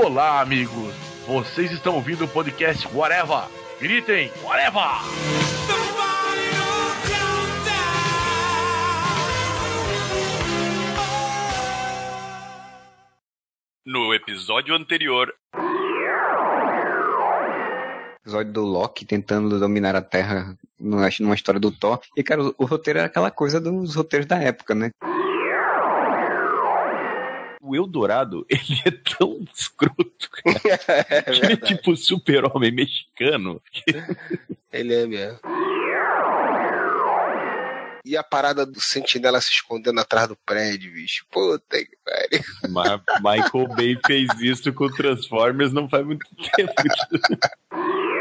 Olá, amigos. Vocês estão ouvindo o podcast Whatever. Gritem, Whatever! No episódio anterior. Episódio do Loki tentando dominar a Terra numa história do Thor. E, cara, o, o roteiro era aquela coisa dos roteiros da época, né? O Eldorado, ele é tão escroto, cara. é ele é tipo super-homem mexicano. ele é mesmo. E a parada do sentinela se escondendo atrás do prédio, bicho. Puta que pariu. Michael Bay fez isso com Transformers não faz muito tempo.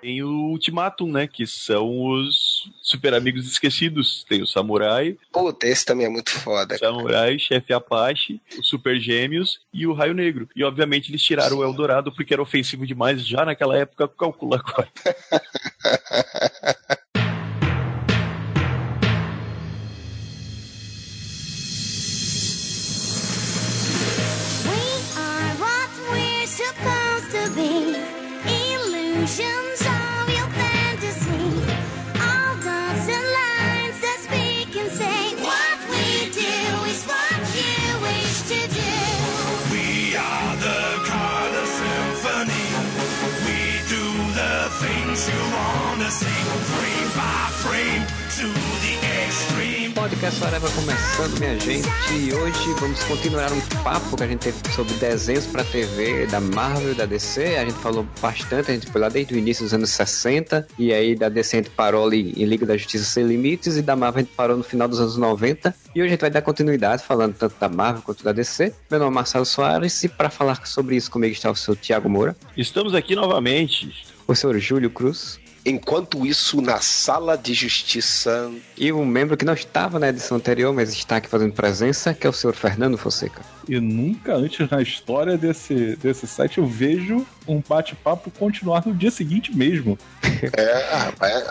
Tem o Ultimatum, né? Que são os super amigos esquecidos. Tem o Samurai. Puta, esse também é muito foda. Samurai, chefe Apache, os Super Gêmeos e o Raio Negro. E obviamente eles tiraram o Eldorado porque era ofensivo demais já naquela época. Calcula agora. Podcast Areva começando, minha gente. E hoje vamos continuar um papo que a gente teve sobre desenhos para TV da Marvel e da DC. A gente falou bastante, a gente foi lá desde o início dos anos 60. E aí da DC a gente parou ali em Liga da Justiça Sem Limites. E da Marvel a gente parou no final dos anos 90. E hoje a gente vai dar continuidade falando tanto da Marvel quanto da DC. Meu nome é Marcelo Soares. E para falar sobre isso comigo está o seu Tiago Moura. Estamos aqui novamente. O senhor Júlio Cruz. Enquanto isso, na sala de justiça. E um membro que não estava na edição anterior, mas está aqui fazendo presença, que é o senhor Fernando Fonseca. E nunca antes na história desse, desse site eu vejo um bate-papo continuar no dia seguinte mesmo. É, rapaz,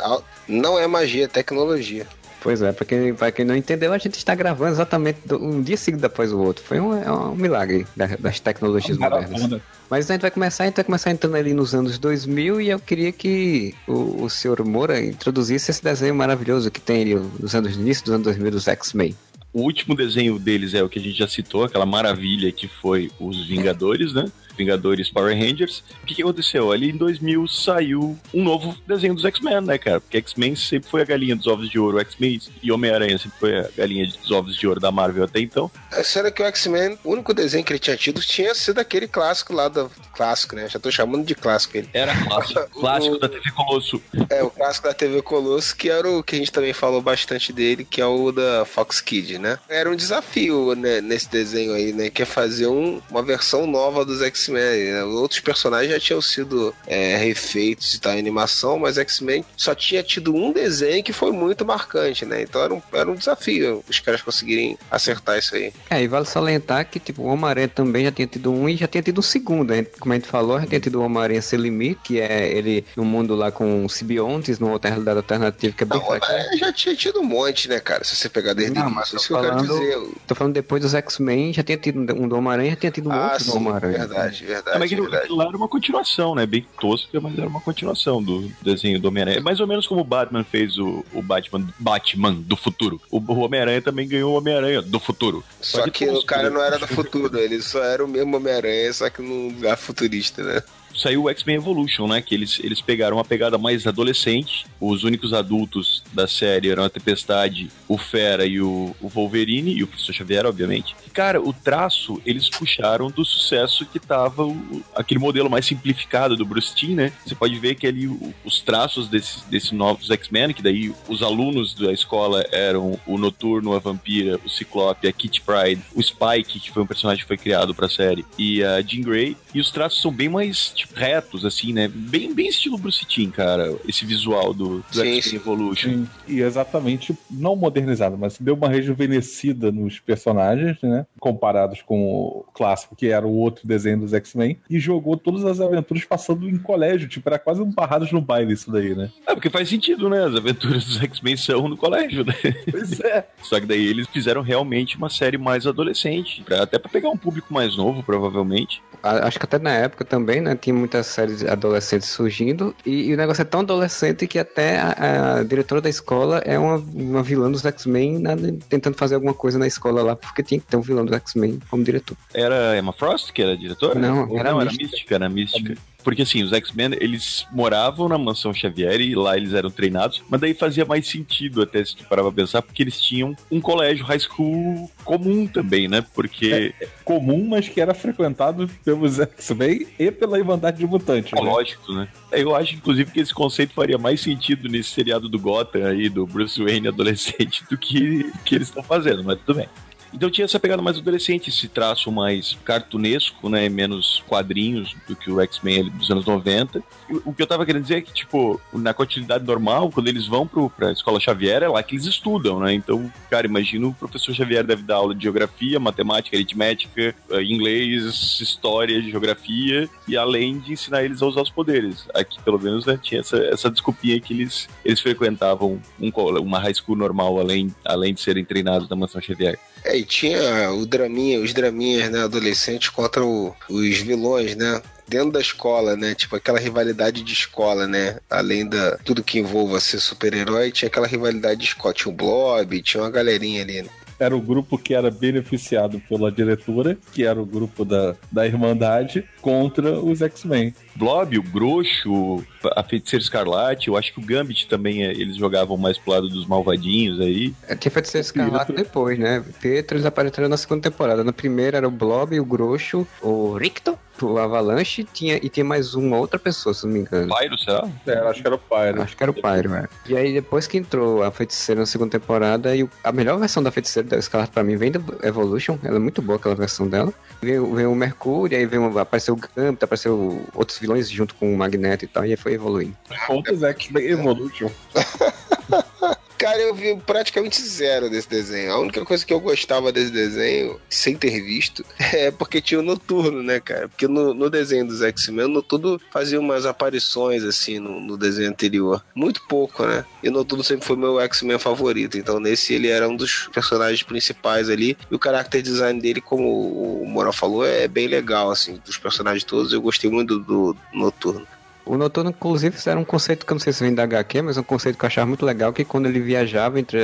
não é magia, é tecnologia. Pois é, pra quem, pra quem não entendeu, a gente está gravando exatamente um dia seguido após o outro. Foi um, é um milagre das tecnologias modernas. Mas a gente vai começar, a gente vai começar entrando ali nos anos 2000 e eu queria que o, o senhor Moura introduzisse esse desenho maravilhoso que tem ali nos anos início dos anos 2000 dos X-Men. O último desenho deles é o que a gente já citou, aquela maravilha que foi os Vingadores, né? Vingadores Power Rangers. O que, que aconteceu? Ali em 2000 saiu um novo desenho dos X-Men, né, cara? Porque X-Men sempre foi a galinha dos ovos de ouro. X-Men e Homem-Aranha sempre foi a galinha dos ovos de ouro da Marvel até então. É, será que o X-Men, o único desenho que ele tinha tido tinha sido aquele clássico lá do clássico, né? Já tô chamando de clássico ele. Era clássico. clássico o... da TV Colosso. É, o clássico da TV Colosso, que era o que a gente também falou bastante dele, que é o da Fox Kid, né? Era um desafio né, nesse desenho aí, né? Que é fazer um, uma versão nova dos X-Men. Né? Outros personagens já tinham sido é, refeitos e tal em animação, mas X-Men só tinha tido um desenho que foi muito marcante, né? Então era um, era um desafio os caras conseguirem acertar isso aí. É, e vale salientar que, tipo, o Homem-Aranha também já tinha tido um e já tinha tido um segundo. Né? Como a gente falou, já tinha tido o Homem-Aranha Sem Limite, que é ele no mundo lá com simbiontes, numa outra realidade alternativa que é bem Não, já tinha tido um monte, né, cara? Se você pegar desde Não, mas isso falando, que eu quero dizer. Tô falando depois dos X-Men, já tinha tido um do Homem-Aranha, já tinha tido um ah, outro sim, do Homem-Aranha. Verdade, verdade. É, mas verdade. lá era uma continuação, né? Bem tosca, mas era uma continuação do desenho do Homem-Aranha. É mais ou menos como o Batman fez o, o Batman, Batman do futuro. O, o Homem-Aranha também ganhou o Homem-Aranha do futuro. Só que o cara não era do futuro, ele só era o mesmo Homem-Aranha, só que num lugar futurista, né? Saiu o X-Men Evolution, né? Que eles, eles pegaram uma pegada mais adolescente. Os únicos adultos da série eram a Tempestade, o Fera e o, o Wolverine, e o Professor Xavier, obviamente. Cara, o traço eles puxaram do sucesso que tava o, aquele modelo mais simplificado do Bruce Timm, né? Você pode ver que ali os traços desses desse novos X-Men, que daí os alunos da escola eram o Noturno, a Vampira, o Ciclope, a Kitty Pride, o Spike, que foi um personagem que foi criado pra série, e a Jean Grey. E os traços são bem mais, tipo, retos, assim, né? Bem, bem estilo Bruce Timm, cara, esse visual do, do X-Men sim. Evolution. Sim, e exatamente, não modernizado, mas deu uma rejuvenescida nos personagens, né? Comparados com o clássico, que era o outro desenho dos X-Men, e jogou todas as aventuras passando em colégio, tipo, era quase um barrados no baile isso daí, né? É, porque faz sentido, né? As aventuras dos X-Men são no colégio, né? Pois é. Só que daí eles fizeram realmente uma série mais adolescente, pra- até pra pegar um público mais novo, provavelmente. A- Acho que até na época também, né? Tinha muitas séries adolescentes surgindo. E, e o negócio é tão adolescente que até a, a diretora da escola é uma, uma vilã dos X-Men na- tentando fazer alguma coisa na escola lá, porque tinha que ter um vilão dos X-Men como diretor. Era Emma Frost que era diretora? Não, era não, era Mística. Mística, era Mística. Porque assim, os X-Men, eles moravam na mansão Xavier e lá eles eram treinados, mas daí fazia mais sentido até se tu parava pra pensar, porque eles tinham um colégio high school comum também, né? Porque, Comum, mas que era frequentado pelos X-Men e pela Irmandade de Mutantes. é né? lógico, né? Eu acho, inclusive, que esse conceito faria mais sentido nesse seriado do Gotham aí, do Bruce Wayne adolescente, do que, que eles estão fazendo, mas tudo bem. Então tinha essa pegada mais adolescente, esse traço mais cartunesco, né? Menos quadrinhos do que o X-Men dos anos 90. E O que eu tava querendo dizer é que, tipo, na continuidade normal, quando eles vão pro, pra escola Xavier, é lá que eles estudam, né? Então, cara, imagina o professor Xavier deve dar aula de geografia, matemática, aritmética, eh, inglês, história, geografia, e além de ensinar eles a usar os poderes. Aqui, pelo menos, né, tinha essa, essa desculpinha que eles, eles frequentavam um, uma high school normal, além, além de serem treinados na mansão Xavier. É, e tinha o draminha, os draminhas, né, adolescentes contra o- os vilões, né? Dentro da escola, né? Tipo aquela rivalidade de escola, né? Além da tudo que envolva ser super-herói, tinha aquela rivalidade de escola. Tinha o Blob, tinha uma galerinha ali, né? Era o grupo que era beneficiado pela diretora, que era o grupo da, da Irmandade, contra os X-Men. Blob, o Groxo, a Feiticeira Escarlate, eu acho que o Gambit também, eh, eles jogavam mais pro lado dos malvadinhos aí. É, Tinha feito ser escarlate depois, né? Pietro eles apareceram na segunda temporada. Na primeira era o Blob, o Groxo, o Ricto, o Avalanche tinha, e tinha mais uma outra pessoa, se não me engano. Pyro, será? É, acho que era o Pyro. Acho que era o Pyro, é. E aí, depois que entrou a Feiticeira na segunda temporada, e a melhor versão da Feiticeira da Scarlet pra mim vem do Evolution, ela é muito boa aquela versão dela. Veio, veio o Mercúrio, aí veio, apareceu o Gambit, apareceu outros vilões junto com o Magneto e tal, e aí foi evoluindo. Contra os X-Men Evolution. Cara, eu vi praticamente zero desse desenho. A única coisa que eu gostava desse desenho, sem ter visto, é porque tinha o Noturno, né, cara? Porque no, no desenho dos X-Men, o Noturno fazia umas aparições, assim, no, no desenho anterior. Muito pouco, né? E o Noturno sempre foi meu X-Men favorito. Então, nesse, ele era um dos personagens principais ali. E o character design dele, como o Moral falou, é bem legal, assim, dos personagens todos. Eu gostei muito do, do Noturno. O Noturno, inclusive, era um conceito que eu não sei se vem da HQ, mas um conceito que eu achava muito legal, que quando ele viajava, entre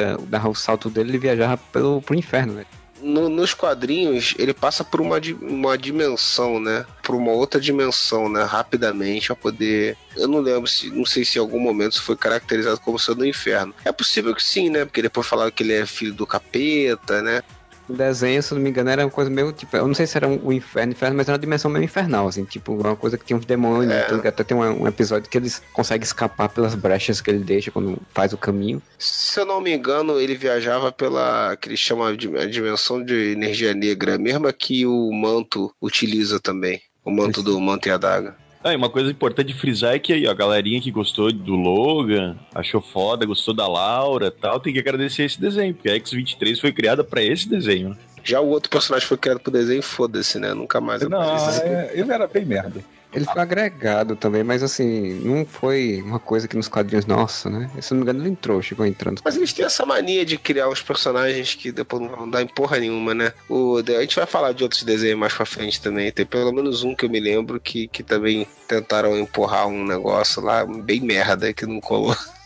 o salto dele, ele viajava pelo, pro inferno, né? No- nos quadrinhos, ele passa por uma, uma dimensão, né? Por uma outra dimensão, né? Rapidamente, pra poder. Eu não lembro se. Não sei se em algum momento isso foi caracterizado como sendo o inferno. É possível que sim, né? Porque depois falaram que ele é filho do capeta, né? O desenho, se não me engano, era uma coisa meio, tipo, eu não sei se era um, o inferno, inferno, mas era uma dimensão meio infernal, assim, tipo, uma coisa que tinha uns demônios, É. até tem um, um episódio que eles conseguem escapar pelas brechas que ele deixa quando faz o caminho. Se eu não me engano, ele viajava pela. que eles chamam de a dimensão de energia negra, a mesma que o manto utiliza também. O manto do manto e a daga. Ah, e uma coisa importante de frisar é que aí, ó, a galerinha que gostou do Logan, achou foda, gostou da Laura e tal, tem que agradecer esse desenho, porque a X-23 foi criada pra esse desenho, né? Já o outro personagem foi criado pro desenho, foda-se, né? Nunca mais Não, aparece. é, ele era bem merda. Ele foi agregado também, mas assim, não foi uma coisa que nos quadrinhos, nossa, né? Se não me engano, ele entrou, chegou entrando. Mas eles têm essa mania de criar uns personagens que depois não vão dar em porra nenhuma, né? O, a gente vai falar de outros desenhos mais pra frente também. Tem pelo menos um que eu me lembro que, que também tentaram empurrar um negócio lá, bem merda, que não colou.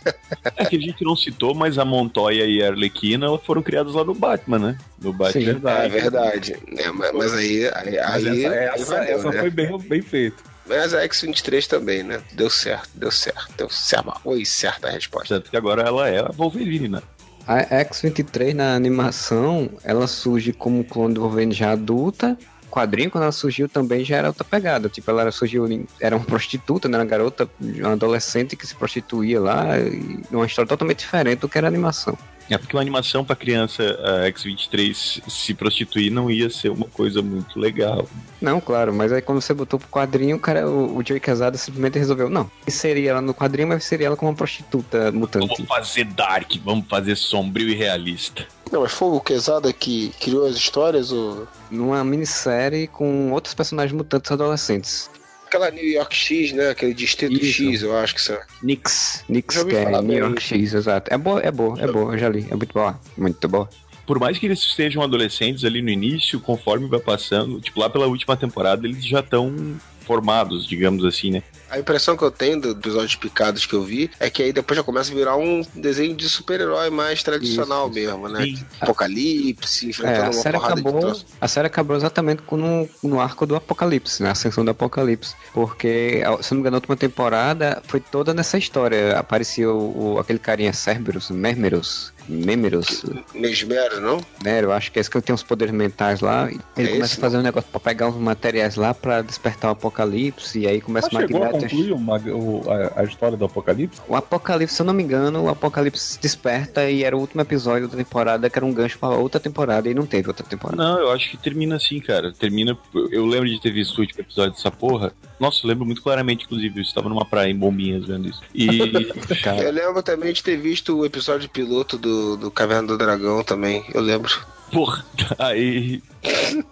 É que a gente não citou, mas a Montoya e a Arlequina elas foram criadas lá no Batman, né? No Batman. Sim. É verdade. É, mas, mas aí, aí, Mas aí, essa, aí essa, valeu, essa né? foi bem, bem feita. Mas a X-23 também, né? Deu certo, deu certo, deu certo. Foi certa a resposta. Tanto que agora ela é a Wolverine, né? A X-23 na animação, ela surge como clone do Wolverine já adulta. Quadrinho, quando ela surgiu, também já era outra pegada. Tipo, ela era- surgiu, era uma prostituta, né? Uma garota, uma adolescente que se prostituía lá. E uma história totalmente diferente do que era a animação. É porque uma animação pra criança a X-23 se prostituir não ia ser uma coisa muito legal. Não, claro, mas aí quando você botou pro quadrinho, o cara, o, o Joey Casada simplesmente resolveu, não, seria ela no quadrinho, mas seria ela como uma prostituta mutante. Vamos fazer dark, vamos fazer sombrio e realista. Não, mas foi o Quesada que criou as histórias? Ou... Numa minissérie com outros personagens mutantes adolescentes. Aquela New York X, né? Aquele Distrito Isso. X, eu acho que isso é. Nix, Nix, que é New bem. York X, exato. É boa, é boa, é boa, eu já li, é muito boa, muito boa. Por mais que eles sejam adolescentes ali no início, conforme vai passando, tipo lá pela última temporada, eles já estão formados, digamos assim, né? A impressão que eu tenho do episódios picados que eu vi é que aí depois já começa a virar um desenho de super-herói mais tradicional Isso, mesmo, né? Sim. Apocalipse, É, enfrentando a uma série acabou, a série acabou exatamente no, no arco do Apocalipse, né? A ascensão do Apocalipse. Porque, se não me engano, a última temporada foi toda nessa história. Aparecia o, o- aquele carinha Cerberus, Mermeros, Memeros, Mesmero, não? Eu acho que é esse que tem uns poderes mentais lá. Ele É começa esse, a fazer um negócio pra pegar uns materiais lá pra despertar o Apocalipse. E aí começa Mas o chegou a Magneto. concluir uma- o- a, a história do Apocalipse? O Apocalipse, se eu não me engano, o Apocalipse desperta e era o último episódio da temporada, que era um gancho pra outra temporada e não teve outra temporada. Não, eu acho que termina assim, cara. Termina. Eu lembro de ter visto o último episódio dessa porra. Nossa, eu lembro muito claramente, inclusive. Eu estava numa praia em Bombinhas vendo isso. E. Cara, Eu lembro também de ter visto o episódio piloto do, do Caverna do Dragão também, eu lembro. Porra, aí.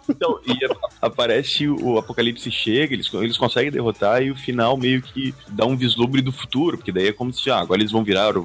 Então, e aparece o Apocalipse chega, eles, eles conseguem derrotar e o final meio que dá um vislumbre do futuro, porque daí é como se, ah, agora eles vão virar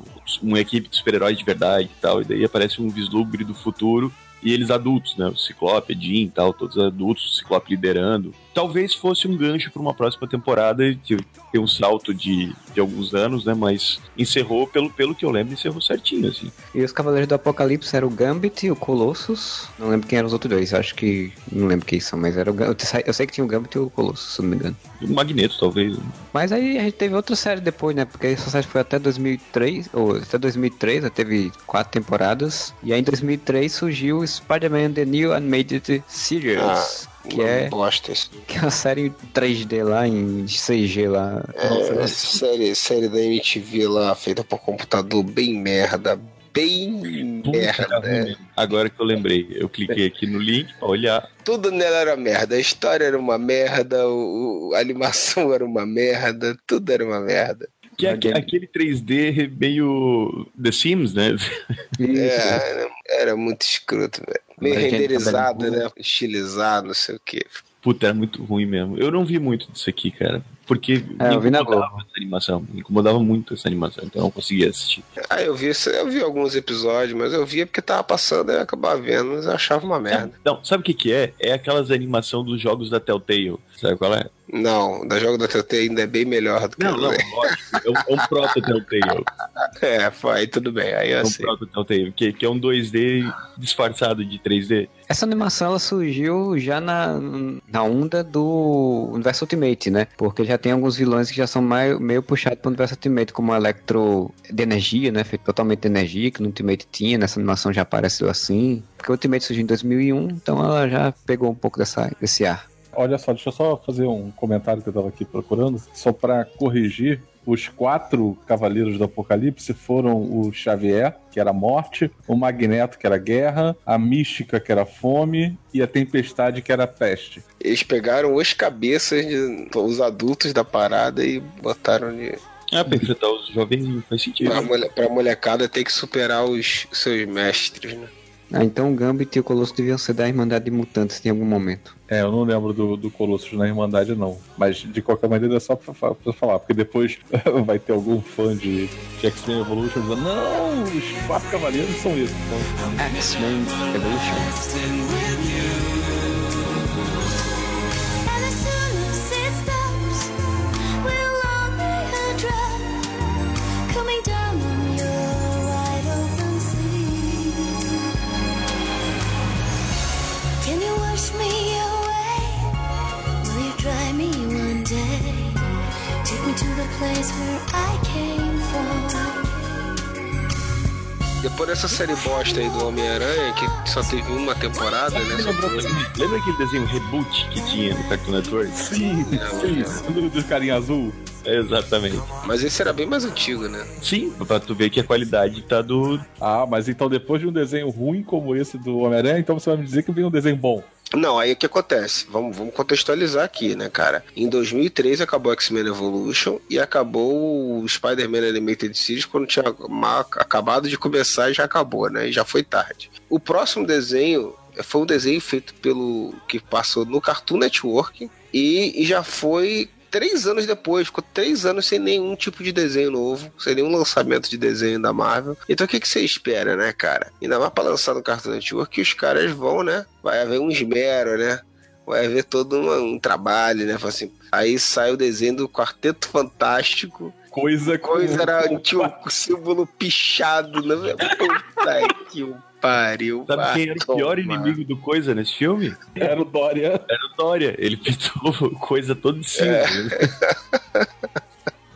uma equipe de super-heróis de verdade e tal, e daí aparece um vislumbre do futuro e eles adultos, né? O Ciclope, a Jean e tal, todos adultos, o Ciclope liderando. Talvez fosse um gancho para uma próxima temporada, que tem um salto de, de alguns anos, né? Mas encerrou, pelo, pelo que eu lembro, encerrou certinho, assim. E os Cavaleiros do Apocalipse eram o Gambit e o Colossus. Não lembro quem eram os outros dois, acho que. Não lembro quem são, mas era o Gam- eu sei- que tinha o Gambit e o Colossus, se não me engano. O Magneto, talvez. Mas aí a gente teve outra série depois, né? Porque essa série foi até 2003, ou até 2003, né? teve quatro temporadas. E aí em 2003 surgiu o Spider-Man The New Animated Series. Que, Uma é, Bosta isso. que é uma série em 3D lá, em CG lá. Nossa, É, série, série da MTV lá, feita por computador, bem merda. Bem Puta, merda. ruim. Agora que eu lembrei, eu cliquei aqui no link pra olhar. Tudo nela era merda. A história era uma merda, o, o- a animação era uma merda, tudo era uma merda. Que é aquele 3D meio The Sims, né? É, era, era muito escroto, velho. Meio gente renderizado, trabalha né? Estilizado, não sei o quê. Puta, era muito ruim mesmo. Eu não vi muito disso aqui, cara. Porque É, me incomodava essa animação. Me incomodava muito essa animação, então eu não conseguia assistir. Ah, eu vi, eu vi alguns episódios, mas eu via porque tava passando e eu acabava vendo, mas eu achava uma merda. Não, sabe o que que é? É aquelas animação dos jogos da Telltale. Sabe qual é? Não, da jogo da Telltale ainda é bem melhor do que Não, o não, lógico. É um, é um proto Telltale. É, foi, tudo bem, aí eu É um sei. proto Telltale, que, que é um 2D disfarçado de 3D. Essa animação ela surgiu já na, na onda do Universo Ultimate, né? Porque já tem alguns vilões que já são meio, meio puxados para o Universo Ultimate, como o Electro de energia, né? Feito totalmente de energia, que no Ultimate tinha, nessa animação já apareceu assim. Porque o Ultimate surgiu em 2001, então ela já pegou um pouco dessa, desse ar. Olha só, deixa eu só fazer um comentário que eu tava aqui procurando, só pra corrigir. Os quatro cavaleiros do Apocalipse foram o Xavier, que era a morte, o Magneto, que era a guerra, a Mística, que era a fome, e a Tempestade, que era a peste. Eles pegaram os cabeças, de, os adultos da parada e botaram de. Ah, pra enfrentar os jovens faz sentido. Pra, mole, pra molecada ter que superar os seus mestres, né? Ah, então o Gambit e o Colosso deviam ser da Irmandade de Mutantes em algum momento. É, eu não lembro do, do Colossus na Irmandade, não. Mas de qualquer maneira é só pra, pra falar, porque depois vai ter algum fã de, de X-Men Evolution dizendo: Não, os quatro cavaleiros são esses. Então, X-Men Evolution. Depois dessa série bosta aí do Homem-Aranha, que só teve uma temporada, né? Lembra, aquele desenho Reboot que tinha no Cartoon Network? Sim, sim. Do, do carinha azul. Exatamente. Mas esse era bem mais antigo, né? Sim, pra tu ver que a qualidade tá do. Ah, mas então depois de um desenho ruim como esse do Homem-Aranha, então você vai me dizer que vem um desenho bom. Não, aí o que acontece? Vamos, vamos contextualizar aqui, né, cara? Em 2003 acabou X-Men Evolution e acabou o Spider-Man Animated Series quando tinha acabado de começar e já acabou, né? E já foi tarde. O próximo desenho foi um desenho feito pelo que passou no Cartoon Network e, e já foi três anos depois, ficou três anos sem nenhum tipo de desenho novo, sem nenhum lançamento de desenho da Marvel. Então o que, que você espera, né, cara? Ainda mais pra lançar no Cartoon Network que os caras vão, né? Vai haver um esmero, né? Vai haver todo um, um trabalho, né? Assim, aí sai o desenho do Quarteto Fantástico. Coisa com- Coisa era tinha um símbolo pichado, né? Puta que pariu. Sabe quem era o pior inimigo do Coisa nesse filme? Era o Dória. Era o Dória. Ele pintou coisa toda de cima.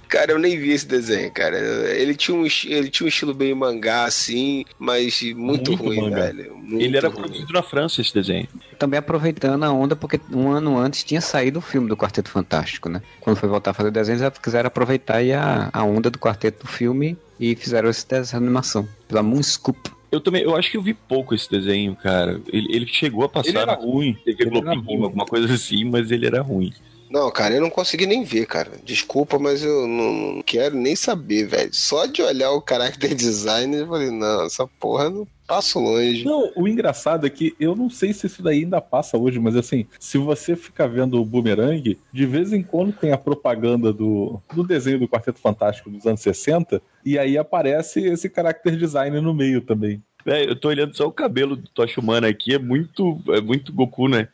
Cara, eu nem vi esse desenho, cara. Ele tinha um, ele tinha um estilo bem mangá, assim, mas muito, Muito ruim, mangá. velho. Muito Ele era ruim. produzido na França, esse desenho. Também aproveitando a onda, porque um ano antes tinha saído o filme do Quarteto Fantástico, né? Quando foi voltar a fazer desenhos, eles quiseram aproveitar aí a, a onda do quarteto do filme e fizeram esse, essa animação, pela Moon Scoop. Eu também, eu acho que eu vi pouco esse desenho, cara. Ele, ele chegou a passar Ele era ruim. Era Globinho, ruim. alguma coisa assim, mas ele era ruim. Não, cara, eu não consegui nem ver, cara. Desculpa, mas eu não, quero nem saber, velho. Só de olhar o character design, eu falei, não, essa porra não passo longe. Não, o engraçado é que eu não sei se isso daí ainda passa hoje, mas assim, se você ficar vendo o Boomerang, de vez em quando tem a propaganda do, do desenho do Quarteto Fantástico dos anos 60, e aí aparece esse character design no meio também. É, eu tô olhando só o cabelo do Tocha Humana aqui, é muito, é muito Goku, né?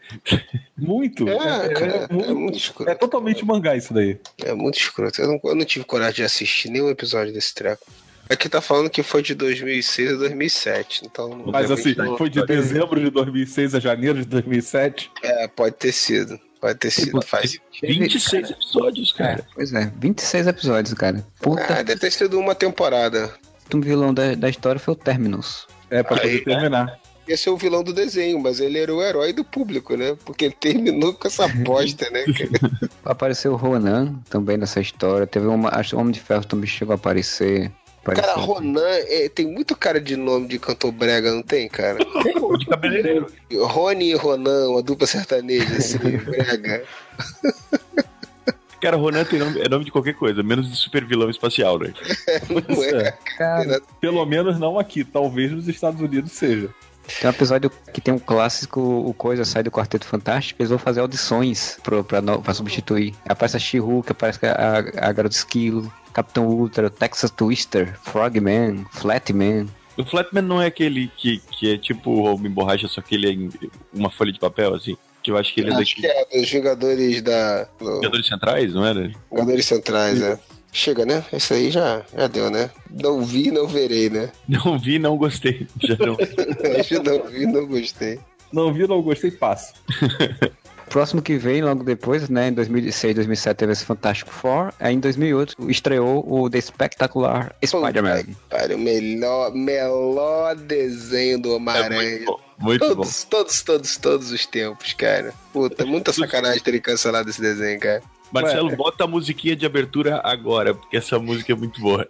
Muito. É, É, é cara, é muito- muito escroto. é totalmente mangá isso daí. É muito escroto. Eu não, eu não tive coragem de assistir nenhum episódio desse treco. Aqui tá falando que foi de 2006 a 2007, então... Mas assim, realmente, foi de dezembro de 2006 a janeiro de 2007. É, pode ter sido. Pode ter sido. Faz... 26 episódios, cara. Pois é, 26 episódios, cara. Puta, Ah, deve ter sido uma temporada. o vilão da, da história foi o Terminus. É, pra Aí, poder terminar. Esse é o vilão do desenho, mas ele era o herói do público, né? Porque ele terminou com essa bosta, né? cara? Apareceu o Ronan também nessa história. Teve uma. Acho que o Homem de Ferro também chegou a aparecer. Cara. Ronan é, tem muito cara de nome de cantor brega, não tem, cara? De cabeleireiro. Rony e Ronan, uma dupla sertaneja, assim, brega. Cara, Ronan tem nome, é nome de qualquer coisa, menos de super vilão espacial, né? Não é? Cara, Pelo menos não aqui, talvez nos Estados Unidos seja. tem um episódio que tem um clássico, o Coisa sai do Quarteto Fantástico, eles vão fazer audições pro, pra, no- pra substituir. Aparece a She-Hulk, aparece a, a Garota Esquilo, Capitão Ultra, Texas Twister, Frogman, Flatman. O Flatman não é aquele que, que é tipo o Homem Borracha, só que ele é em uma folha de papel, assim. Que eu acho que ele é Acho daqui. que é dos Vingadores da. do- Jogadores Centrais, não era? Vingadores Centrais, é. Chega, né? Esse aí já, já deu, né? Não vi, não verei, né? Não vi, não gostei. Já não. Não vi, não gostei. Não vi, não gostei, passo. Próximo que vem, logo depois, né, em 2006, 2007 teve esse Fantástico Four, aí em 2008 estreou o The Spectacular Spider-Man. Para o melhor, melhor desenho do É Homem-Aranha. muito bom. Muito bom. Todos, todos, todos, todos os tempos, cara. Puta, muita sacanagem terem cancelado esse desenho, cara. Marcelo, bota a musiquinha de abertura agora, porque essa música é muito boa.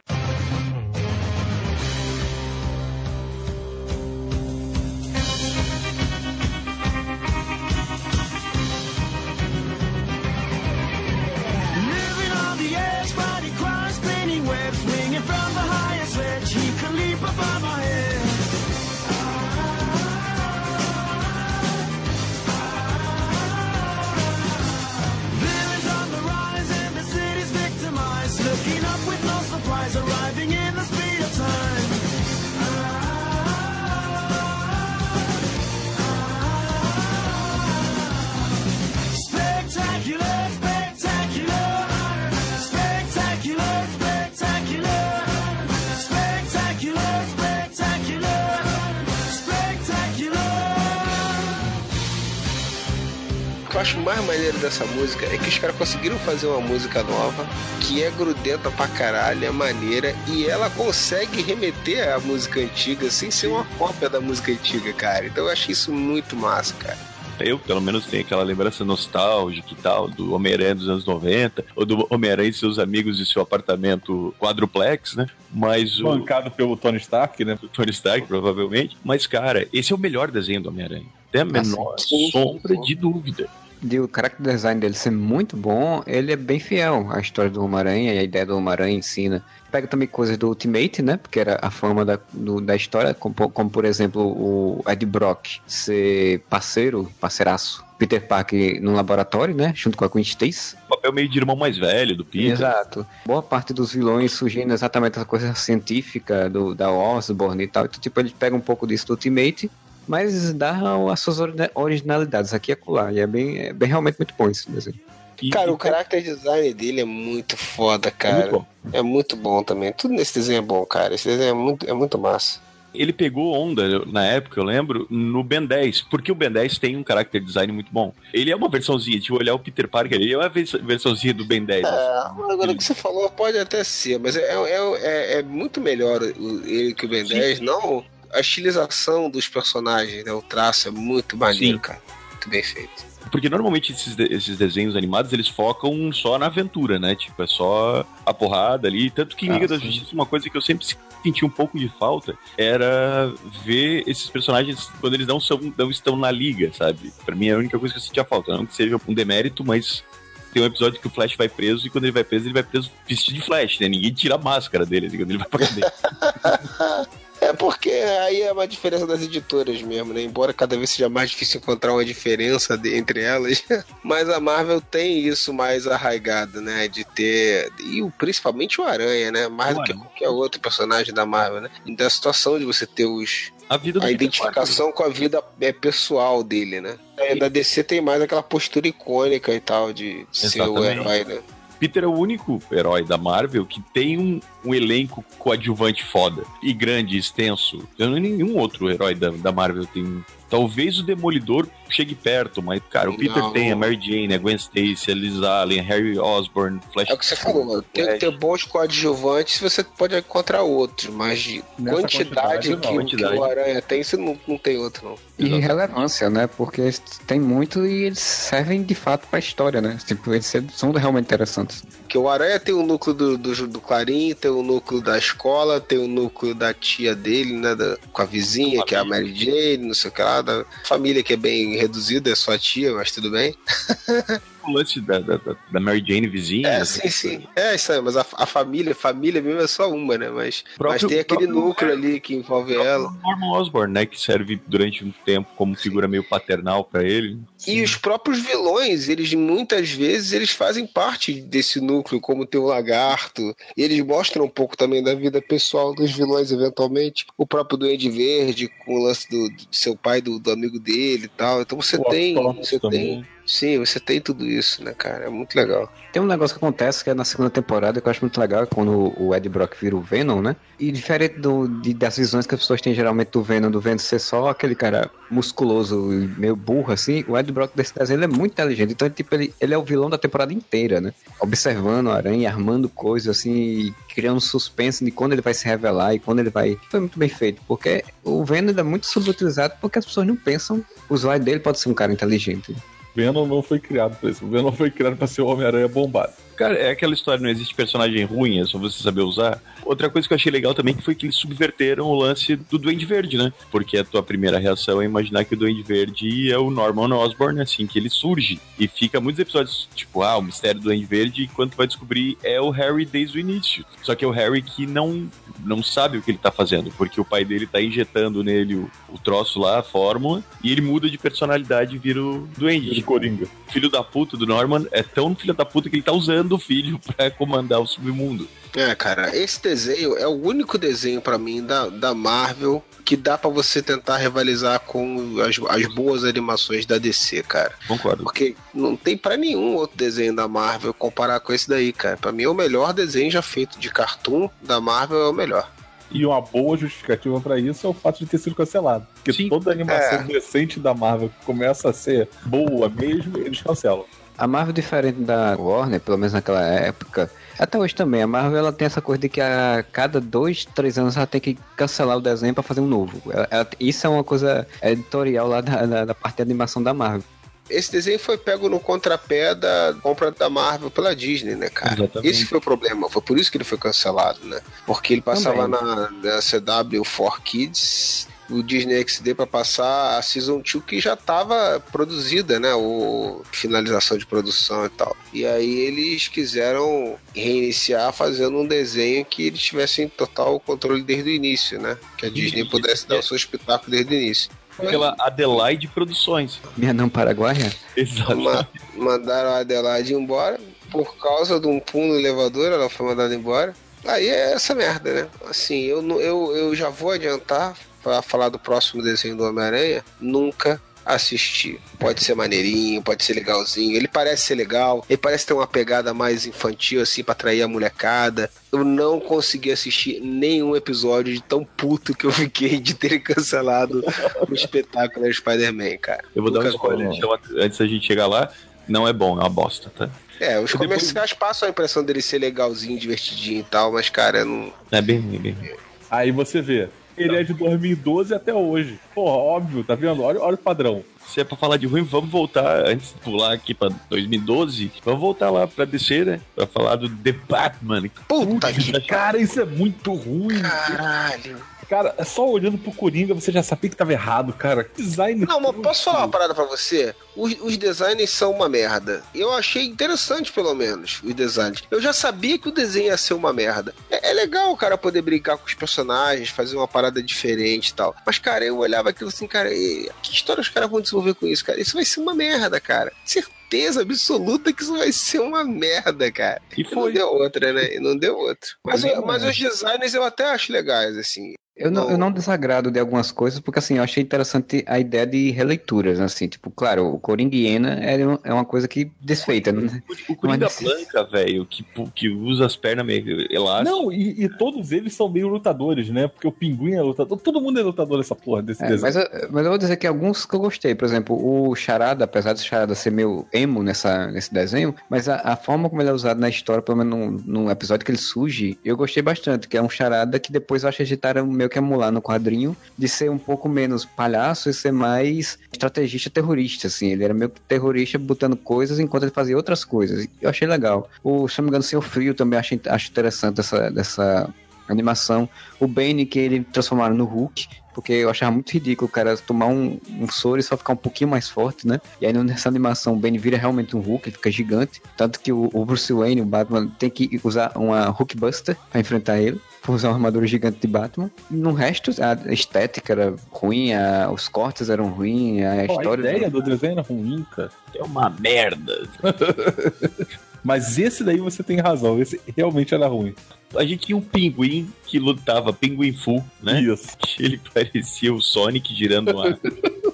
Que eu acho mais maneiro dessa música é que os caras conseguiram fazer uma música nova que é grudenta pra caralho, é maneira e ela consegue remeter à música antiga sem ser uma cópia da música antiga, cara. Então eu achei isso muito massa, cara. Eu, pelo menos, tenho aquela lembrança nostálgica e tal, do Homem-Aranha dos anos 90, ou do Homem-Aranha e seus amigos de seu apartamento quadruplex, né? Mas o Bancado pelo Tony Stark, né? Tony Stark, provavelmente. Mas, cara, esse é o melhor desenho do Homem-Aranha. Tem a menor sim, sim, sombra de dúvida. De o character design dele ser muito bom, ele é bem fiel à história do Homem-Aranha e a ideia do Homem-Aranha ensina. Pega também coisas do Ultimate, né? Porque era a fama da, do- da história, como, como, por exemplo o Ed Brock ser parceiro, parceiraço. Peter Parker no laboratório, né? Junto com a Gwen Stacy. Papel meio de irmão mais velho do Peter. Exato. Boa parte dos vilões surgindo exatamente essa coisa científica do, da Osborn e tal. Então, tipo, ele pega um pouco disso do Ultimate, mas dá as suas orina- originalidades aqui e acolá. E é bem, é bem realmente muito bom esse desenho. E- Cara, e- o character design dele é muito foda, é cara. muito bom. É muito bom também. Tudo nesse desenho é bom, cara. Esse desenho é muito, é muito massa. Ele pegou onda, na época, eu lembro, no Ben 10, porque o Ben 10 tem um character design muito bom. Ele é uma versãozinha, tipo, olhar o Peter Parker, ele é uma vers- versãozinha do Ben 10. É, agora o que você falou pode até ser, mas é, é, é, é muito melhor ele que o Ben Sim. 10, não a estilização dos personagens, né? O traço é muito maneiro, Sim. cara. Muito bem feito. Porque normalmente esses, de- esses desenhos animados, eles focam só na aventura, né? Tipo, é só a porrada ali. Tanto que em Ah, Liga da sim. Justiça, uma coisa que eu sempre senti um pouco de falta era ver esses personagens quando eles não, são, não estão na liga, sabe? Pra mim é a única coisa que eu sentia falta. Não que seja um demérito, mas tem um episódio que o Flash vai preso e quando ele vai preso, ele vai preso vestido de Flash, né? Ninguém tira a máscara dele assim, quando ele vai pra cadeia. É porque aí é uma diferença das editoras mesmo, né? Embora cada vez seja mais difícil encontrar uma diferença de- entre elas, mas a Marvel tem isso mais arraigado, né? De ter. E o- principalmente o Aranha, né? Mais O do que qualquer outro personagem da Marvel, né? E da situação de você ter os, A a identificação com a vida é, pessoal dele, né? É, da DC tem mais aquela postura icônica e tal de ser o Exatamente. herói, né? Peter é o único herói da Marvel que tem um, um elenco coadjuvante foda e grande, extenso. Eu não nenhum outro herói da, da Marvel tem. Talvez o Demolidor chegue perto, mas, cara, o Peter Não. tem a Mary Jane, a Gwen Stacy, a Liz Allen, a Harry Osborn, Flash. É o que você falou, tem que ter bons coadjuvantes, você pode encontrar outros, mas de Nessa quantidade, quantidade, não. que, que o Aranha tem, você não, não tem outro, não. E Exato. relevância, né? Porque tem muito e eles servem de fato pra história, né? Tipo, eles são realmente interessantes. Porque o Aranha tem o núcleo do, do, do Clarim, tem o núcleo da escola, tem o núcleo da tia dele, né? da- com a vizinha, que é a Mary Jane, não sei o que lá, família que é bem reduzida, é só a tia, mas tudo bem. O lance da, da, da- Mary Jane vizinha. É, sim, sim. É isso aí, mas a, a família, família mesmo é só uma, né? Mas, Próprio- mas tem aquele núcleo ali que envolve ela. Norman Osborn, né? Que serve durante um tempo como figura meio paternal pra ele. E os próprios vilões, eles muitas vezes eles fazem parte desse núcleo, como tem o lagarto. E eles mostram um pouco também da vida pessoal dos vilões, eventualmente. O próprio Duende Verde, com o lance do, do seu pai, do, do amigo dele e tal. Então você O tem. Você também. tem. Sim, você tem tudo isso, né, cara? É muito legal. Tem um negócio que acontece que é na segunda temporada que eu acho muito legal, é quando o Ed Brock vira o Venom, né? E diferente do, de- das visões que as pessoas têm geralmente do Venom, do Venom ser só aquele cara musculoso e meio burro, assim, o Ed Brock desse desenho ele é muito inteligente. Então, tipo, ele, ele é o vilão da temporada inteira, né? Observando a aranha, armando coisas, assim, criando suspense de quando ele vai se revelar e quando ele vai. Foi muito bem feito, porque o Venom ele é muito subutilizado porque as pessoas não pensam. O usuário dele pode ser um cara inteligente. Venom não foi criado pra isso. O Venom foi criado pra ser o Homem-Aranha bombado. Cara, é aquela história, não existe personagem ruim, é só você saber usar. Outra coisa que eu achei legal também foi que eles subverteram o lance do Duende Verde, né? Porque a tua primeira reação é imaginar que o Duende Verde é o Norman Osborn, assim, que ele surge. E fica muitos episódios, tipo, ah, o mistério do Duende Verde, e quando tu vai descobrir é o Harry desde o início. Só que é o Harry que não, não sabe o que ele tá fazendo, porque o pai dele tá injetando nele o, o troço lá, a fórmula, e ele muda de personalidade e vira o Duende. De Coringa. filho da puta do Norman é tão filho da puta que ele tá usando o filho pra comandar o submundo. É, cara, esse desenho é o único desenho pra mim da, da Marvel que dá pra você tentar rivalizar com as, as boas animações da DC, cara. Concordo. Porque não tem pra nenhum outro desenho da Marvel comparar com esse daí, cara. Pra mim, é o melhor desenho já feito de cartoon da Marvel é o melhor. E uma boa justificativa pra isso é o fato de ter sido cancelado. Porque Sim. toda animação É. recente da Marvel que começa a ser boa mesmo, eles cancelam. A Marvel, diferente da Warner, pelo menos naquela época, até hoje também, a Marvel ela tem essa coisa de que a cada dois, três anos ela tem que cancelar o desenho pra fazer um novo. Ela- ela- isso é uma coisa editorial lá da, da, da parte de animação da Marvel. Esse desenho foi pego no contrapé da compra da Marvel pela Disney, né, cara? Exatamente. Esse foi o problema, foi por isso que ele foi cancelado, né? Porque ele passava Também. na, na CW 4 Kids, o Disney XD pra passar a Season 2 que já tava produzida, né? O finalização de produção e tal. E aí eles quiseram reiniciar fazendo um desenho que eles tivessem total controle desde o início, né? Que a Disney pudesse dar o seu espetáculo desde o início. Pela Adelaide Produções. Minha não paraguaia? Exato. Ma- mandaram a Adelaide embora por causa de um pulo no elevador, ela foi mandada embora. Aí é essa merda, né? Assim, eu, não- eu, eu já vou adiantar pra falar do próximo desenho do Homem-Aranha. Nunca assisti. Pode ser maneirinho, pode ser legalzinho. Ele parece ser legal, ele parece ter uma pegada mais infantil, assim, pra atrair a molecada. Eu não consegui assistir nenhum episódio de tão puto que eu fiquei de ter cancelado o espetáculo do Spider-Man, cara. Eu vou dar um Nunca spoiler então, antes da gente chegar lá. Não é bom, é uma bosta, tá? É, os depois- comerciais passam a impressão dele ser legalzinho, divertidinho e tal, mas, cara, não. É bem ruim, bem ruim. Aí você vê, ele é de 2012 até hoje. Porra, óbvio, tá vendo? Olha, olha o padrão. Se é pra falar de ruim, vamos voltar, antes de pular aqui pra 2012, vamos voltar lá pra descer, né? Pra falar do The Batman. Puta que Cara, isso é muito ruim. caralho. Cara, só olhando pro Coringa você já sabia que tava errado, cara. Que Design. Não, mas posso falar uma parada pra você? Os, os designs são uma merda. Eu achei interessante, pelo menos, os designs. Eu já sabia que o desenho ia ser uma merda. É, é legal o cara poder brincar com os personagens, fazer uma parada diferente e tal. Mas, cara, eu olhava aquilo assim, cara, e- que história os caras vão desenvolver com isso, cara? Isso vai ser uma merda, cara. Certeza absoluta que isso vai ser uma merda, cara. E E não foi. deu outra, né? E não deu outra. Mas, mas é. os designs eu até acho legais, assim. Eu não, eu não desagrado de algumas coisas, porque assim, eu achei interessante a ideia de releituras, assim, tipo, claro, o Coringa e Hiena é é uma coisa que desfeita, né? O Coringa Mas- Blanca, velho, que, que usa as pernas meio elásticas. Não, e, e todos eles são meio lutadores, né? Porque o pinguim é lutador. Todo mundo é lutador nessa porra desse É, desenho. mas, eu, mas eu vou dizer que alguns que eu gostei, por exemplo, o Charada, apesar do Charada ser meio emo nessa, nesse desenho, mas a, a forma como ele é usado na história, pelo menos no, no episódio que ele surge, eu gostei bastante, que é um Charada que depois eu acho que agitaram meio que emular no quadrinho, de ser um pouco menos palhaço e ser mais estrategista terrorista, assim, ele era meio que terrorista botando coisas enquanto ele fazia outras coisas, eu achei legal. O, se não me engano, Seu Frio também acho, acho interessante essa, dessa animação. O Bane que ele transformaram no Hulk, porque eu achava muito ridículo o cara tomar um, um soro e só ficar um pouquinho mais forte, né? E aí nessa animação o Bane vira realmente um Hulk, ele fica gigante. Tanto que o, o Bruce Wayne, o Batman, tem que usar uma Hulkbuster pra enfrentar ele. Por usar uma armadura gigante de Batman. No resto, a estética era ruim, a- os cortes eram ruins, a Pô, a história. ideia do desenho era ruim, cara. É uma merda. Mas esse daí você tem razão, esse realmente era ruim. A gente tinha um pinguim que lutava, pinguim full, né? Isso. Ele parecia o Sonic girando lá.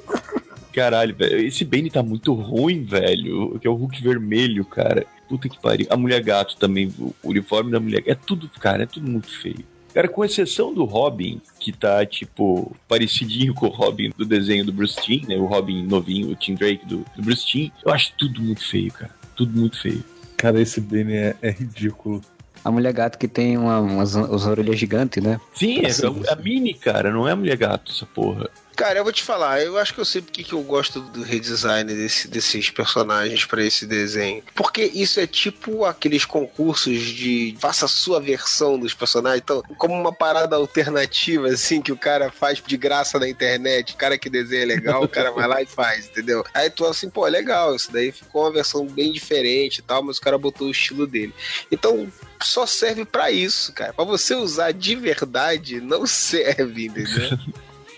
Caralho, velho. Esse Bane tá muito ruim, velho. Que é o Hulk vermelho, cara. Puta que pariu. A mulher gato também. O uniforme da mulher É tudo, cara, é tudo muito feio. Cara, com exceção do Robin, que tá, tipo, parecidinho com o Robin do desenho do Bruce Timm, né? O Robin novinho, o Tim Drake do, do Bruce Timm. Eu acho tudo muito feio, cara. Tudo muito feio. Cara, esse Bane é, é ridículo. A mulher gato que tem uma, umas, umas orelhas gigantes, né? Sim, é a, a Mini, cara. Não é a mulher gato, essa porra. Cara, eu vou te falar, eu acho que eu sei porque que eu gosto do redesign desse- desses personagens pra esse desenho. Porque isso é tipo aqueles concursos de faça a sua versão dos personagens. Então, como uma parada alternativa, assim, que o cara faz de graça na internet. O cara que desenha legal, o cara vai lá e faz, entendeu? Aí tu assim, pô, legal, isso daí ficou uma versão bem diferente e tal, mas o cara botou o estilo dele. Então, só serve pra isso, cara. Pra você usar de verdade, não serve, entendeu?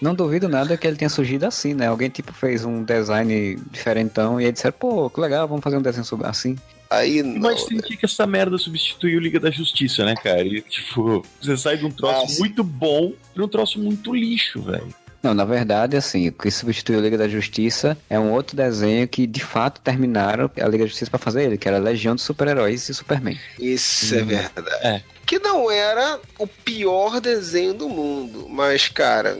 Não duvido nada que ele tenha surgido assim, né? Alguém tipo fez um design diferentão e aí disseram, pô, que legal, vamos fazer um desenho sobre assim. Aí não. Mas senti que essa merda substituiu Liga da Justiça, né, cara? E, tipo, você sai de um troço Nossa. muito bom pra um troço muito lixo, velho. Não, na verdade, assim, o que substituiu a Liga da Justiça é um outro desenho que de fato terminaram a Liga da Justiça pra fazer ele, que era Legião de Super-Heróis e Superman. Isso é verdade. Que não era o pior desenho do mundo, mas, cara,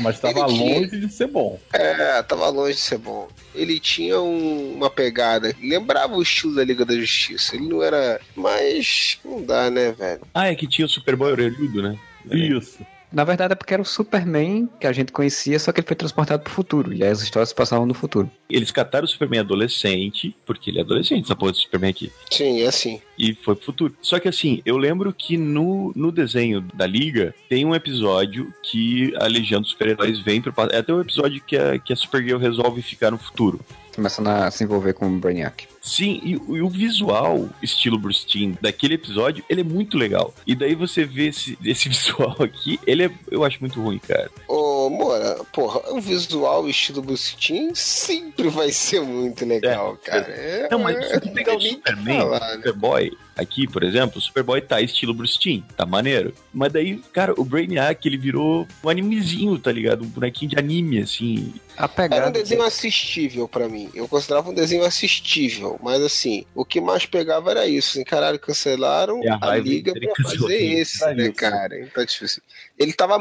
Mas tava tinha- longe de ser bom. é, tava longe de ser bom. Ele tinha um- uma pegada, lembrava o estilo da Liga da Justiça. Ele não era, mas não dá, né, velho? Ah, é que tinha o Superboy orelhudo, né? Isso. Na verdade é porque era o Superman que a gente conhecia, só que ele foi transportado pro futuro. E aí as histórias se passavam no futuro. Eles cataram o Superman adolescente, porque ele é adolescente, essa porra do Superman aqui. Sim, é assim. e foi pro futuro. Só que assim, eu lembro que no, no desenho da Liga tem um episódio que a Legião dos Super-Heróis vem pro passado. É até o episódio que a, que a Supergirl resolve ficar no futuro. Começando a se envolver com o Brainiac. Sim, e, o- e o visual, estilo Bruce Timm, daquele episódio, ele é muito legal. E daí você vê esse, esse visual aqui, ele é, eu acho muito ruim, cara. Ô, Moura, porra, o visual, estilo Bruce Timm sempre vai ser muito legal, É. cara. É, Não, mas se você não pegar o Superman, falar, o né? Superboy, aqui, por exemplo, o Superboy tá estilo Bruce Timm, tá maneiro. Mas daí, cara, o Brainiac, ele virou um animezinho, tá ligado? Um bonequinho de anime, assim. A Era um pegada. desenho assistível pra mim. Eu considerava um desenho assistível. Mas assim, o que mais pegava era isso. Assim, caralho, cancelaram É a a, liga pra fazer isso. esse, Pra né, isso. cara? Então, tipo assim, ele tava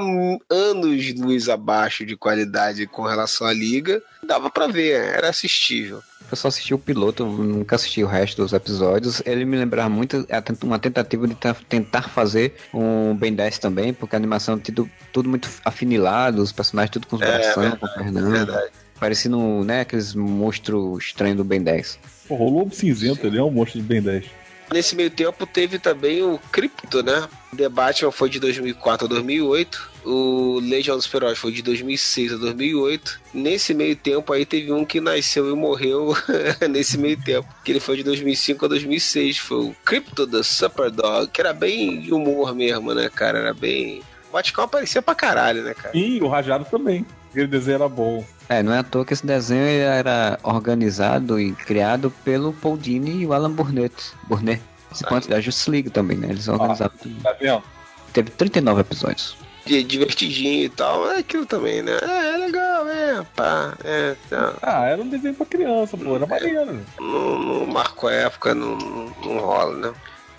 anos luz abaixo de qualidade com relação à liga. Dava pra ver, era assistível. Eu só assisti o piloto, nunca assisti o resto dos episódios. Ele me lembrava muito a tent- uma tentativa de ta- tentar fazer um Ben 10 também, porque a animação tido tudo muito afinilado, os personagens tudo com os É, verdade, com pernão. Verdade. Parecendo, né, aqueles monstros estranhos do Ben 10. Porra, o Lobo Cinzento, ele é um monstro de Ben 10. Nesse meio tempo teve também o Crypto, né? O The Batman foi de 2004 a 2008. O Legion dos Super-Heróis foi de 2006 a 2008. Nesse meio tempo aí teve um que nasceu e morreu nesse meio tempo. Que ele foi de 2005 a 2006. Foi o Crypto da Superdog. Que era bem de humor mesmo, né, cara? Era bem... O Vaticão aparecia pra caralho, né, cara? E o Rajado também. Aquele desenho era bom. É, não é à toa que esse desenho era organizado e criado pelo Paul Dini e o Alan Burnett. Burnett. Enquanto da Justice League também, né? Eles organizaram tudo. Tá vendo? Teve 39 episódios. De- Divertidinho e tal. É aquilo também, né? É, é legal, é, pá. É, tá. Ah, era um desenho pra criança, pô. Era maneiro. Não, não marcou a época, não, não, não rola, né?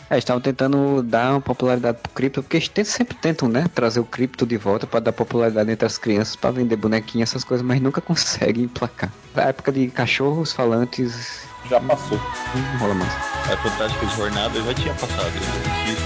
É, eles estavam tentando dar uma popularidade pro cripto, porque eles sempre tentam, né? Trazer o cripto de volta pra dar popularidade entre as crianças, pra vender bonequinho, essas coisas, mas nunca conseguem emplacar. Na época de cachorros falantes, Já passou. não rola mais. A Fantástica Jornada já tinha passado. né?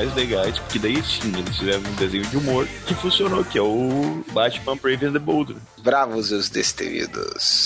Mais legais, porque daí sim, eles fizeram um desenho de humor que funcionou, que é o Batman Brave and the Bold. Bravos os Destemidos.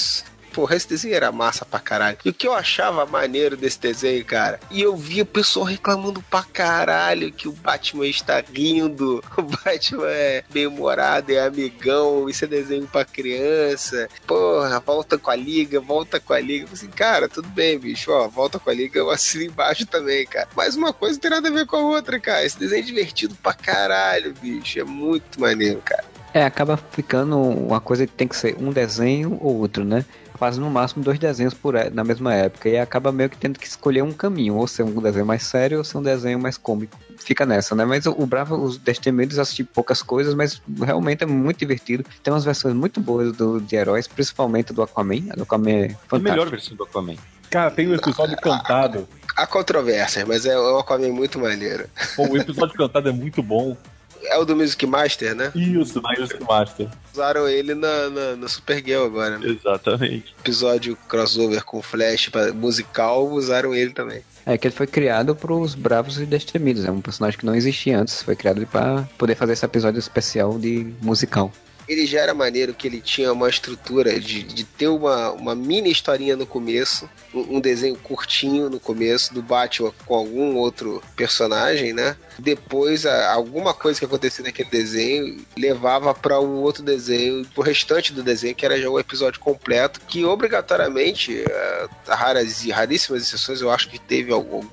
Porra, esse desenho era massa pra caralho. E o que eu achava maneiro desse desenho, cara, e eu via o pessoal reclamando pra caralho que o Batman está rindo, o Batman é bem-humorado, é amigão, isso é desenho pra criança. Porra, volta com a liga, volta com a liga. Falei assim, cara, tudo bem, bicho, ó, volta com a liga, eu assino embaixo também, cara. Mas uma coisa não tem nada a ver com a outra, cara. Esse desenho é divertido pra caralho, bicho. É muito maneiro, cara. É, acaba ficando uma coisa que tem que ser um desenho ou outro, né? Faz no máximo dois desenhos por é- na mesma época e acaba meio que tendo que escolher um caminho, ou ser um desenho mais sério ou ser um desenho mais cômico. Fica nessa, né? Mas o, o Bravo, os Destemidos, assisti poucas coisas, mas realmente é muito divertido. Tem umas versões muito boas do, de heróis, principalmente do Aquaman. A do Aquaman é A melhor versão do Aquaman. Cara, tem um episódio cantado. Há controvérsias, mas é um Aquaman muito maneiro. Pô, o episódio cantado é muito bom. É o do Music Master, né? Isso, do Music Master. Usaram ele na, na, Supergirl agora, né? Exatamente. Episódio crossover com Flash pra, musical, usaram ele também. É que ele foi criado pros Bravos e Destemidos. É um personagem que não existia antes. Foi criado para poder fazer esse episódio especial de musical. Ele já era maneiro que ele tinha uma estrutura de, de ter uma, uma mini historinha no começo, um, um desenho curtinho no começo do Batman com algum outro personagem, né? Depois, a- alguma coisa que acontecia naquele desenho levava para o outro desenho, pro restante do desenho, que era já o episódio completo, que obrigatoriamente, eh, raras e raríssimas exceções, eu acho que teve algum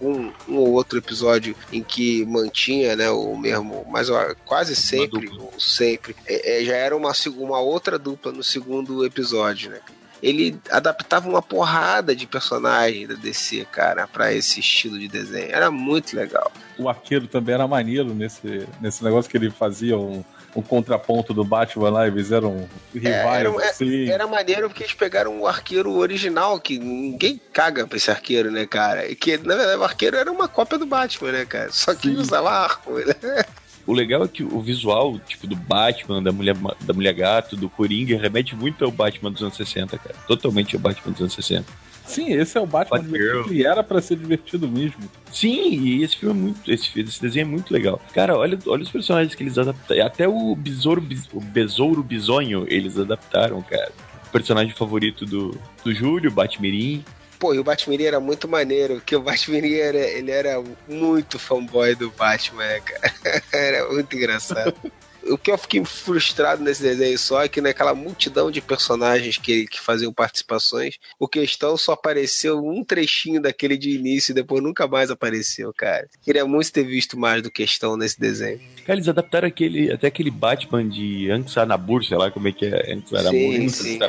um ou outro episódio em que mantinha, né, o mesmo, mas ó, quase sempre, sempre, é, é, já era uma, uma outra dupla no segundo episódio, né? Ele adaptava uma porrada de personagem da DC, cara, pra esse estilo de desenho. Era muito legal. O arqueiro também era maneiro nesse, nesse negócio que ele fazia um, um contraponto do Batman lá, eles eram rivais, É, era, assim. era maneiro porque eles pegaram o arqueiro original, que ninguém caga pra esse arqueiro, né, cara? E que, na verdade, o arqueiro era uma cópia do Batman, né, cara? Só que Sim. usava arco, né? O legal é que o visual, tipo, do Batman, da mulher, da mulher gato, do Coringa, remete muito ao Batman dos anos 60, cara. Totalmente ao Batman dos anos 60. Sim, esse é o Batman divertido, que era pra ser divertido mesmo. Sim, e esse filme é muito. Esse, esse desenho é muito legal. Cara, olha, olha os personagens que eles adaptaram. Até o Besouro, o Besouro Bisonho eles adaptaram, cara. O personagem favorito do, do Júlio, Batmirim. Pô, e o Batman era muito maneiro, porque o Batman era, ele era muito fanboy do Batman, cara. Era muito engraçado. O que eu fiquei frustrado nesse desenho só é que naquela multidão de personagens que, que faziam participações, o Questão só apareceu um trechinho daquele de início e depois nunca mais apareceu, cara. Queria muito ter visto mais do Questão nesse desenho. Cara, eles adaptaram aquele, até aquele Batman de Anx Anabur, sei lá como é que é. Anx Anabur, Sim, sim.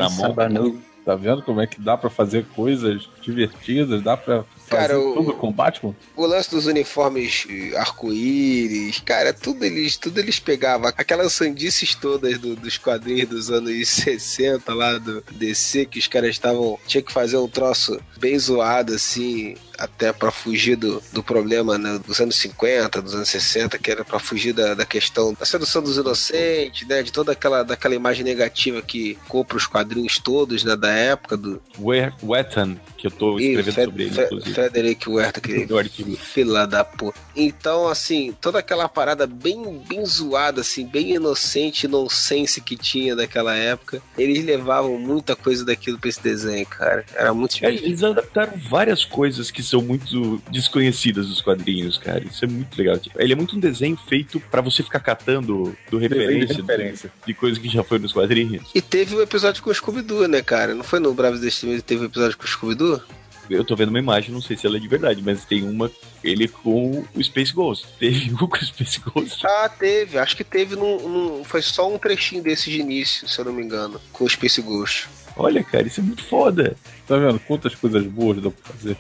Tá vendo como é que dá pra fazer coisas divertidas? Dá pra fazer Cara, o- tudo com o Batman? O lance dos uniformes eh, arco-íris, cara, tudo eles, tudo eles pegavam. Aquelas sandices todas do- dos quadrinhos dos anos 60 lá do DC, que os caras estavam. Tinha que fazer um troço bem zoado, assim, até pra fugir do, do problema né, dos anos 50, dos anos 60, que era pra fugir da, da questão da sedução dos inocentes, né? De toda aquela, daquela imagem negativa que compra os quadrinhos todos, né? Da época do. We- Wetton, que eu tô escrevendo Fred- sobre ele, Fre- inclusive. Frederick Werther, que. Fila da porra. Então, assim, toda aquela parada bem, bem zoada, assim, bem inocente, nonsense que tinha daquela época, eles levavam muita coisa daquilo pra esse desenho, cara. Era muito É, eles adaptaram várias coisas que são muito desconhecidas dos quadrinhos, cara. Isso é muito legal. Tipo, ele é muito um desenho feito pra você ficar catando do Desenho de referência, referência. De, de coisa que já foi nos quadrinhos. E teve o episódio com o Scooby-Doo, né, cara? Não foi no Bravos Destemidos que teve o episódio com o Scooby-Doo? Eu tô vendo uma imagem, não sei se ela é de verdade, mas tem uma ele com o Space Ghost. Teve um com o Space Ghost. Ah, teve. Acho que teve num, num- Foi só um trechinho desse de início, se eu não me engano, com o Space Ghost. Olha, cara, isso é muito foda. Tá vendo? Quantas coisas boas dá pra fazer.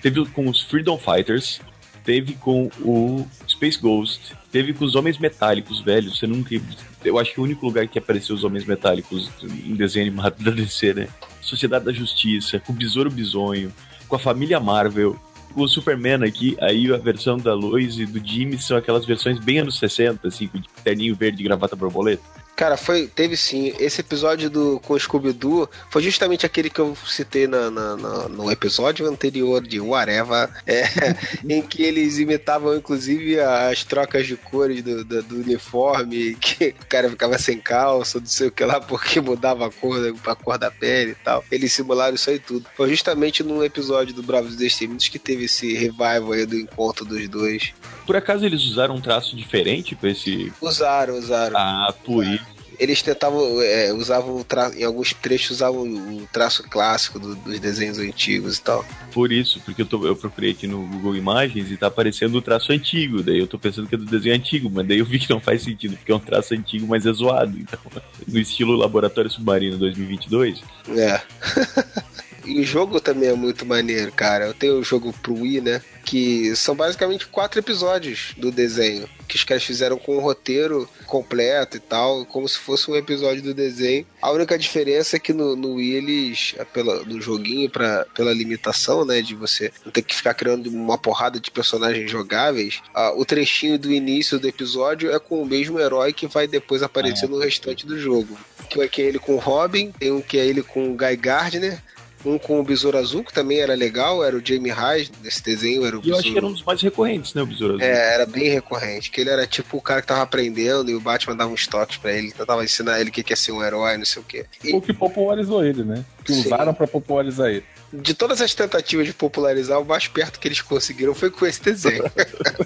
Teve com os Freedom Fighters, teve com o Space Ghost, teve com os Homens Metálicos, velho. Você nunca. Eu acho que o único lugar que apareceu os Homens Metálicos em desenho animado da DC, né? Sociedade da Justiça, com o Besouro Bisonho, com a família Marvel. Com o Superman aqui, aí a versão da Lois e do Jimmy são aquelas versões bem anos 60, assim, com terninho verde e gravata borboleta. Cara, foi, teve sim. Esse episódio do, com o Scooby-Doo foi justamente aquele que eu citei na, na- na- no episódio anterior de Whatever, é, em que eles imitavam inclusive as trocas de cores do, do, do uniforme, que o cara ficava sem calça, não sei o que lá, porque mudava a cor, a cor da pele e tal. Eles simularam isso aí tudo. Foi justamente num episódio do Bravos Destemidos que teve esse revival aí do encontro dos dois. Por acaso eles usaram um traço diferente pra esse. Usaram, usaram. Ah, por isso. Eles tentavam, é, usavam o tra... em alguns trechos usavam o traço clássico do- dos desenhos antigos e tal. Por isso, porque eu, tô- eu procurei aqui no Google Imagens e tá aparecendo o traço antigo. Daí eu tô pensando que é do desenho antigo, mas daí eu vi que não faz sentido, porque é um traço antigo, mas é zoado. Então, no estilo Laboratório Submarino 2022. É. e o jogo também é muito maneiro, cara. Eu tenho o jogo pro Wii, né? Que são basicamente quatro episódios do desenho. Que os caras fizeram com um roteiro completo e tal, como se fosse um episódio do desenho. A única diferença é que no, no Wii eles, é pela, no joguinho, pra, pela limitação, né? De você não ter que ficar criando uma porrada de personagens jogáveis, ah, o trechinho do início do episódio é com o mesmo herói que vai depois aparecer no restante do jogo. Que é que é ele com o Robin, tem um que é ele com o Guy Gardner, Um com o Besouro Azul, que também era legal, era o Jamie Hyde, nesse desenho era o E eu acho que era um Besouro. dos mais recorrentes, né, o Besouro Azul? É, era bem recorrente, que ele era tipo o cara que tava aprendendo e o Batman dava uns toques pra ele, tentava ensinar ele o que que é ser um herói, não sei o quê. E O que popularizou ele, né? Que Sim. usaram pra popularizar ele. de todas as tentativas de popularizar, o mais perto que eles conseguiram foi com esse desenho.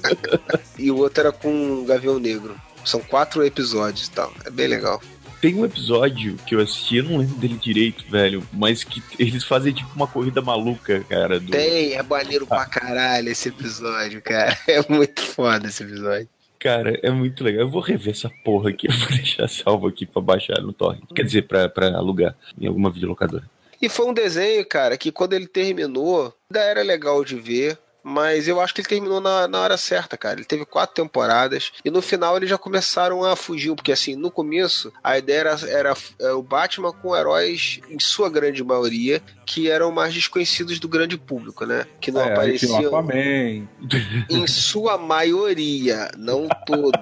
e o outro era com o Gavião Negro. São quatro episódios e tal. É bem legal. Tem um episódio que eu assisti, eu não lembro dele direito, velho, mas que eles fazem tipo uma corrida maluca, cara. Do... Tem, é maneiro pra caralho esse episódio, cara. É muito foda esse episódio. Cara, é muito legal. Eu vou rever essa porra aqui, eu vou deixar salvo aqui pra baixar no torrent. Quer dizer, pra, pra alugar em alguma videolocadora. E foi um desenho, cara, que quando ele terminou, ainda era legal de ver. Mas eu acho que ele terminou na, na hora certa, cara. Ele teve quatro temporadas e no final eles já começaram a fugir, porque assim, no começo a ideia era, era é, o Batman com heróis, em sua grande maioria, que eram mais desconhecidos do grande público, né? Que não é, apareciam Aquaman. em sua maioria, não todos.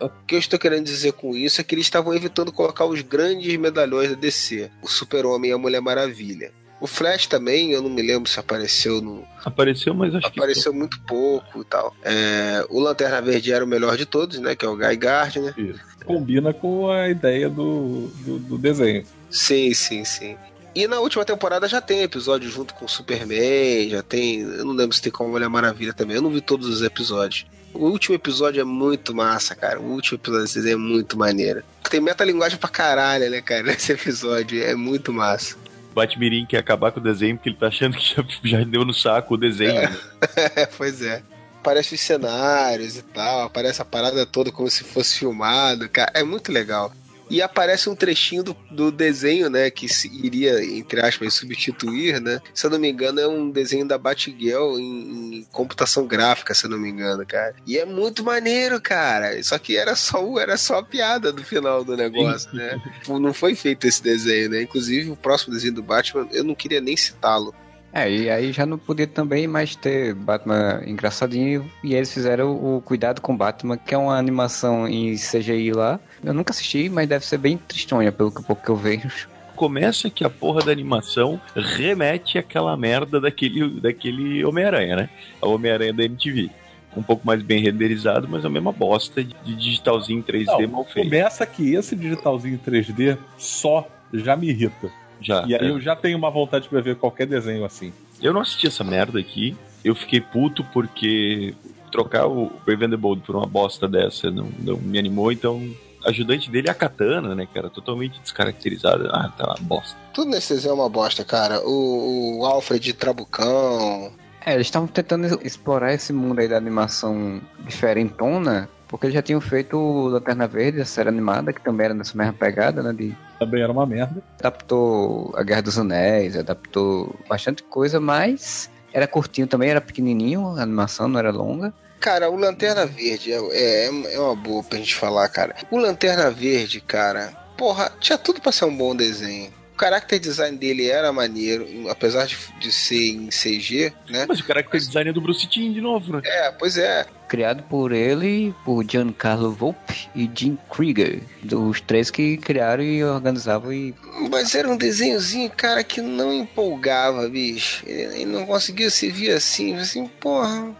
O que eu estou querendo dizer com isso é que eles estavam evitando colocar os grandes medalhões da DC, o Super-Homem e a Mulher Maravilha. O Flash também, eu não me lembro se apareceu no, Apareceu, mas acho apareceu muito pouco e tal. É, o Lanterna Verde era o melhor de todos, né? Que é o Guy Gardner. Isso. Combina com a ideia do, do, do desenho. Sim, sim, sim. E na última temporada já tem episódio junto com o Superman, já tem. Eu não lembro se tem com a Mulher Maravilha também. Eu não vi todos os episódios. O último episódio é muito massa, cara. O último episódio é muito maneiro. Tem metalinguagem pra caralho, né, cara? Nesse episódio. É muito massa. Batmirim quer acabar com o desenho porque ele tá achando que já, já deu no saco o desenho. né? pois é. Aparece os cenários e tal, aparece a parada toda como se fosse filmado, cara, é muito legal. E aparece um trechinho do, do desenho, né, que se iria, entre aspas, substituir, né? Se eu não me engano, é um desenho da Batgirl em, em computação gráfica, se eu não me engano, cara. E é muito maneiro, cara. Só que era só, era só a piada do final do negócio, né? Não foi feito esse desenho, né? Inclusive, o próximo desenho do Batman, eu não queria nem citá-lo. É, e aí já não podia também mais ter Batman engraçadinho. E eles fizeram o Cuidado com Batman, que é uma animação em CGI lá. Eu nunca assisti, mas deve ser bem tristonha, pelo que pouco que eu vejo. Começa que a porra da animação remete àquela merda daquele, daquele Homem-Aranha, né? A Homem-Aranha da MTV. Um pouco mais bem renderizado, mas a mesma bosta de digitalzinho em 3D Não, mal feito. começa que esse digitalzinho em 3D só já me irrita. Já. E aí é. eu já tenho uma vontade pra ver qualquer desenho assim. Eu não assisti essa merda aqui. Eu fiquei puto porque trocar o Brave and the Bold por uma bosta dessa não, não me animou, então. Ajudante dele é a Katana, né, cara? Totalmente descaracterizada. Ah, tá uma bosta. Tudo nesse desenho é uma bosta, cara. O, o Alfred Trabucão. É, eles estavam tentando explorar esse mundo aí da animação diferentona, porque eles já tinham feito o Lanterna Verde, a série animada, que também era nessa mesma pegada, né? De Também era uma merda. adaptou a Guerra dos Anéis, adaptou bastante coisa, mas era curtinho também, era pequenininho, a animação não era longa. Cara, o Lanterna Verde é, é, é uma boa pra gente falar, cara. O Lanterna Verde, cara, porra, tinha tudo pra ser um bom desenho. O character design dele era maneiro, apesar de, de ser em CG, né? Mas o character design é do Bruce Timm de novo, né? É, pois é. Criado por ele, por Giancarlo Volpe e Jim Krieger, os três que criaram e organizavam e Mas era um desenhozinho, cara, que não empolgava, bicho. Ele, não conseguia se ver assim, assim, porra.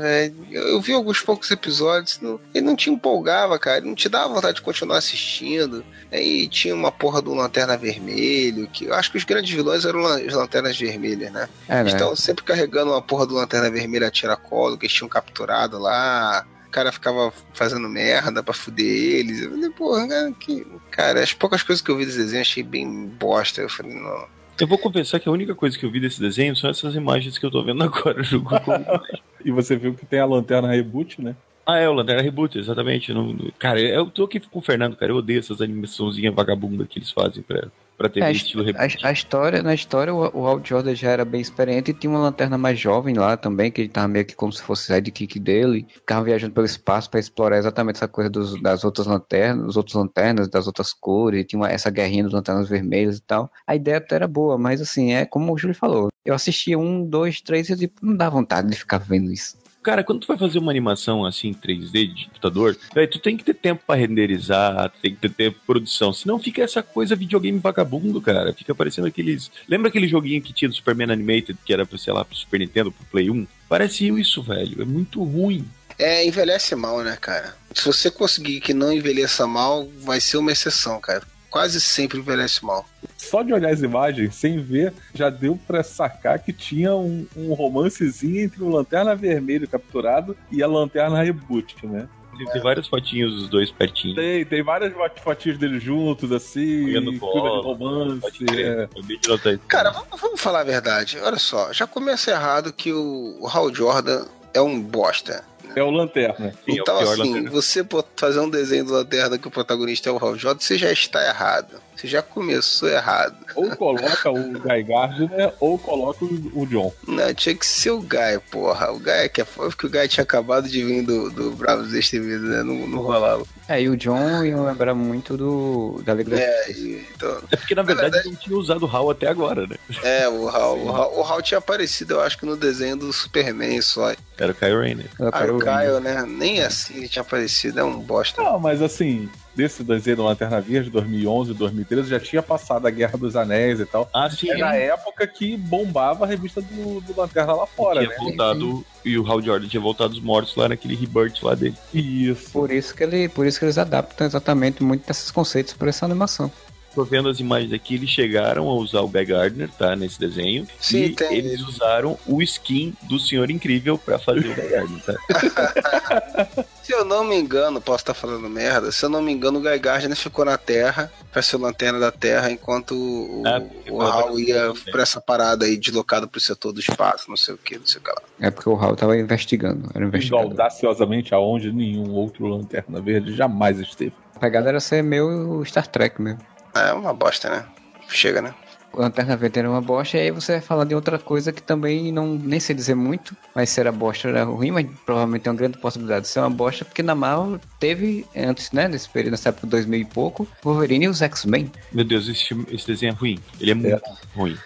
Velho, eu vi alguns poucos episódios, não- ele não te empolgava, cara, ele não te dava vontade de continuar assistindo. Aí tinha uma porra do Lanterna Vermelho, que eu acho que os grandes vilões eram as Lanternas Vermelhas, né? é, Eles né? estavam sempre carregando uma porra do Lanterna Vermelha a tiracolo, que eles tinham capturado lá. O cara ficava fazendo merda pra fuder eles. Eu falei, porra, cara, que... cara, as poucas coisas que eu vi desse desenho eu achei bem bosta. Eu falei, não. Eu vou confessar que a única coisa que eu vi desse desenho são essas imagens que eu tô vendo agora Google. E você viu que tem a lanterna reboot, né? ah, é, o Lanterna Reboot, exatamente. Não- cara, eu tô aqui com o Fernando, cara. Eu odeio essas animaçãozinhas vagabundas que eles fazem pra, pra TV É, a, estilo a- a história, na história, o, o Hal Jordan já era bem experiente e tinha uma lanterna mais jovem lá também, que ele tava meio que como se fosse sidekick dele. Ficava viajando pelo espaço para explorar exatamente essa coisa dos, das outras lanternas, dos outros lanternas, das outras cores, tinha uma- essa guerrinha das lanternas vermelhas e tal. A ideia até era boa, mas assim, é como o Júlio falou. Eu assistia um, dois, três e eu tipo, não dá vontade de ficar vendo isso. Cara, quando tu vai fazer uma animação assim, 3D de computador, velho, tu tem que ter tempo pra renderizar, tem que ter tempo produção. Senão fica essa coisa videogame vagabundo, cara. Fica parecendo aqueles. Lembra aquele joguinho que tinha do Superman Animated, que era, sei lá, pro Super Nintendo, pro Play 1? Parece isso, velho. É muito ruim. É, envelhece mal, né, cara? Se você conseguir que não envelheça mal, vai ser uma exceção, cara. Quase sempre envelhece mal. Só de olhar as imagens, sem ver, já deu pra sacar que tinha um, um romancezinho entre o Lanterna Vermelho capturado e a Lanterna Reboot, né? Tem, tem várias fotinhos dos dois pertinho. Tem, tem várias fotinhas deles juntos, assim, clima colo, de romance. É. Isso. Cara, vamos, vamos falar a verdade. Olha só, já começa errado que o, o Hal Jordan é um bosta. É o Lanterna. Sim, é o então, pior assim, Lanterna. você fazer um desenho do Lanterna que o protagonista é o Hal Jordan, você já está errado. Você já começou errado. Ou coloca o Guy Gardner, ou coloca o, o John. Não, tinha que ser o Guy, porra. O Guy é que é foda, porque o Guy tinha acabado de vir do, do Bravos Destemidos, né? Não, não rolava. É, e o John ia lembrar muito do da Liga da É, e- então. É porque, na verdade, verdade- não tinha usado o HAL até agora, né? É, o Hal, o Hal, o Hal tinha aparecido, eu acho que no desenho do Superman só. Era o Kyle Rayner. Eu Ah, o Kyle, né? Nem assim ele tinha aparecido, é um bosta. Não, mas assim, desse desenho do Lanterna Verde, 2011, 2013, já tinha passado a Guerra dos Anéis e tal. Ah, sim. É na época que bombava a revista do, do Lanterna lá fora, tinha né? voltado, e o Hal Jordan tinha voltado os mortos lá naquele rebirth lá dele. Isso. Por isso que ele, por isso que eles adaptam exatamente muito desses conceitos para essa animação. Tô vendo as imagens aqui, eles chegaram a usar o Guy Gardner, tá? Nesse desenho. Sim, e tem. eles usaram o skin do Senhor Incrível pra fazer o Guy Gardner, tá? Se eu não me engano, posso estar falando merda, se eu não me engano, o Guy Gardner ficou na Terra, pra ser lanterna da Terra, enquanto o, Ah, o Hal ia pra essa parada aí, deslocado pro setor do espaço, não sei o que, não sei o que lá. É porque o Hal tava investigando. Era Indo investigador. audaciosamente aonde nenhum outro Lanterna Verde jamais esteve. A pegada era ser meio Star Trek mesmo. É uma bosta, né? Chega, né? O Lanterna Verde era uma bosta, e aí você vai falar de outra coisa que também não nem sei dizer muito, mas se era bosta era ruim, mas provavelmente tem uma grande possibilidade de ser uma bosta, porque na Marvel teve, antes, né, nesse período, nessa época de 2000 e pouco, Wolverine e os X-Men. Meu Deus, esse, esse desenho é ruim. Ele é muito ruim.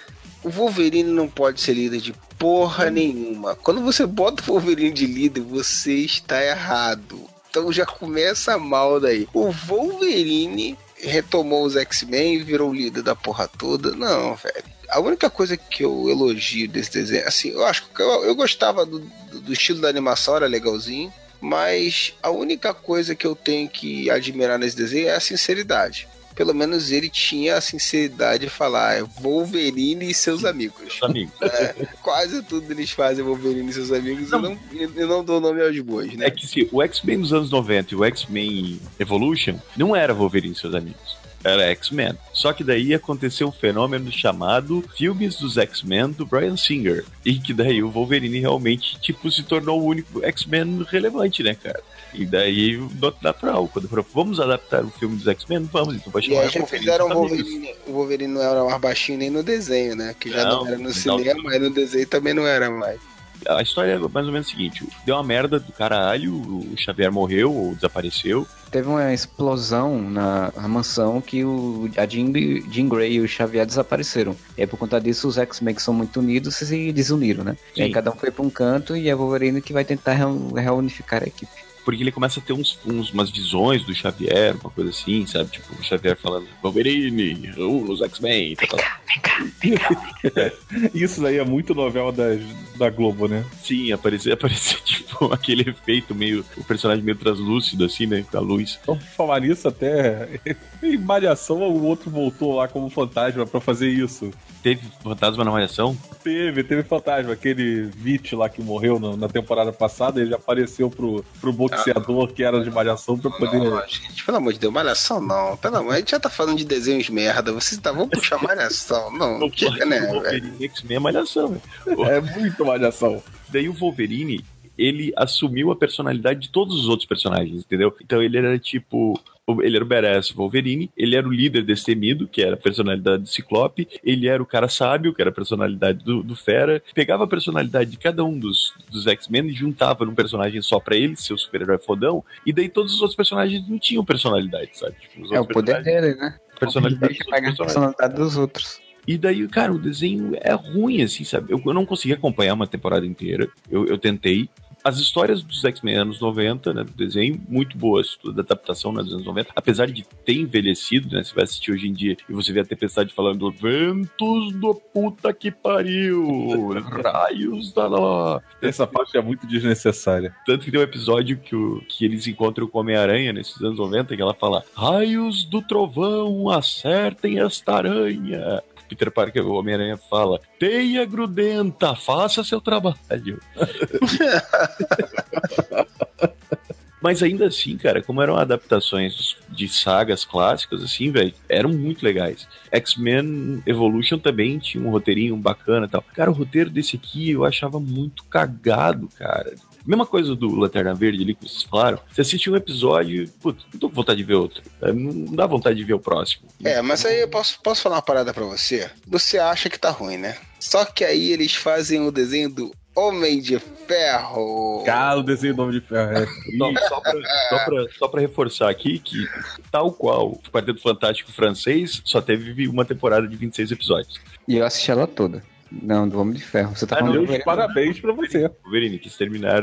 O Wolverine não pode ser líder de porra nenhuma. Quando você bota o Wolverine de líder, você está errado. Então já começa mal daí. O Wolverine retomou os X-Men e virou o líder da porra toda. Não, velho. A única coisa que eu elogio desse desenho, assim, eu acho que eu, eu gostava do, do- do estilo da animação, era legalzinho. Mas a única coisa que eu tenho que admirar nesse desenho é a sinceridade. Pelo menos ele tinha a sinceridade de falar é Wolverine e seus amigos. Meus amigos. É, quase tudo eles fazem Wolverine e seus amigos e não, e não dou nome aos bois, né? É que se o X-Men dos anos 90 e o X-Men Evolution não era Wolverine e seus amigos. Era X-Men. Só que daí aconteceu um fenômeno chamado Filmes dos X-Men do Brian Singer. E que daí o Wolverine realmente, tipo, se tornou o único X-Men relevante, né, cara? E daí, do- natural, quando falou, vamos adaptar o filme dos X-Men, vamos, então vai E chamar aí já e fizeram o. Wolverine. O Wolverine não era mais baixinho nem no desenho, né? Que já não, Não, era no não. cinema, mas no desenho também não era mais. A história é mais ou menos o seguinte: deu uma merda do caralho, o Xavier morreu ou desapareceu. Teve uma explosão na, mansão que o, a Jean, Jean Grey e o Xavier desapareceram. E aí, por conta disso, os X-Men que são muito unidos se desuniram, né? E aí cada um foi pra um canto e é o Wolverine que vai tentar reu- reunificar a equipe. Porque ele começa a ter uns, uns- umas visões do Xavier, uma coisa assim, sabe? Tipo, o Xavier falando, Wolverine, uh, os X-Men, tal, tal. Isso daí é muito novela da, da Globo, né? Sim, aparecer, aparecer, tipo, aquele efeito meio, o personagem meio translúcido, assim, né? Com a luz. Então, por falar nisso, até em Malhação, o outro voltou lá como fantasma pra fazer isso. Teve fantasma na malhação? Teve, teve fantasma. Aquele Vit lá que morreu na, na temporada passada, ele apareceu pro, pro boxeador que era de Malhação pra poder. Não, gente, pelo amor de Deus, malhação não. Pelo amor, a gente já tá falando de desenhos merda. Vocês tá, vão puxar malhação. Não, né, o velho? Wolverine X-Men é malhação, velho. É muito Malhação. Daí o Wolverine, ele assumiu a personalidade de todos os outros personagens, entendeu? Então ele era tipo. Ele era o badass Wolverine, ele era o líder destemido, que era a personalidade do Ciclope, ele era o cara sábio, que era a personalidade do, do Fera, pegava a personalidade de cada um dos, dos X-Men e juntava num personagem só pra ele, seu super-herói fodão, e daí todos os outros personagens não tinham personalidade, sabe? Tipo, os É o poder dele, né? personalidade dos pegar a personalidade dos outros. E daí, cara, o desenho é ruim, assim, sabe? Eu, eu não consegui acompanhar uma temporada inteira. Eu, eu tentei. As histórias dos X-Men anos 90, né, do desenho, muito boas, toda a adaptação né, dos anos 90, apesar de ter envelhecido, né, você vai assistir hoje em dia e você vê a Tempestade falando ventos do puta que pariu, raios da lá. Essa parte é muito desnecessária. Tanto que tem um episódio que, o, que eles encontram com o Homem-Aranha nesses anos 90, que ela fala: Raios do trovão, acertem esta aranha. Peter Parker, o Homem-Aranha, fala: Teia grudenta, faça seu trabalho. Mas ainda assim, cara, como eram adaptações de sagas clássicas, assim, velho, eram muito legais. X-Men Evolution também tinha um roteirinho bacana e tal. Cara, o roteiro desse aqui eu achava muito cagado, cara. Mesma coisa do Lanterna Verde ali que vocês falaram. Você assiste um episódio, putz, não tô com vontade de ver outro. É, Não dá vontade de ver o próximo. É, mas aí eu posso, posso falar uma parada pra você? Você acha que tá ruim, né? Só que aí eles fazem o desenho do Homem de Ferro. Cara, o desenho do Homem de Ferro é Só, só, pra, só, pra, só pra reforçar aqui que, tal qual o Quarteto Fantástico francês, só teve uma temporada de 26 episódios. E eu assisti ela toda. Não, do Homem de Ferro. Você tá Ah, falando não, do Meus Wolverine? parabéns pra você. Wolverine, quis terminar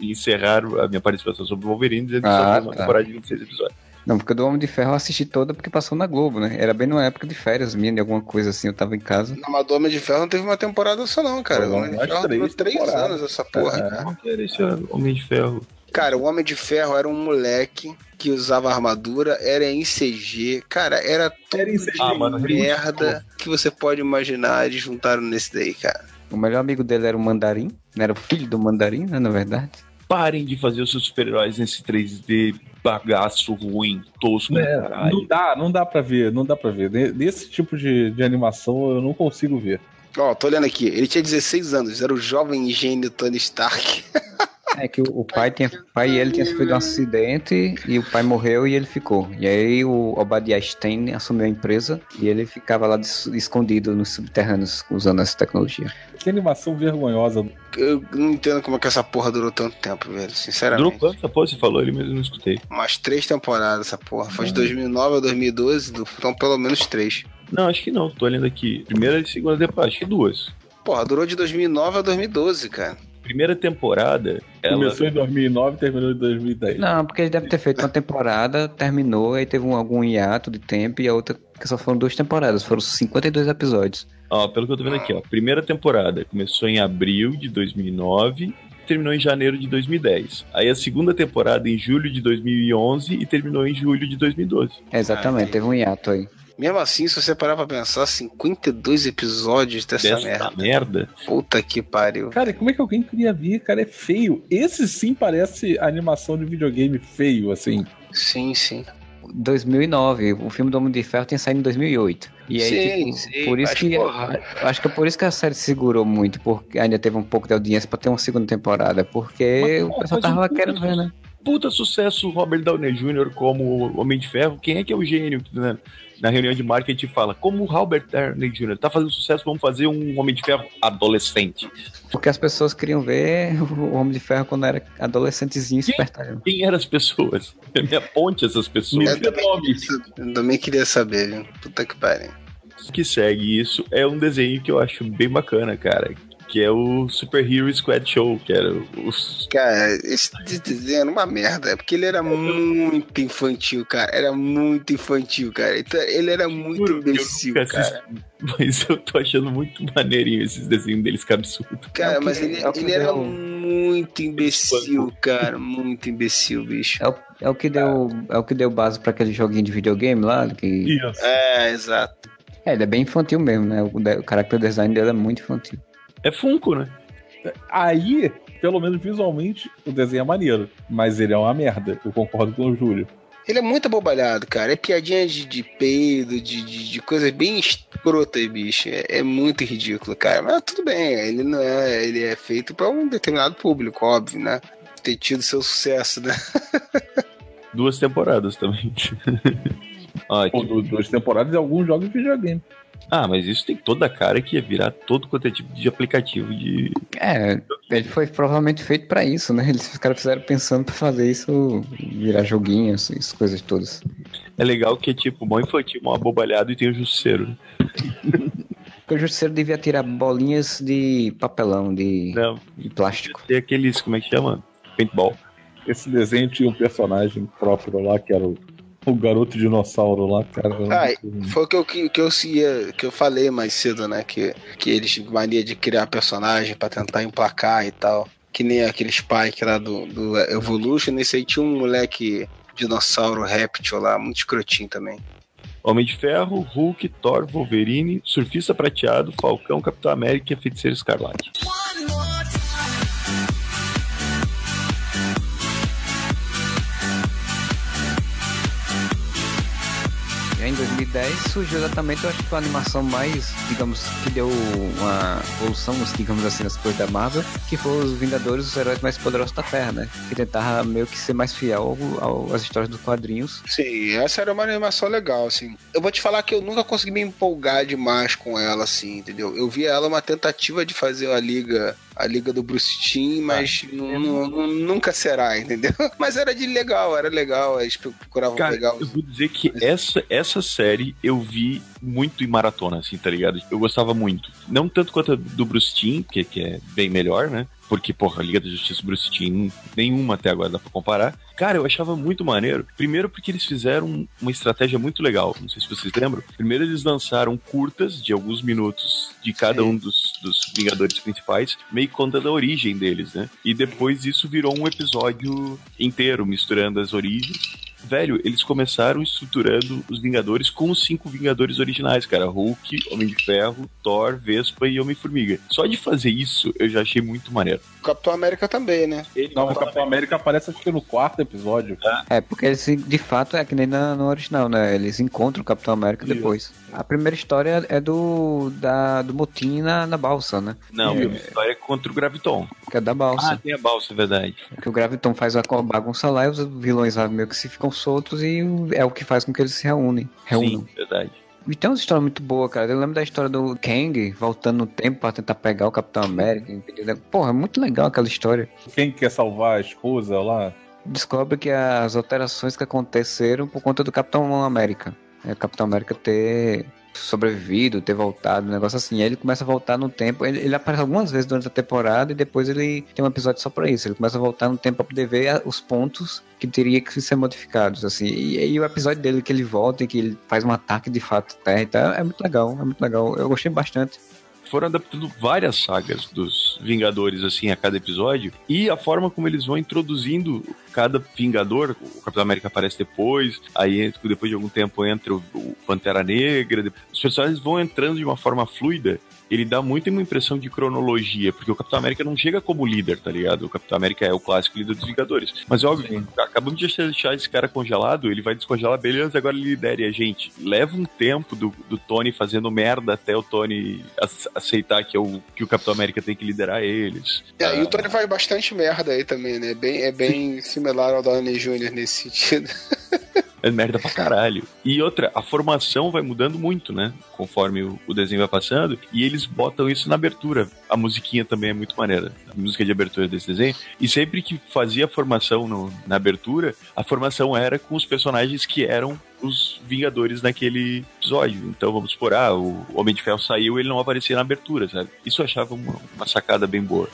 e encerrar a minha participação sobre o Wolverine dizendo que Ah, só tem uma tá. temporada de 26 episódios. Não, porque do Homem de Ferro eu assisti toda porque passou na Globo, né? Era bem numa época de férias minha, de alguma coisa assim, eu tava em casa. Não, mas do Homem de Ferro não teve uma temporada só, não, cara. O Homem de mais Ferro três durou três anos essa porra, É. cara. Qual que era esse Homem de Ferro? Cara, o Homem de Ferro era um moleque que usava armadura, era em CG, cara, era tudo Era CG. de Ah, mano, merda que você pode imaginar, eles juntaram nesse daí, cara. O melhor amigo dele era o Mandarim, né? era o filho do Mandarim, né, na verdade. Parem de fazer os seus super-heróis nesse 3D bagaço ruim, tosco, É, caralho. não dá, não dá pra ver, não dá pra ver. Ne- Nesse tipo de, de animação eu não consigo ver. Ó, tô olhando aqui, ele tinha 16 anos, era o jovem gênio Tony Stark. É que o, o pai tinha, o pai e ele tinham sofrido um acidente e o pai morreu e ele ficou. E aí o Obadiah Stein assumiu a empresa e ele ficava lá escondido nos subterrâneos usando essa tecnologia. Que animação vergonhosa. Eu não entendo como é que essa porra durou tanto tempo, velho, Durou sinceramente. quanto essa porra? Você falou ele mesmo, eu não escutei. Umas três temporadas essa porra. Foi de 2009 a 2012, do- então pelo menos três. Não, acho que não, tô olhando aqui. Primeira e segunda temporada, acho que duas. Porra, durou de 2009 a 2012, cara. Primeira temporada, ela... Começou em 2009 e terminou em 2010. Não, porque ele deve ter feito uma temporada, terminou, aí teve um, algum hiato de tempo e a outra, que só foram duas temporadas, foram 52 episódios. Ó, pelo que eu tô vendo aqui, ó. Primeira temporada começou em abril de 2009 e terminou em janeiro de 2010. Aí a segunda temporada em julho de 2011 e terminou em julho de 2012. É, exatamente, Ah, teve um hiato aí. Mesmo assim, se você parar pra pensar, 52 episódios dessa Dessa merda. merda. Puta que pariu. Cara, como é que alguém queria ver? Cara, é feio. Esse sim parece animação de videogame feio, assim. Sim, sim. 2009, o filme do Homem de Ferro tinha saído em 2008. E aí, Sim, tipo, sim, por isso que porra. acho que é por isso que a série segurou muito, porque ainda teve um pouco de audiência pra ter uma segunda temporada, porque Mas, o pessoal tava querendo ver, né? Puta sucesso Robert Downey Jr. como Homem de Ferro. Quem é que é o gênio que né, na reunião de marketing fala? Como o Robert Downey Jr. tá fazendo sucesso, vamos fazer um Homem de Ferro adolescente. Porque as pessoas queriam ver o Homem de Ferro quando era adolescentezinho espertalhão. Quem eram as pessoas? Me aponte essas pessoas. Eu também, eu também queria saber, viu? Puta que pariu. que segue isso é um desenho que eu acho bem bacana, cara. Que é o Super Hero Squad Show, que era os. Cara, esse desenho era uma merda, é porque ele era muito infantil, cara. Era muito infantil, cara. Então, ele era muito Juro imbecil, cara. assisti, Mas eu tô achando muito maneirinho esses desenhos deles, que absurdo. Cara, É mas ele, é que ele era muito imbecil, cara. Muito imbecil, bicho. É o, é o que deu, é o que deu base pra aquele joguinho de videogame lá, que Isso. É, exato. é, ele é bem infantil mesmo, né? O, de- o character design dele é muito infantil. É Funko, né? Aí, pelo menos visualmente, o desenho é maneiro. Mas ele é uma merda. Eu concordo com o Júlio. Ele é muito abobalhado, cara. É piadinha de, de peido, de, de, de coisas bem escrotas, bicho. É, é muito ridículo, cara. Mas tudo bem, ele não é. Ele é feito pra um determinado público, óbvio, né? Ter tido seu sucesso, né? Duas temporadas também. Ó, Pô, du- duas temporadas e alguns jogos de videogame. Ah, mas isso tem toda a cara que ia virar todo quanto é tipo de aplicativo de. É, ele foi provavelmente feito pra isso, né? Eles os caras fizeram pensando pra fazer isso virar joguinhos, essas coisas todas. É legal que é tipo mó infantil, mó abobalhado e tem o Jusceiro. né? Porque o Justiceiro devia tirar bolinhas de papelão, de, Não, de plástico. tem aqueles, como é que chama? Paintball. Esse desenho tinha um personagem próprio lá, que era o, o garoto dinossauro lá, cara. muito- Foi o que eu, que, que eu, ia- que eu falei mais cedo, né? Que, que eles mania de criar personagem pra tentar emplacar e tal. Que nem aquele Spike lá do, do Evolution. Nesse aí tinha um moleque dinossauro réptil lá, muito escrotinho também. Homem de Ferro, Hulk, Thor, Wolverine, Surfista Prateado, Falcão, Capitão América e a Feiticeira Escarlate. 10 surgiu exatamente, eu acho que a animação mais, digamos, que deu uma evolução, assim, digamos assim, nas coisas da Marvel, que foi os Vingadores, os heróis mais poderosos da Terra, né? Que tentava meio que ser mais fiel ao, ao, às histórias dos quadrinhos. Sim, essa era uma animação legal, assim. Eu vou te falar que eu nunca consegui me empolgar demais com ela, assim, entendeu? Eu via ela uma tentativa de fazer a liga a Liga do Bruce Team, mas ah, não, não, não, nunca será, entendeu? Mas era de legal, era legal, eles procuravam Cara, legal. Eu vou dizer que mas... essa, essa série eu vi muito em maratona, assim, tá ligado? Eu gostava muito. Não tanto quanto a do Bruce Timm, que, que é bem melhor, né? Porque, porra, Liga da Justiça e Bruce Timm, nenhuma até agora dá pra comparar. Cara, eu achava muito maneiro. Primeiro porque eles fizeram uma estratégia muito legal. Não sei se vocês lembram. Primeiro eles lançaram curtas de alguns minutos de cada Sim. um dos, dos Vingadores principais, meio que contando a origem deles, né? E depois isso virou um episódio inteiro, misturando as origens velho, eles começaram estruturando os Vingadores com os cinco Vingadores originais, cara. Hulk, Homem de Ferro, Thor, Vespa e Homem-Formiga. Só de fazer isso, eu já achei muito maneiro. Capitão América também, né? Não, o Capitão América aparece acho que no quarto episódio. É, porque eles, de fato, é que nem na- no original, né? Eles encontram o Capitão América Isso. depois. A primeira história é do, da, do motim na, na balsa, né? Não, Isso. a história é contra o Graviton. Que é da Ah, balsa. tem a balsa, é verdade. Que o Graviton faz a bagunça lá e os vilões lá meio que se ficam soltos e é o que faz com que eles se reúnem. reúnam. Sim, verdade. E tem uma história muito boa, cara. Eu lembro da história do Kang voltando no tempo pra tentar pegar o Capitão América. impedir- Porra, é muito legal aquela história. Quem quer salvar a esposa lá? Descobre que as alterações que aconteceram por conta do Capitão América. É, o Capitão América ter sobrevivido, ter voltado, um negócio assim. Aí ele começa a voltar no tempo. Ele, ele aparece algumas vezes durante a temporada e depois ele tem um episódio só pra isso. Ele começa a voltar no tempo pra poder ver os pontos que teria que ser modificados, assim. E, e o episódio dele que ele volta e que ele faz um ataque de fato Terra e tal, é muito legal, é muito legal. Eu gostei bastante. Foram adaptando várias sagas dos Vingadores, assim, a cada episódio. E a forma como eles vão introduzindo cada Vingador. O Capitão América aparece depois. Aí, depois de algum tempo, entra o, o Pantera Negra. Os personagens vão entrando de uma forma fluida. Ele dá muito uma impressão de cronologia, porque o Capitão América não chega como líder, tá ligado? O Capitão América é o clássico líder dos Vingadores. Mas é óbvio, acabamos de deixar esse cara congelado, ele vai descongelar, beleza, agora ele lidere a gente. Leva um tempo do, do Tony fazendo merda até o Tony ace- aceitar que, é o, que o Capitão América tem que liderar eles. É, e o Tony faz bastante merda aí também, né? Bem, é bem similar ao Downey Jr. nesse sentido. É merda pra caralho. E outra, a formação vai mudando muito, né? Conforme o, o desenho vai passando. E eles botam isso na abertura. A musiquinha também é muito maneira. A música de abertura desse desenho. E sempre que fazia a formação no- na abertura, a formação era com os personagens que eram os Vingadores naquele episódio. Então vamos supor, ah, o Homem de Ferro saiu ele não aparecia na abertura, sabe? Isso eu achava uma, uma sacada bem boa.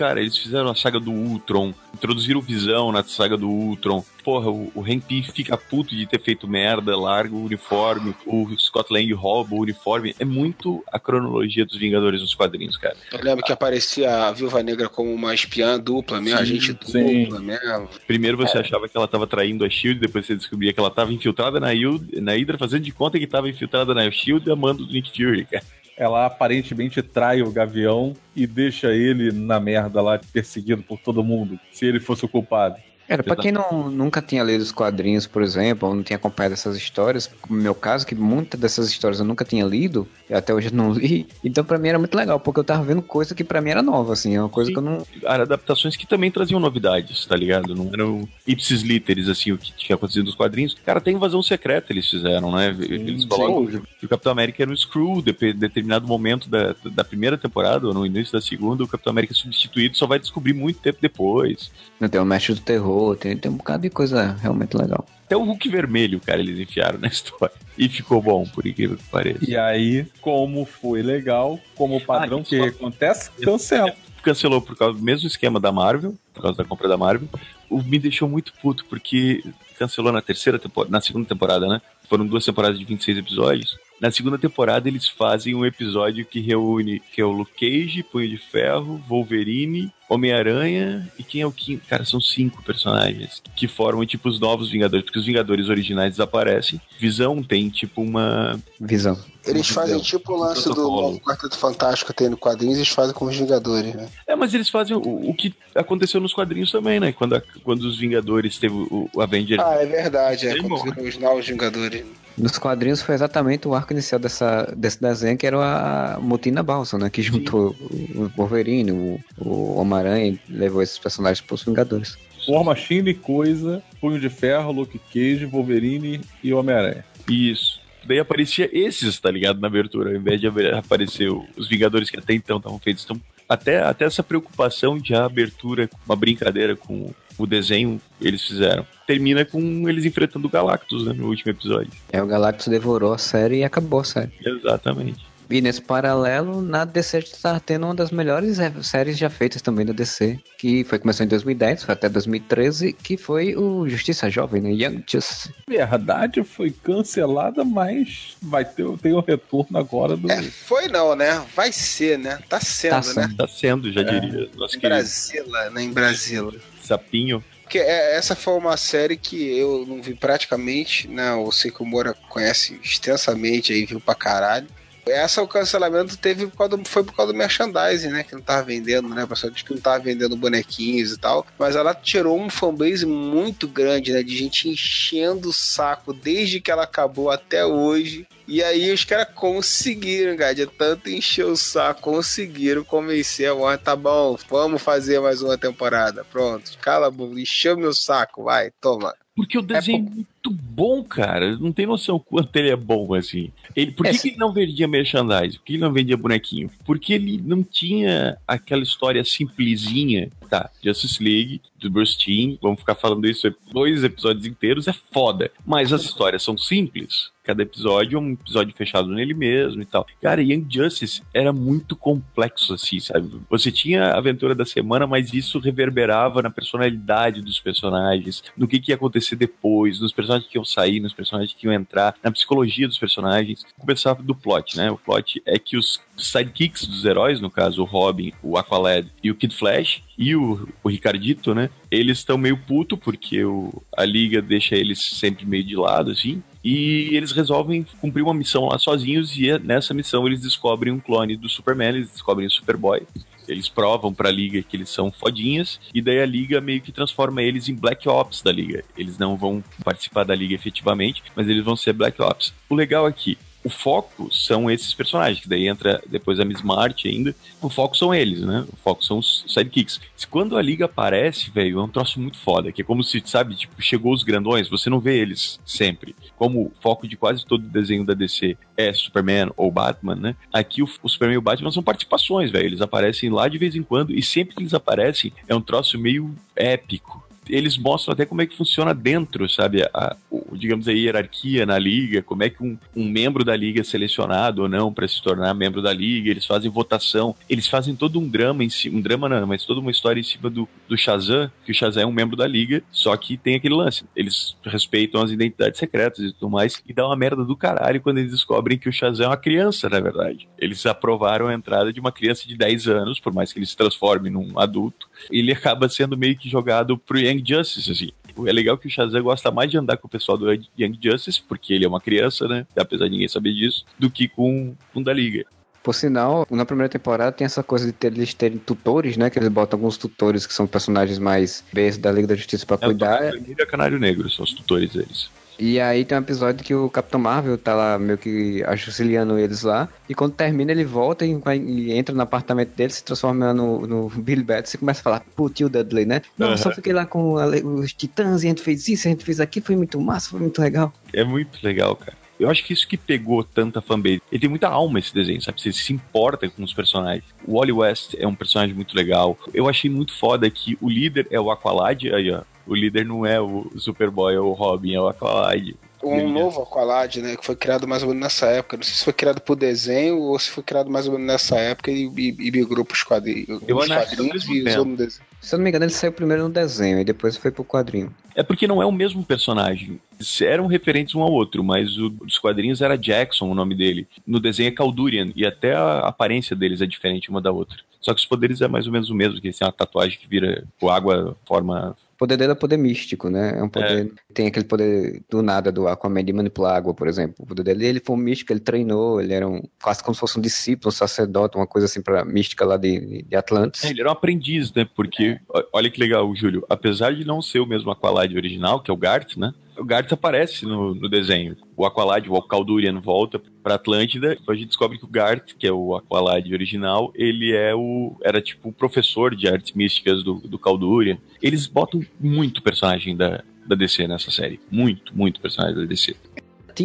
Cara, eles fizeram a saga do Ultron, introduziram o Visão na saga do Ultron. Porra, o, o fica puto de ter feito merda, larga o uniforme, o Scott Lang rouba o uniforme. É muito a cronologia dos Vingadores nos quadrinhos, cara. Eu lembro que aparecia a Viúva Negra como uma espiã dupla mesmo, Sim, agente sim. dupla mesmo. Primeiro você achava que ela tava traindo a SHIELD, depois você descobria que ela tava infiltrada na, Hild- na Hydra, fazendo de conta que tava infiltrada na SHIELD e amando do Nick Fury, cara. Ela aparentemente trai o Gavião e deixa ele na merda lá, perseguido por todo mundo, se ele fosse o culpado. Era, pra quem não, nunca tinha lido os quadrinhos, por exemplo, ou não tinha acompanhado essas histórias, como no meu caso, que muitas dessas histórias eu nunca tinha lido, e até hoje eu não li, então pra mim era muito legal, porque eu tava vendo coisa que pra mim era nova, assim, é uma coisa que eu não... Adaptações que também traziam novidades, tá ligado? Não eram ipsis literis, assim, o que tinha acontecido nos quadrinhos. Cara, tem invasão secreta eles fizeram, né? Eles colocam que o Capitão América era um Screw, em determinado momento da, da primeira temporada, ou no início da segunda, o Capitão América é substituído, só vai descobrir muito tempo depois. Tem o Mestre do Terror, tem, tem um bocado de coisa realmente legal. Até o Hulk vermelho, cara, eles enfiaram na história. E ficou bom, por incrível que pareça. E aí, como foi legal, como o padrão Ah, que só- acontece, cancela. cancelou por causa do mesmo esquema da Marvel, por causa da compra da Marvel. O me deixou muito puto porque cancelou na terceira temporada, na segunda temporada, né? Foram duas temporadas de 26 episódios. Na segunda temporada eles fazem um episódio que reúne que é o Luke Cage, Punho de Ferro, Wolverine, Homem-Aranha e quem é o quinto? Cara, são cinco personagens que formam tipo os novos Vingadores, porque os Vingadores originais desaparecem. Visão tem tipo uma Visão. Eles fazem tipo o lance do Protocolo. novo Quarteto Fantástico no quadrinhos, eles fazem com os Vingadores, né? É, mas eles fazem o, o que aconteceu nos quadrinhos também, né? Quando, a- quando os Vingadores teve o, o Avenger. Ah, é verdade, é quando os novos Vingadores. Nos quadrinhos foi exatamente o arco inicial dessa, desse desenho, que era a Mutina Balsa, né? Que juntou o Wolverine, o, o Homem-Aranha e levou esses personagens pros Vingadores. War Machine, Coisa, Punho de Ferro, Luke Cage, Wolverine e Homem-Aranha. Isso. Daí aparecia esses, tá ligado? Na abertura, ao invés de aparecer os Vingadores que até então estavam feitos. Então, até, até essa preocupação de a abertura, uma brincadeira com o desenho, eles fizeram. Termina com eles enfrentando o Galactus, né? No último episódio. É, o Galactus devorou a série e acabou a série. Exatamente. E nesse paralelo, na DC a gente tá tendo uma das melhores eh, séries já feitas também da DC, que foi começou em 2010, foi até 2013, que foi o Justiça Jovem, né? Young Justice. Verdade, foi cancelada, mas vai ter tem o retorno agora do. É, foi não, né? Vai ser, né? Tá sendo, Tá né? sendo. Tá sendo, já diria. Nosso Em Brasília, né? Em Brasília. Sapinho. Porque é- essa foi uma série que eu não vi praticamente, né? O Seiko Moura conhece extensamente aí, viu pra caralho. Essa o cancelamento teve por causa do, foi por causa do merchandising, né? Que não tava vendendo, né? O pessoal disse que não tava vendendo bonequinhos e tal. Mas ela tirou um fanbase muito grande, né? De gente enchendo o saco desde que ela acabou até hoje. E aí os caras conseguiram, cara, tanto encher o saco, conseguiram convencer a Warner, tá bom, vamos fazer mais uma temporada. Pronto, cala a boca, encheu meu saco, vai, toma. Porque o desenho é, muito bom, cara. Não tem noção o quanto ele é bom, assim. Ele, por que, É, que ele não vendia merchandise? Por que ele não vendia bonequinho? Porque ele não tinha aquela história simplesinha. Tá, Justice League, do Bruce Timm, vamos ficar falando isso dois episódios inteiros, é foda. Mas as histórias são simples. Cada episódio é um episódio fechado nele mesmo e tal. Cara, Young Justice era muito complexo, assim, sabe? Você tinha a aventura da semana, mas isso reverberava na personalidade dos personagens, no que, que ia acontecer depois, nos personagens que iam sair, nos personagens que iam entrar, na psicologia dos personagens. Começava do plot, né? O plot é que os sidekicks dos heróis, no caso o Robin, o Aqualad e o Kid Flash, e o, o Ricardito, né? Eles estão meio puto porque o, a liga deixa eles sempre meio de lado, assim. E eles resolvem cumprir uma missão lá sozinhos e é- nessa missão eles descobrem um clone do Superman, eles descobrem o Superboy. Eles provam pra liga que eles são fodinhas e daí a liga meio que transforma eles em Black Ops da liga. Eles não vão participar da liga efetivamente, mas eles vão ser Black Ops. O legal que o foco são esses personagens, que daí entra depois a Miss Marty ainda. O foco são eles, né? O foco são os sidekicks. Quando a liga aparece, velho, é um troço muito foda, que é como se, sabe, tipo, chegou os grandões, você não vê eles sempre. Como o foco de quase todo desenho da DC é Superman ou Batman, né? Aqui o, o Superman e o Batman são participações, velho. Eles aparecem lá de vez em quando e sempre que eles aparecem é um troço meio épico eles mostram até como é que funciona dentro, sabe? A, o, digamos a hierarquia na liga, como é que um, um membro da liga é selecionado ou não para se tornar membro da liga, eles fazem votação, eles fazem todo um drama em cima, um drama não, mas toda uma história em cima do, do Shazam, que o Shazam é um membro da liga, só que tem aquele lance, eles respeitam as identidades secretas e tudo mais, e dá uma merda do caralho quando eles descobrem que o Shazam é uma criança, na verdade. Eles aprovaram a entrada de uma criança de 10 anos, por mais que ele se transforme num adulto, ele acaba sendo meio que jogado pro Young Justice, assim. É legal que o Shazam gosta mais de andar com o pessoal do Young Justice, porque ele é uma criança, né? Apesar de ninguém saber disso, do que com um da Liga. Por sinal, na primeira temporada tem essa coisa de ter, eles terem tutores, né? Que eles botam alguns tutores que são personagens mais Bs da Liga da Justiça pra É o cuidar. A Canário Negro, são os tutores deles. E aí tem um episódio que o Capitão Marvel tá lá meio que auxiliando eles lá. E quando termina, ele volta e, e entra no apartamento dele, se transforma no, no Billy Bats e começa a falar, putz, o Dudley, né? Não, Aham. só fiquei lá com a os titãs e a gente fez isso, a gente fez aquilo, foi muito massa, foi muito legal. É muito legal, cara. Eu acho que isso que pegou tanta fanbase. Ele tem muita alma esse desenho, sabe? Você se importa com os personagens. O Wally West é um personagem muito legal. Eu achei muito foda que o líder é o Aqualad, aí ó, O líder não é o Superboy ou o Robin, é o Aqualad. Um novo Aqualad, né? Que foi criado mais ou menos nessa época. Não sei se foi criado por desenho ou se foi criado mais ou menos nessa época e, e, e migrou pros quadrinhos. Eu os acho que quadrinhos e usou no desenho. Se eu não me engano, ele saiu primeiro no desenho e depois foi pro quadrinho. É porque não é o mesmo personagem. Eram referentes um ao outro, mas o dos quadrinhos era Jackson o nome dele. No desenho é Caldurian, e até a aparência deles é diferente uma da outra. Só que os poderes é mais ou menos o mesmo, que eles têm uma tatuagem que vira com água, forma. O poder dele é poder místico, né? É um poder. Tem aquele poder do nada do Aquaman de manipular água, por exemplo. O poder dele, ele foi um místico, ele treinou, ele era um. quase como se fosse um discípulo, um sacerdote, uma coisa assim pra mística lá de, de Atlantis. É, ele era um aprendiz, né? Porque, olha que legal, Júlio. Apesar de não ser o mesmo Aqualad original, que é o Garth, né? O Garth aparece no, no desenho. O Aqualad, o Caldurian, volta pra Atlântida. A gente descobre que o Garth, que é o Aqualad original, ele é o. Era tipo o professor de artes místicas do, do Caldurian. Eles botam muito personagem da, da DC nessa série. Muito, muito personagem da DC.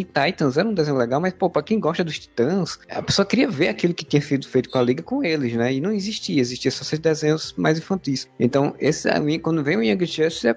Teen Titans era um desenho legal, mas, pô, pra quem gosta dos Titãs, a pessoa queria ver aquilo que tinha sido feito com a Liga com eles, né? E não existia, existia só esses desenhos mais infantis. Então, esse, a mim, quando vem o Young Justice, é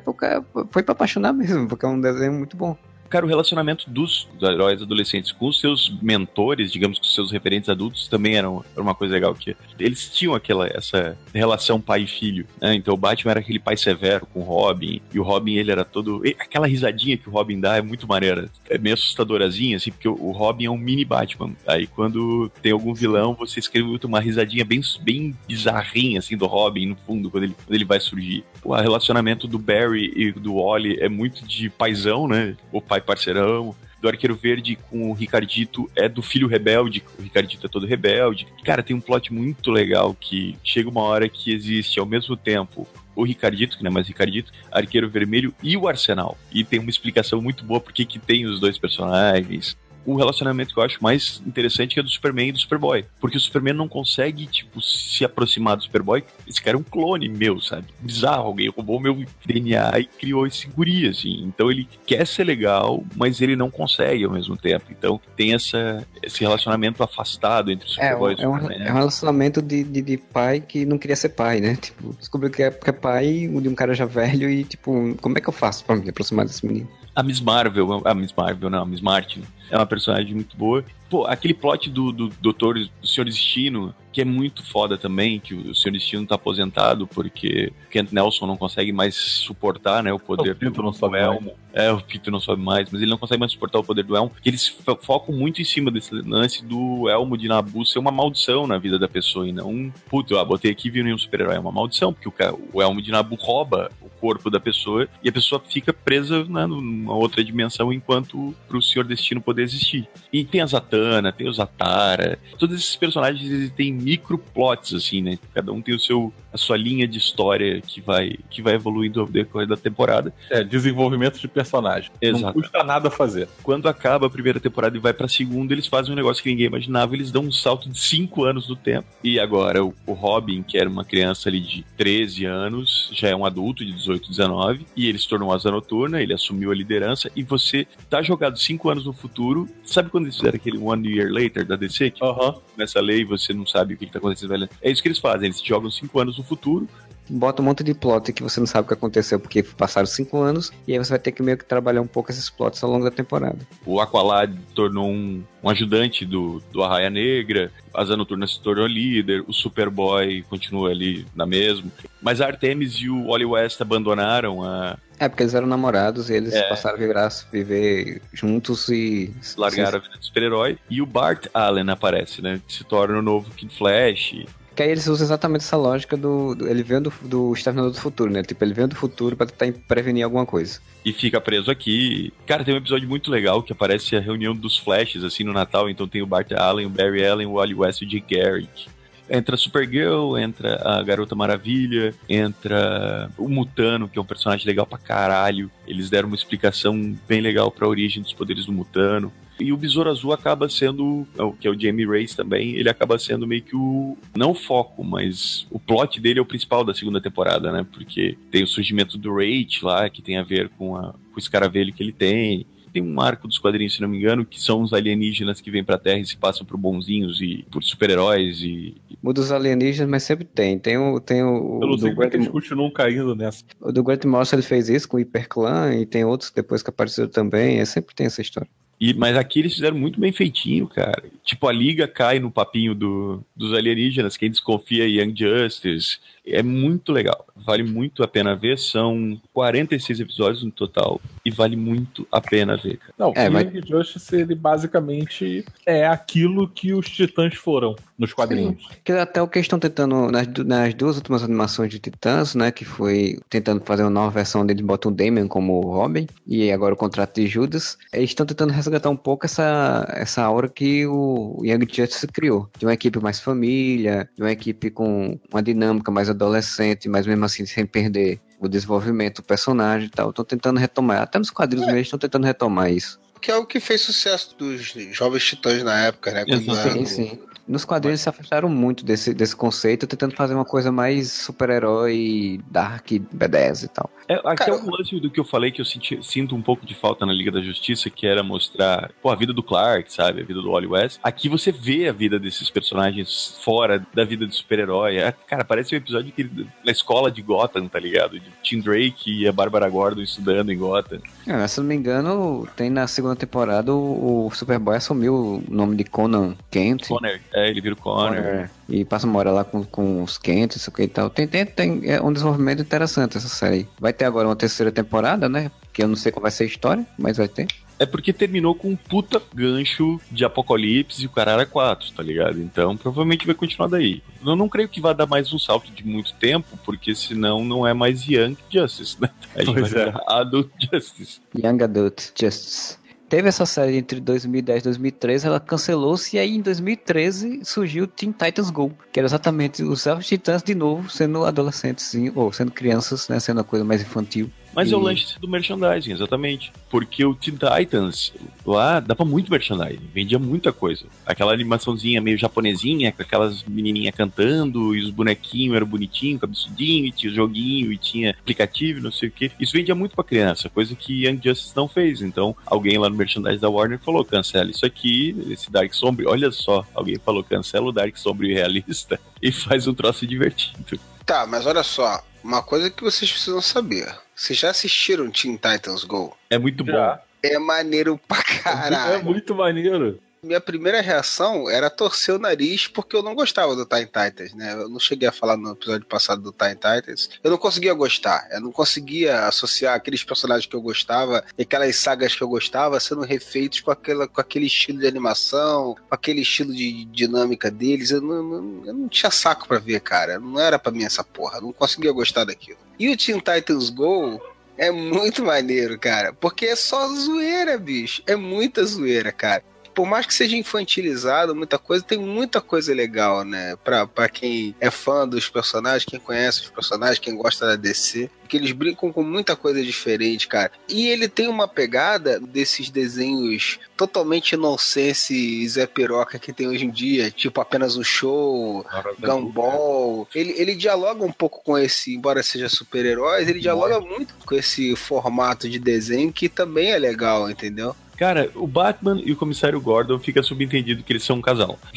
foi pra apaixonar mesmo, porque é um desenho muito bom. Cara, o relacionamento dos heróis adolescentes com os seus mentores, digamos, com os seus referentes adultos, também era uma, coisa legal que eles tinham aquela essa relação pai e filho, né? Então o Batman era aquele pai severo com o Robin, e o Robin ele era todo e aquela risadinha que o Robin dá é muito maneira, é meio assustadorazinha assim, porque o, Robin é um mini Batman. Aí quando tem algum vilão, você escreve uma risadinha bem bem bizarrinha assim do Robin no fundo quando ele quando ele vai surgir. O relacionamento do Barry e do Wally é muito de paizão, né? O pai parceirão. Do Arqueiro Verde com o Ricardito é do filho rebelde, o Ricardito é todo rebelde. Cara, tem um plot muito legal que chega uma hora que existe ao mesmo tempo o Ricardito, que não é mais Ricardito, Arqueiro Vermelho e o Arsenal. E tem uma explicação muito boa porque que tem os dois personagens. O relacionamento que eu acho mais interessante é do Superman e do Superboy. Porque o Superman não consegue, tipo, se aproximar do Superboy. Esse cara é um clone meu, sabe? Bizarro. Alguém roubou meu DNA e criou esse guri, assim. Então ele quer ser legal, mas ele não consegue ao mesmo tempo. Então tem essa, esse relacionamento afastado entre o É, Superboy e é, o um, Superman. é um relacionamento de, de, de pai que não queria ser pai, né? Tipo, descobriu que é, que é pai de um cara já velho e, tipo, como é que eu faço pra me aproximar desse menino? A Miss Marvel, a Miss Marvel, não, a Miss Martin, é uma personagem muito boa. Pô, aquele plot do, do Doutor, do Senhor Destino, que é muito foda também, que o Senhor Destino tá aposentado porque Kent Nelson não consegue mais suportar, né, o poder O Pinto do, não sobe do Elmo. É, o Pito não sobe mais, mas ele não consegue mais suportar o poder do Elmo, que eles fo- focam muito em cima desse lance do Elmo de Nabu ser uma maldição na vida da pessoa e não um, puto, ah, botei aqui e virei um super-herói, é uma maldição, porque o, o Elmo de Nabu rouba o corpo da pessoa e a pessoa fica presa né, numa outra dimensão enquanto pro Senhor Destino poder existir. E tem a Zatanna, tem o Zatara, todos esses personagens eles têm microplots assim, né? Cada um tem o seu a sua linha de história que vai que vai evoluindo ao decorrer da temporada. É, desenvolvimento de personagem. Exato. Não custa nada fazer. Quando acaba a primeira temporada e vai pra segunda, eles fazem um negócio que ninguém imaginava, eles dão um salto de 5 anos no tempo. E agora o, o Robin, que era uma criança ali de 13 anos, já é um adulto de 18, 19, e ele se tornou asa noturna, ele assumiu a liderança, e você tá jogado 5 anos no futuro. Sabe quando eles fizeram aquele One Year Later da DC? Que Aham. começa a ler e você não sabe o que, que tá acontecendo. velho? É isso que eles fazem, eles jogam 5 anos no futuro, Bota um monte de plot que você não sabe o que aconteceu porque passaram cinco anos e aí você vai ter que meio que trabalhar um pouco esses plots ao longo da temporada. O Aqualad tornou um, um ajudante do, do Arraia Negra, a Asa Noturna se tornou líder, o Superboy continua ali na mesma. Mas a Artemis e o Wally West abandonaram a. É, porque eles eram namorados e eles É. passaram a viver, viver juntos e. largaram a vida de super-herói. E o Bart Allen aparece, né? Se torna o novo Kid Flash. Que aí eles usam exatamente essa lógica do. do- ele veio do, do Exterminador do Futuro, né? Tipo, ele veio do futuro pra tentar prevenir alguma coisa. E fica preso aqui. Cara, tem um episódio muito legal que aparece a reunião dos Flashes, assim, no Natal. Então tem o Bart Allen, o Barry Allen, o Wally West e o Jake Garrick. Entra Supergirl, entra a Garota Maravilha, entra o Mutano, que é um personagem legal pra caralho. Eles deram uma explicação bem legal pra origem dos poderes do Mutano. E o Besouro Azul acaba sendo, o que é o Jamie Race também, ele acaba sendo meio que o, não o foco, mas o plot dele é o principal da segunda temporada, né? Porque tem o surgimento do Rage lá, que tem a ver com, a, com o escaravelho que ele tem. Tem um arco dos quadrinhos, se não me engano, que são os alienígenas que vêm pra Terra e se passam por bonzinhos e por super-heróis e. Muda os alienígenas, mas sempre tem. Tem o, tem o, Eu não o sei do como é que eles continuam caindo nessa. o do Grant Morrison ele fez isso com o Hyperclan e tem outros depois que apareceram também. É, sempre tem essa história. E, mas aqui eles fizeram muito bem feitinho, cara. Tipo, a liga cai no papinho do, dos alienígenas. Quem desconfia é Young Justice. É muito legal. Vale muito a pena ver. São 46 episódios no total. E vale muito a pena ver, cara. Não, É, o mas- Young Justice, ele basicamente é aquilo que os Titãs foram nos quadrinhos. Que até o que eles estão tentando, nas, nas duas últimas animações de Titãs, né? Que foi tentando fazer uma nova versão onde eles botam o Damian como o Robin e agora o contrato de Judas. Eles estão tentando resgatar um pouco essa, essa aura que o Young Justice criou. De uma equipe mais família, de uma equipe com uma dinâmica mais adolescente, mas mesmo assim sem perder o desenvolvimento do personagem e tal. Estão tentando retomar. Até nos quadrinhos mesmo estão tentando retomar isso. Que é o que fez sucesso dos Jovens Titãs na época, né? Quando Sim, sim. Nos quadrinhos eles se afastaram muito desse, desse conceito, tentando fazer uma coisa mais super-herói, dark, B10 e tal. É, aqui Cara, é um lance do que eu falei que eu senti- sinto um pouco de falta na Liga da Justiça, que era mostrar pô, a vida do Clark, sabe? A vida do Wally West. Aqui você vê a vida desses personagens fora da vida do super-herói. É, cara, parece um episódio que, na escola de Gotham, tá ligado? De Tim Drake e a Bárbara Gordon estudando em Gotham. É, se não me engano, tem na segunda temporada o, o Superboy assumiu o nome de Conan Kent. Conner, é, ele vira o Conner. É, E passa uma hora lá com, com os Kent, isso aqui e tal. Tem, tem, tem é um desenvolvimento interessante essa série. Vai ter agora uma terceira temporada, né? Que eu não sei qual vai ser a história, mas vai ter. É porque terminou com um puta gancho de Apocalipse e o Carara 4, tá ligado? Então provavelmente vai continuar daí. Eu não creio que vá dar mais um salto de muito tempo, porque senão não é mais Young Justice, né? A gente Pois vai é. Adult Justice. Young Adult Justice. Teve essa série entre 2010 e 2013, ela cancelou-se e aí em 2013 surgiu Teen Titans Go, que era exatamente os Titãs de novo, sendo adolescentes, ou sendo crianças, né, sendo a coisa mais infantil. Mas é o E- lance do merchandising, exatamente. Porque o Teen Titans lá dava muito merchandising, vendia muita coisa. Aquela animaçãozinha meio japonesinha, com aquelas menininhas cantando, e os bonequinhos eram bonitinhos, cabeçudinho, e tinha o joguinho, e tinha aplicativo, não sei o que. Isso vendia muito pra criança, coisa que Young Justice não fez. Então, alguém lá no merchandising da Warner falou: cancela isso aqui, esse Dark Sombrio. Olha só, alguém falou: cancela o Dark Sombrio realista e faz um troço divertido. Tá, mas olha só, uma coisa que vocês precisam saber. Vocês já assistiram Teen Titans Go? É muito bom. Já. É maneiro pra É caralho. muito maneiro. Minha primeira reação era torcer o nariz porque eu não gostava do Teen Titans, né? Eu não cheguei a falar no episódio passado do Teen Titans. Eu não conseguia gostar. Eu não conseguia associar aqueles personagens que eu gostava e aquelas sagas que eu gostava sendo refeitos com, aquela, com aquele estilo de animação, com aquele estilo de dinâmica deles. Eu não, não- eu não tinha saco pra ver, cara. Não era pra mim essa porra. Eu não conseguia gostar daquilo. E o Teen Titans Go é muito maneiro, cara. Porque é só zoeira, bicho. É muita zoeira, cara por mais que seja infantilizado, muita coisa, tem muita coisa legal, né? Pra, pra quem é fã dos personagens, quem conhece os personagens, quem gosta da DC. Que eles brincam com muita coisa diferente, cara. E ele tem uma pegada desses desenhos totalmente nonsense e Zé Piroca que tem hoje em dia, tipo apenas um show, Gumball. Ele, ele dialoga um pouco com esse, embora seja super-heróis, ele dialoga muito com esse formato de desenho que também é legal, entendeu? Cara, o Batman e o comissário Gordon fica subentendido que eles são um casal.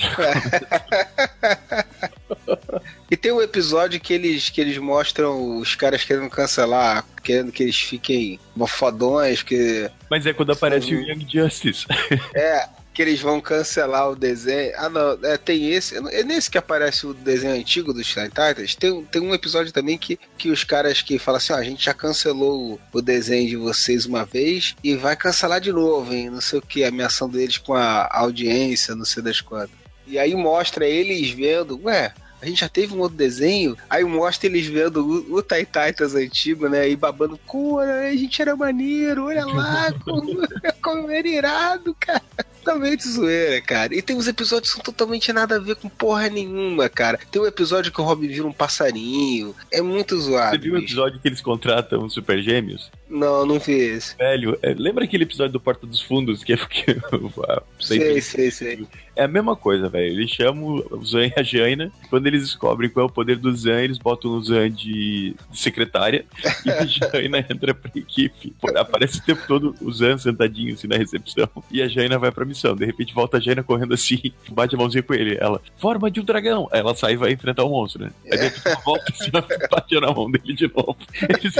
E tem um episódio que eles, que eles mostram os caras querendo cancelar, querendo que eles fiquem mofodões, que Mas é quando aparece o Young Justice. é que eles vão cancelar o desenho. Ah, não, é, tem esse. É nesse que aparece o desenho antigo dos Teen Titans. Tem, um- tem um episódio também que, que os caras que falam assim: ó, a gente já cancelou o, o desenho de vocês uma vez e vai cancelar de novo, hein? Não sei o que, ameaçando eles com a audiência, não sei das quantas. E aí mostra eles vendo, ué. A gente já teve um outro desenho, aí mostra eles vendo o, o Teen Titans antigo, né? E babando, cura, a gente era maneiro, olha lá, como, como era irado, cara. Totalmente zoeira, cara. E tem uns episódios que são totalmente nada a ver com porra nenhuma, cara. Tem um episódio que o Robin vira um passarinho. É muito zoado. Você viu o bicho. episódio que eles contratam os Super Gêmeos? Não, não vi esse. Velho, é, lembra aquele episódio do Porta dos Fundos que é porque. Sei, sei, sei. É a mesma coisa, velho. Eles chamam o Zan e a Jaina. Quando eles descobrem qual é o poder do Zan, eles botam o Zan de, de secretária e a Jaina entra pra equipe. Aparece o tempo todo o Zan sentadinho assim na recepção e a Jaina vai pra missão. De repente volta a Jaina correndo assim, bate a mãozinha com ele. Ela, forma de um dragão. Aí ela sai e vai enfrentar o monstro, né? Aí de repente volta assim, bate na mão dele de novo. Eles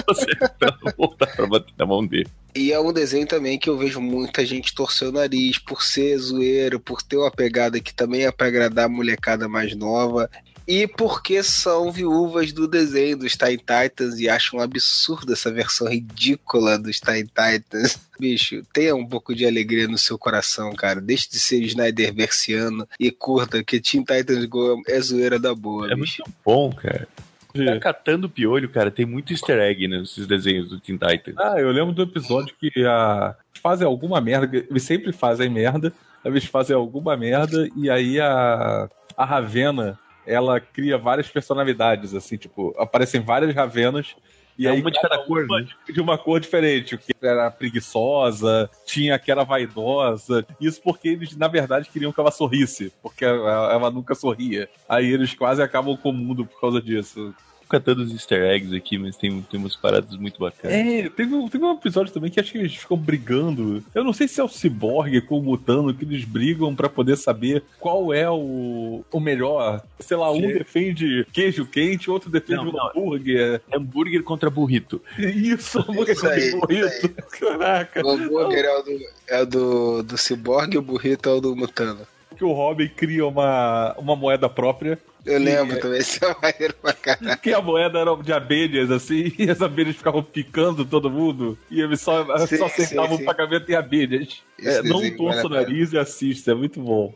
pra ela voltar pra bater na mão dele. E é um desenho também que eu vejo muita gente torcer o nariz por ser zoeiro, por ter uma pegada que também é pra agradar a molecada mais nova. E porque são viúvas do desenho dos Teen Titans e acham um absurdo essa versão ridícula dos Teen Titans. Bicho, tenha um pouco de alegria no seu coração, cara. Deixe de ser Snyder versiano e curta que Teen Titans Go é zoeira da boa, É bicho. muito bom, cara. Tá catando piolho, cara. Tem muito easter egg nesses desenhos do Teen Titans. Ah, eu lembro do episódio que a... fazem alguma merda, sempre fazem merda, eles fazem alguma merda, e aí a, a Ravena, ela cria várias personalidades, assim, tipo, aparecem várias Ravenas, e É aí uma de cada cor, uma né? de uma cor diferente, o que era preguiçosa, tinha que era vaidosa, isso porque eles, na verdade, queriam que ela sorrisse, porque ela, ela nunca sorria. Aí eles quase acabam com o mundo por causa disso. Catando os easter eggs aqui, mas tem, tem umas paradas muito bacanas. É, teve, um- teve um episódio também que acho que eles ficam brigando. Eu não sei se é o Cyborg com o Mutano que eles brigam pra poder saber qual é o, o melhor. Sei lá, um defende queijo quente, outro defende Não, um não. hambúrguer. Hambúrguer contra burrito. Isso, hambúrguer Isso aí, com burrito. Caraca. O hambúrguer é o do, é o do, do Cyborg e o burrito é o do Mutano. Que o Robin cria uma, uma moeda própria. Eu lembro é. também, esse é maneiro pra caralho. Que a moeda era de abelhas, assim, e as abelhas ficavam picando todo mundo, e eles só, Sim, só acertavam o pagamento em abelhas. É, não torça o nariz e assista, é muito bom.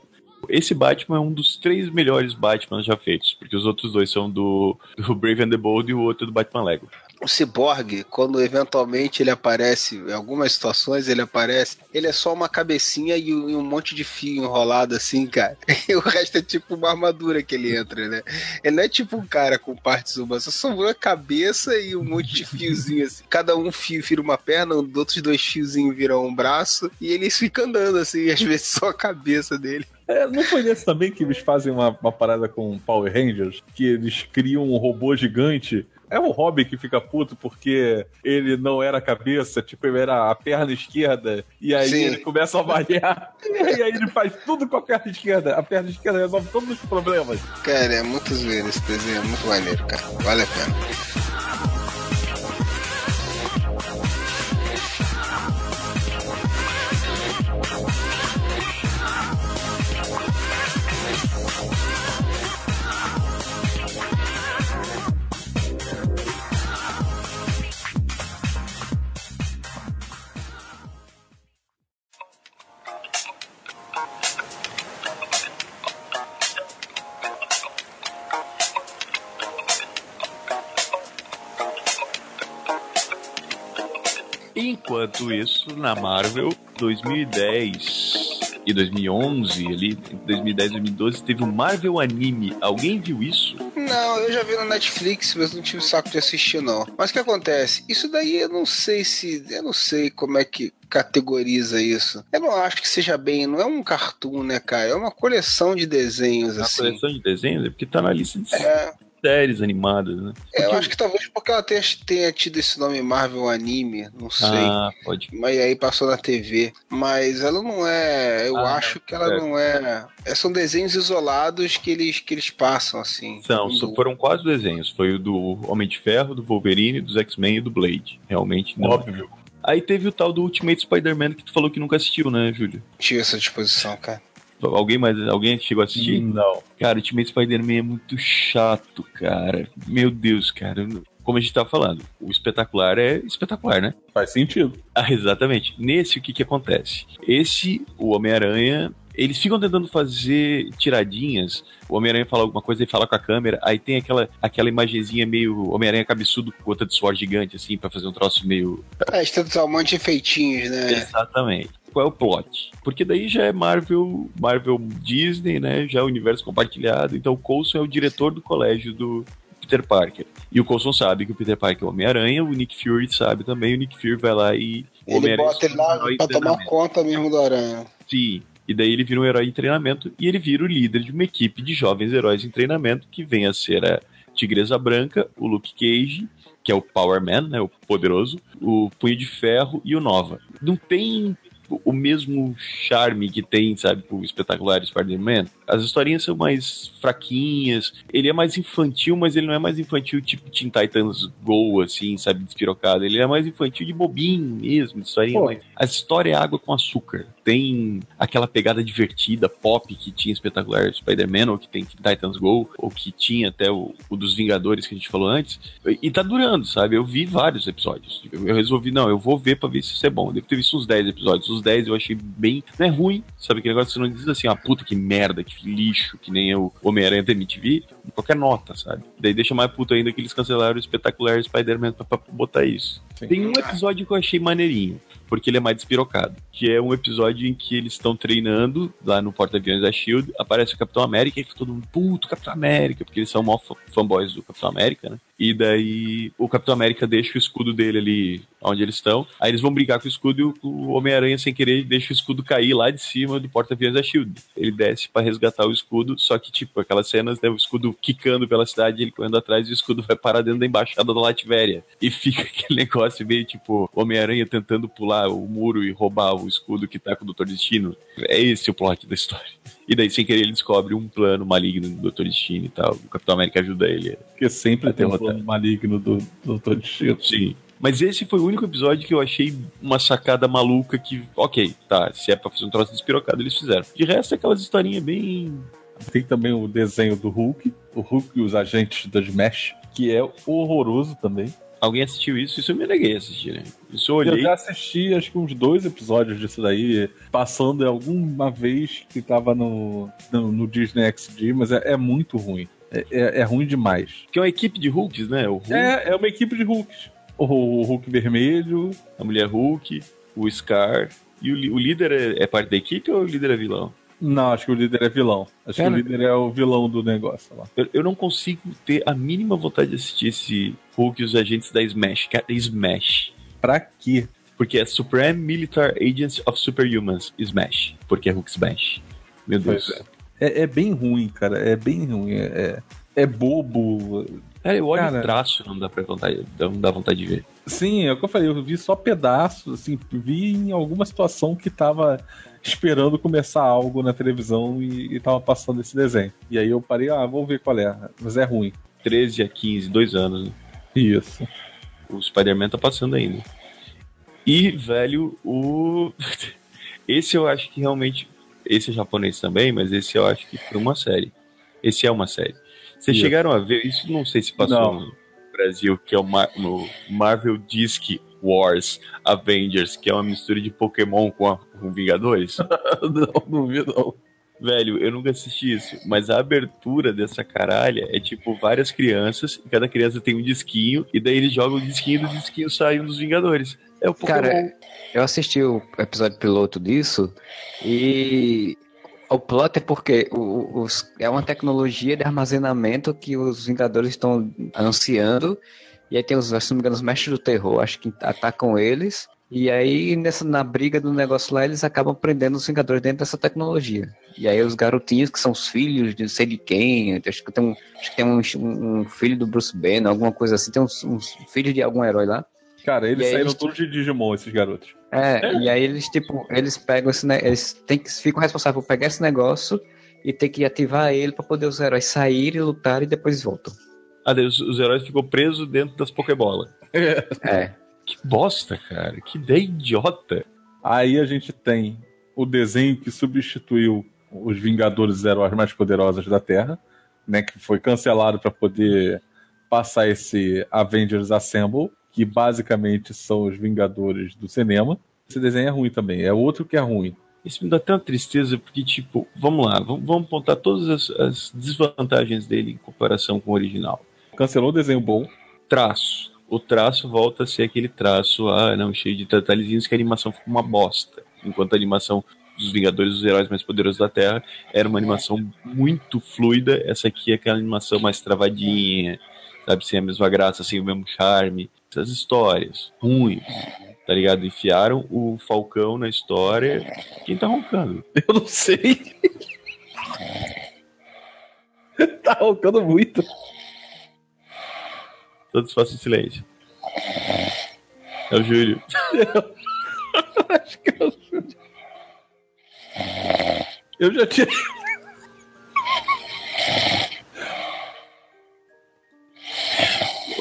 Esse Batman é um dos três melhores Batman já feitos, porque os outros dois são do, do Brave and the Bold e o outro do Batman Lego. O Cyborg, quando eventualmente ele aparece, em algumas situações ele aparece, ele é só uma cabecinha e um, monte de fio enrolado assim, cara. E o resto é tipo uma armadura que ele entra, né? Ele não é tipo um cara com partes humanas, só uma cabeça e um monte de fiozinho assim. Cada um fio vira uma perna, um outros dois fiozinhos viram um braço, e ele fica andando assim, às vezes só a cabeça dele. É, não foi nesse também que eles fazem uma, uma parada com Power Rangers, que eles criam um robô gigante. É o Robin que fica puto porque ele não era a cabeça, tipo, ele era a perna esquerda, e aí Sim. ele começa a avaliar, e aí ele faz tudo com a perna esquerda. A perna esquerda resolve todos os problemas. Cara, é muito zoeiro esse desenho, é muito maneiro, cara. Vale a pena. Enquanto isso, na Marvel, 2010 e 2011, ali, entre 2010 e 2012, teve o Marvel Anime. Alguém viu isso? Não, eu já vi no Netflix, mas não tive saco de assistir, não. Mas o que acontece? Isso daí eu não sei se. Eu não sei como é que categoriza isso. Eu não acho que seja bem, não é um cartoon, né, cara? É uma coleção de desenhos, Na assim. coleção de desenhos? É porque tá na lista de É, séries animadas, né? eu Porque- acho que talvez porque ela tenha, tenha tido esse nome Marvel Anime, não sei. Ah, pode. Mas aí passou na TV. Mas ela não é. Eu Ah, acho que ela certo. não é, é. São desenhos isolados que eles, que eles passam, assim. São, do- foram quatro desenhos. Foi o do Homem de Ferro, do Wolverine, dos X-Men e do Blade. Realmente não. Óbvio. Aí teve o tal do Ultimate Spider-Man que tu falou que nunca assistiu, né, Júlio? Tinha essa disposição, cara. Alguém mais alguém chegou a assistir? Não. Cara, Ultimate Spider-Man é muito chato, cara. Meu Deus, cara. Como a gente tava falando, o espetacular é espetacular, né? Faz sentido. Ah, exatamente. Nesse, o que que acontece? Esse, o Homem-Aranha, eles ficam tentando fazer tiradinhas. O Homem-Aranha fala alguma coisa e fala com a câmera, aí tem aquela, aquela imagenzinha meio Homem-Aranha cabeçudo com gota de suor gigante, assim, pra fazer um troço meio É, um monte de efeitinhos, né? Exatamente. Qual é o plot? Porque daí já é Marvel, Marvel Disney, né? Já é o universo compartilhado. Então o Coulson é o diretor do colégio do Peter Parker. E o Coulson sabe que o Peter Parker é o Homem-Aranha, o Nick Fury sabe também, o Nick Fury vai lá e Ele bota ele lá pra tomar conta mesmo do aranha. Sim. E daí ele vira um herói em treinamento e ele vira o líder de uma equipe de jovens heróis em treinamento que vem a ser a Tigresa Branca, o Luke Cage, que é o Power Man, né, o poderoso, o Punho de Ferro e o Nova. Não tem o mesmo charme que tem, sabe, o espetacular Spider-Man. As historinhas são mais fraquinhas. Ele é mais infantil, mas ele não é mais infantil tipo Teen Titans Go, assim, sabe, despirocado. Ele é mais infantil de bobinho mesmo, historinha. Mais- A história é água com açúcar. Tem aquela pegada divertida, pop, que tinha espetacular Spider-Man, ou que tem Teen Titans Go, ou que tinha até o, o dos Vingadores que a gente falou antes. E tá durando, sabe? Eu vi vários episódios. Eu eu resolvi, não, eu vou ver pra ver se isso é bom. Eu devo ter visto uns 10 episódios. Os 10 eu achei bem. Não é ruim, sabe? Aquele negócio que você não diz assim, ah, puta que merda, que lixo, que nem o Homem-Aranha da MTV. Qualquer nota, sabe? Daí deixa mais puto ainda que eles cancelaram o espetacular Spider-Man pra, pra botar isso. Sim. Tem um episódio que eu achei maneirinho. Porque ele é mais despirocado. Que é um episódio em que eles estão treinando lá no porta-aviões da Shield. Aparece o Capitão América e fica todo mundo, puto, Capitão América, porque eles são mó fanboys do Capitão América, né? E daí o Capitão América deixa o escudo dele ali onde eles estão. Aí eles vão brigar com o escudo e o- Homem-Aranha, sem querer, deixa o escudo cair lá de cima do porta-aviões da Shield. Ele desce pra resgatar o escudo, só que, tipo, aquelas cenas, né, o escudo quicando pela cidade, ele correndo atrás e o escudo vai parar dentro da embaixada da Latvéria. E fica aquele negócio meio tipo Homem-Aranha tentando pular o muro e roubar o escudo que tá com o Doutor Destino. É esse o plot da história. E daí, sem querer, ele descobre um plano maligno do Doutor Destino e tal. O Capitão América ajuda ele. Porque sempre tem um plano maligno do do Doutor Destino. Sim. Mas esse foi o único episódio que eu achei uma sacada maluca que, ok, tá, se é pra fazer um troço despirocado, eles fizeram. De resto, é aquelas historinhas bem. Tem também o desenho do Hulk, o Hulk e os agentes da Smash, que é horroroso também. Alguém assistiu isso? Isso eu me neguei a assistir, né? Isso eu Eu olhei. já assisti acho que uns dois episódios disso daí, passando alguma vez que tava no, no, no Disney XD, mas é, é muito ruim. É, é- é ruim demais. Que é uma equipe de Hulks, né? Hulk, É, é uma equipe de Hulks. O, o Hulk vermelho. a mulher Hulk, o Scar. E o, o líder é, é parte da equipe ou o líder é vilão? Não, acho que o líder é vilão. Acho Cara. que o líder é o vilão do negócio lá. Eu, eu não consigo ter a mínima vontade de assistir esse Hulk e os agentes da Smash. Cara, Smash. Pra quê? Porque é Supreme Militar Agents of Superhumans Smash. Porque é Hulk Smash. Meu Deus. Pois É, é bem ruim, cara. É bem ruim. É, é, é bobo. Cara, eu olho Cara. o traço, não dá, pra vontade, não dá vontade de ver. Sim, é o que eu falei. Eu vi só pedaços, assim. Vi em alguma situação que tava esperando começar algo na televisão e, e tava passando esse desenho. E aí eu parei, ah, vou ver qual é. Mas é ruim. 13 a 15, dois anos. né? Isso. O Spider-Man tá passando ainda. E, velho, o. Esse eu acho que realmente. Esse é japonês também, mas esse eu acho que foi uma série. Esse é uma série. Vocês chegaram a ver? Isso não sei se passou Não. no Brasil, que é o Mar- Marvel Disc Wars Avengers, que é uma mistura de Pokémon com, a- com Vingadores. não, não vi, não. Velho, eu nunca assisti isso, mas a abertura dessa caralha é tipo várias crianças, e cada criança tem um disquinho, e daí eles jogam o disquinho e do disquinho sai um dos Vingadores. É o Pokémon. Cara, eu assisti o episódio piloto disso e o plot é porque os- é uma tecnologia de armazenamento que os Vingadores estão anunciando. E aí tem os, se não me engano, os mestres do terror, acho que atacam eles. E aí, nessa, na briga do negócio lá, eles acabam prendendo os Vingadores dentro dessa tecnologia. E aí os garotinhos, que são os filhos de não sei de quem, acho que tem um, acho que tem um, um filho do Bruce Banner, alguma coisa assim, tem uns, uns filhos de algum herói lá. Cara, eles aí saíram eles- todos de Digimon, esses garotos. É, e aí eles, tipo, eles pegam esse eles têm que, ficam responsáveis por pegar esse negócio e ter que ativar ele pra poder os heróis saírem, lutar e depois voltam. Ah, os, os heróis ficam presos dentro das Pokébolas. É. Que bosta, cara. Que ideia idiota. Aí a gente tem o desenho que substituiu os Vingadores Heróis mais poderosos da Terra, né, que foi cancelado para poder passar esse Avengers Assemble, que basicamente são os Vingadores do cinema. Esse desenho é ruim também, é outro que é ruim. Isso me dá tanta tristeza, porque, tipo, vamos lá, vamos, vamos apontar todas as, as desvantagens dele em comparação com o original. Cancelou o desenho bom, Traço. O traço volta a ser aquele traço, ah, não, cheio de detalhezinhos que a animação fica uma bosta. Enquanto a animação dos Vingadores dos Heróis Mais Poderosos da Terra era uma animação muito fluida, essa aqui é aquela animação mais travadinha, sabe, sem a mesma graça, sem o mesmo charme. Essas histórias ruins. Tá ligado? Enfiaram o Falcão na história. Quem tá roncando? Eu não sei. tá roncando muito. Todos façam silêncio. É o Júlio. Acho que eu... eu já tinha.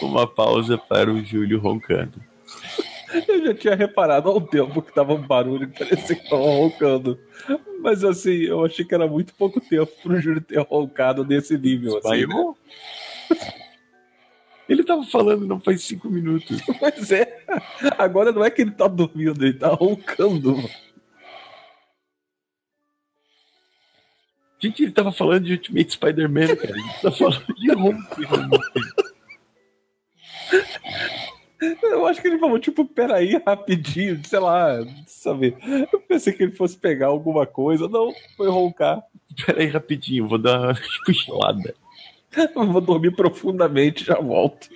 Uma pausa para o Júlio roncando. Eu já tinha reparado há um tempo que tava um barulho que parecia que tava roncando. Mas assim, eu achei que era muito pouco tempo pro Júlio ter roncado nesse nível. Assim, né? Ele tava falando não faz cinco minutos. Pois é. Agora não é que ele tá dormindo, ele tá roncando. Gente, ele tava falando de Ultimate Spider-Man, cara. Ele tá falando de ronco. Eu acho que ele falou, tipo, peraí, rapidinho, sei lá, sabe? Eu pensei que ele fosse pegar alguma coisa. Não, foi roncar. Pera aí rapidinho, vou dar uma cochilada. Eu vou dormir profundamente já volto.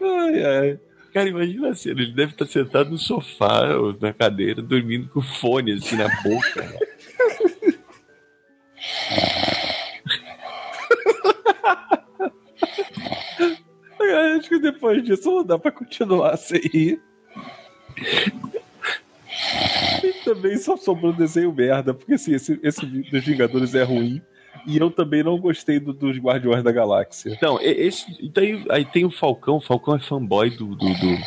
Ai, ai. Cara, imagina a cena, ele deve estar sentado no sofá ou na cadeira, dormindo com fone assim na boca. né? Acho que depois disso não dá pra continuar sem rir. Também só sobrou desenho merda, porque assim, esse, esse dos Vingadores é ruim. E eu também não gostei do- dos Guardiões da Galáxia. Então, esse, então aí, tem o Falcão, o Falcão é fanboy do, do, do-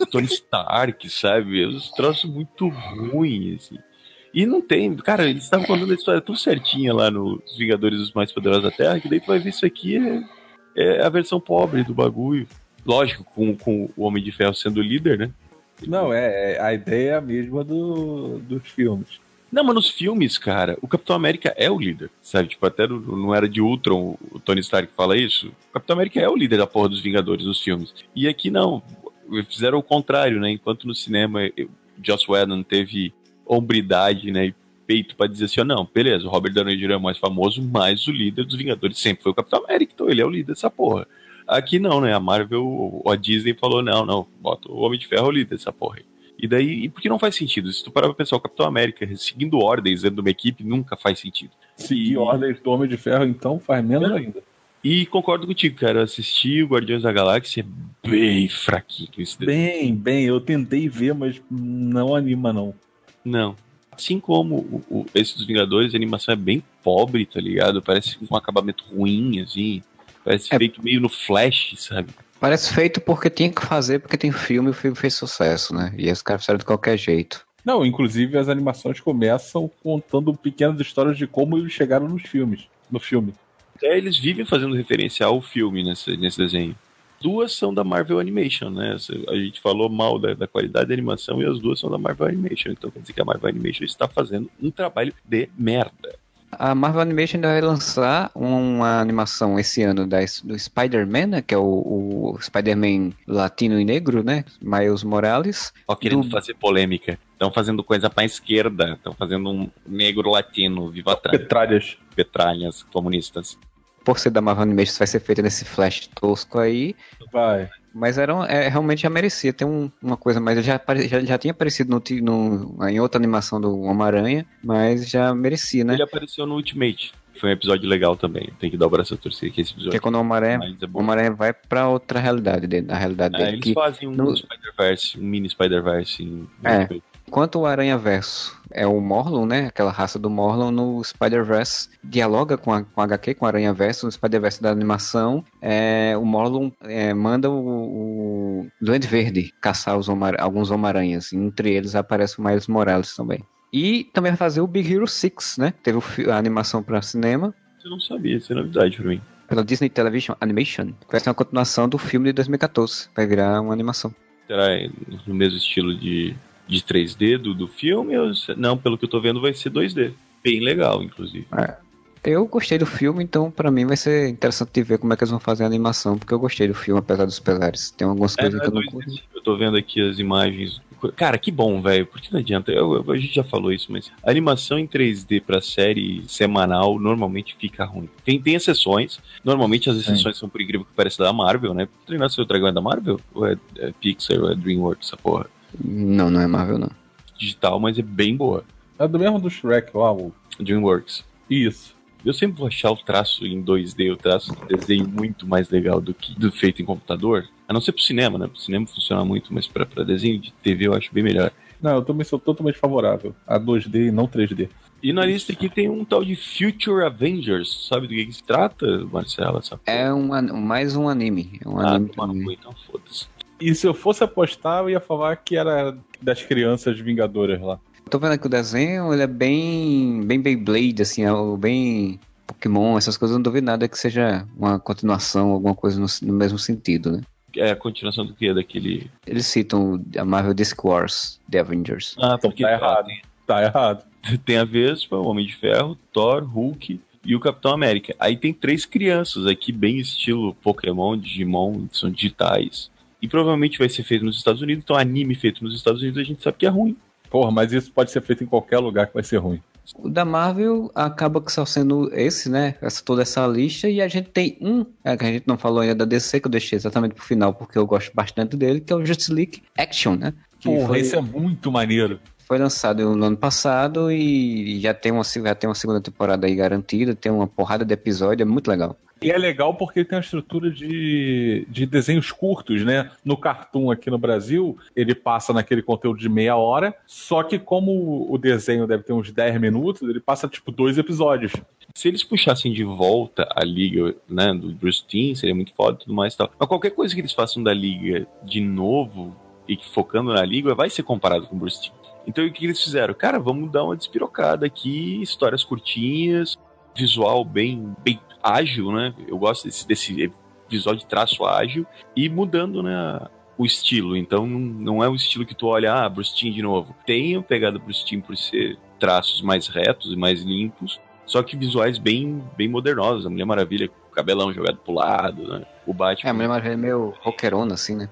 do Tony Stark, sabe? É uns troços muito ruins, assim. E não tem, cara, eles estavam contando a história tão certinha lá nos Vingadores dos Mais Poderosos da Terra, que daí tu vai ver isso aqui é, é a versão pobre do bagulho. Lógico, com, com o Homem de Ferro sendo líder, né? Não, é, é- a ideia é mesma do, dos filmes. Não, mas nos filmes, cara, o Capitão América é o líder, sabe? Tipo, até no, Era de Ultron, o Tony Stark fala isso. O Capitão América é o líder da porra dos Vingadores nos filmes. E aqui não, fizeram o contrário, né? Enquanto no cinema eu- Joss Whedon teve hombridade, né? E peito pra dizer assim, ó, não, beleza, o Robert Downey Jr. é mais famoso, mas o líder dos Vingadores sempre foi o Capitão América, então ele é o líder dessa porra. Aqui não, né? A Marvel, ou a Disney falou, não, não, bota o Homem de Ferro é líder dessa porra aí. E daí, e porque não faz sentido? Se tu parar pra pensar, o Capitão América seguindo ordens dentro de uma equipe nunca faz sentido. Seguir ordens do Homem de Ferro, então, faz menos Não. ainda. E concordo contigo, cara. Eu assisti o Guardiões da Galáxia é bem fraquinho desenho. Bem, bem, eu tentei ver, mas não anima, não. Não. Assim como o, o, esse dos Vingadores, a animação é bem pobre, tá ligado? Parece com um acabamento ruim, assim. Parece É. feito meio no flash, sabe? Parece feito porque tinha que fazer, porque tem filme e o filme fez sucesso, né? E os caras fizeram de qualquer jeito. Não, inclusive as animações começam contando pequenas histórias de como eles chegaram nos filmes. No filme. É, eles vivem fazendo referência ao filme nesse, nesse desenho. Duas são da Marvel Animation, né? A gente falou mal da, da qualidade da animação e as duas são da Marvel Animation. Então quer dizer que a Marvel Animation está fazendo um trabalho de merda. A Marvel Animation ainda vai lançar uma animação esse ano da, do Spider-Man, né? Que é o, o Spider-Man latino e negro, né? Miles Morales. Ó, querendo Do- fazer polêmica. Estão fazendo coisa pra esquerda. Estão fazendo um negro latino, viva atrás, Petralhas. petralhas comunistas. Por ser da Marvel Animation, isso vai ser feito nesse flash tosco aí. Vai. Mas era, é, realmente já merecia ter um- uma coisa, mas ele já, já, já tinha aparecido no, no- em outra animação do Homem-Aranha, mas já merecia, né? Ele apareceu no Ultimate. Foi um episódio legal também. Tem que dar o braço a torcer que esse episódio. quando o Homem-Aranha é vai pra outra realidade dele, da realidade É, dele. eles que, fazem um no- Spider-Verse, um mini Spider-Verse em É. Enquanto o Aranha Verso é o Morlun, né? Aquela raça do Morlun, no Spider-Verse dialoga com a, com a HQ, com o Aranha Verso, no Spider-Verse da animação. É, o Morlun é, manda o, o Duende Verde caçar os Homem- alguns Homem-Aranhas. Entre eles aparece o Miles Morales também. E também vai fazer o Big Hero 6, né? Teve a animação para cinema. Eu não sabia, isso é novidade pra mim. Pela Disney Television Animation. Vai ser uma continuação do filme de 2014. Vai virar uma animação. Será no mesmo estilo de, de 3D do, do filme? Ou, se- não, pelo que eu tô vendo, vai ser 2D. Bem legal, inclusive. Eu gostei do filme, então pra mim vai ser interessante de ver como é que eles vão fazer a animação, porque eu gostei do filme, apesar dos pesares. Tem algumas É, coisas não que é eu não dois curto. D. eu tô vendo aqui as imagens. Cara, que bom, velho. Porque não adianta. Eu- eu- a gente já falou isso, mas a animação em 3D pra série semanal normalmente fica ruim. Tem, tem exceções. Normalmente as exceções são, por incrível que pareça, da Marvel, né? Treinar seu dragão é da Marvel? Ou é, é Pixar ou é Dreamworks, essa porra? Não, não é Marvel, não. Digital, mas é bem boa. É do mesmo do Shrek lá, o... Dreamworks. Isso. Eu sempre vou achar o traço em 2D, o traço de desenho muito mais legal do que do feito em computador. A não ser pro cinema, né? Pro cinema funciona muito, mas pra, pra desenho de TV eu acho bem melhor. Não, eu também sou totalmente favorável a 2D e não 3D. E na lista aqui tem um tal de Future Avengers. Sabe do que, que se trata, Marcela? É um, mais um anime. É um Ah, anime toma no também. cu, então foda-se. E se eu fosse apostar, eu ia falar que era das crianças vingadoras lá. Tô vendo aqui o desenho, ele é bem, bem Beyblade, assim, é bem Pokémon, essas coisas, eu não duvido nada que seja uma continuação, alguma coisa no, no mesmo sentido, né? É a continuação do que? Daquele. Eles citam a Marvel Disc Wars, The Avengers. Ah, Então porque tá errado. Tá errado. Tem, tem a Vespa, o Homem de Ferro, Thor, Hulk e o Capitão América. Aí tem três crianças aqui, bem estilo Pokémon, Digimon, que são digitais. E provavelmente vai ser feito nos Estados Unidos, então anime feito nos Estados Unidos a gente sabe que é ruim. Porra, mas isso pode ser feito em qualquer lugar que vai ser ruim. O da Marvel acaba que só sendo esse, né? Essa, toda essa lista. E a gente tem um, é, que a gente não falou ainda da DC, que eu deixei exatamente pro final, porque eu gosto bastante dele, que é o Justice League Action, né? Que Porra, foi, esse é muito maneiro. foi lançado no ano passado e já tem, uma, já tem uma segunda temporada aí garantida, tem uma porrada de episódio, é muito legal. E é legal porque tem uma estrutura de, de desenhos curtos, né? No Cartoon aqui no Brasil, ele passa naquele conteúdo de meia hora, só que como o desenho deve ter uns 10 minutos, ele passa tipo dois episódios. Se eles puxassem de volta a liga, né, do Bruce Timm, seria muito foda e tudo mais e tal. Mas qualquer coisa que eles façam da liga de novo e focando na liga vai ser comparado com o Bruce Timm. Então o que eles fizeram? Cara, vamos dar uma despirocada aqui, histórias curtinhas, visual bem, bem ágil, né? Eu gosto desse, desse visual de traço ágil e mudando, né? O estilo, então não, é um estilo que tu olha, ah, Bruce Timm de novo. Tem a pegada Bruce Timm por ser traços mais retos e mais limpos, só que visuais bem, bem modernosos. A Mulher Maravilha com o cabelão jogado pro lado, né? O Batman. É, a Mulher Maravilha é meio rockerona, assim, né?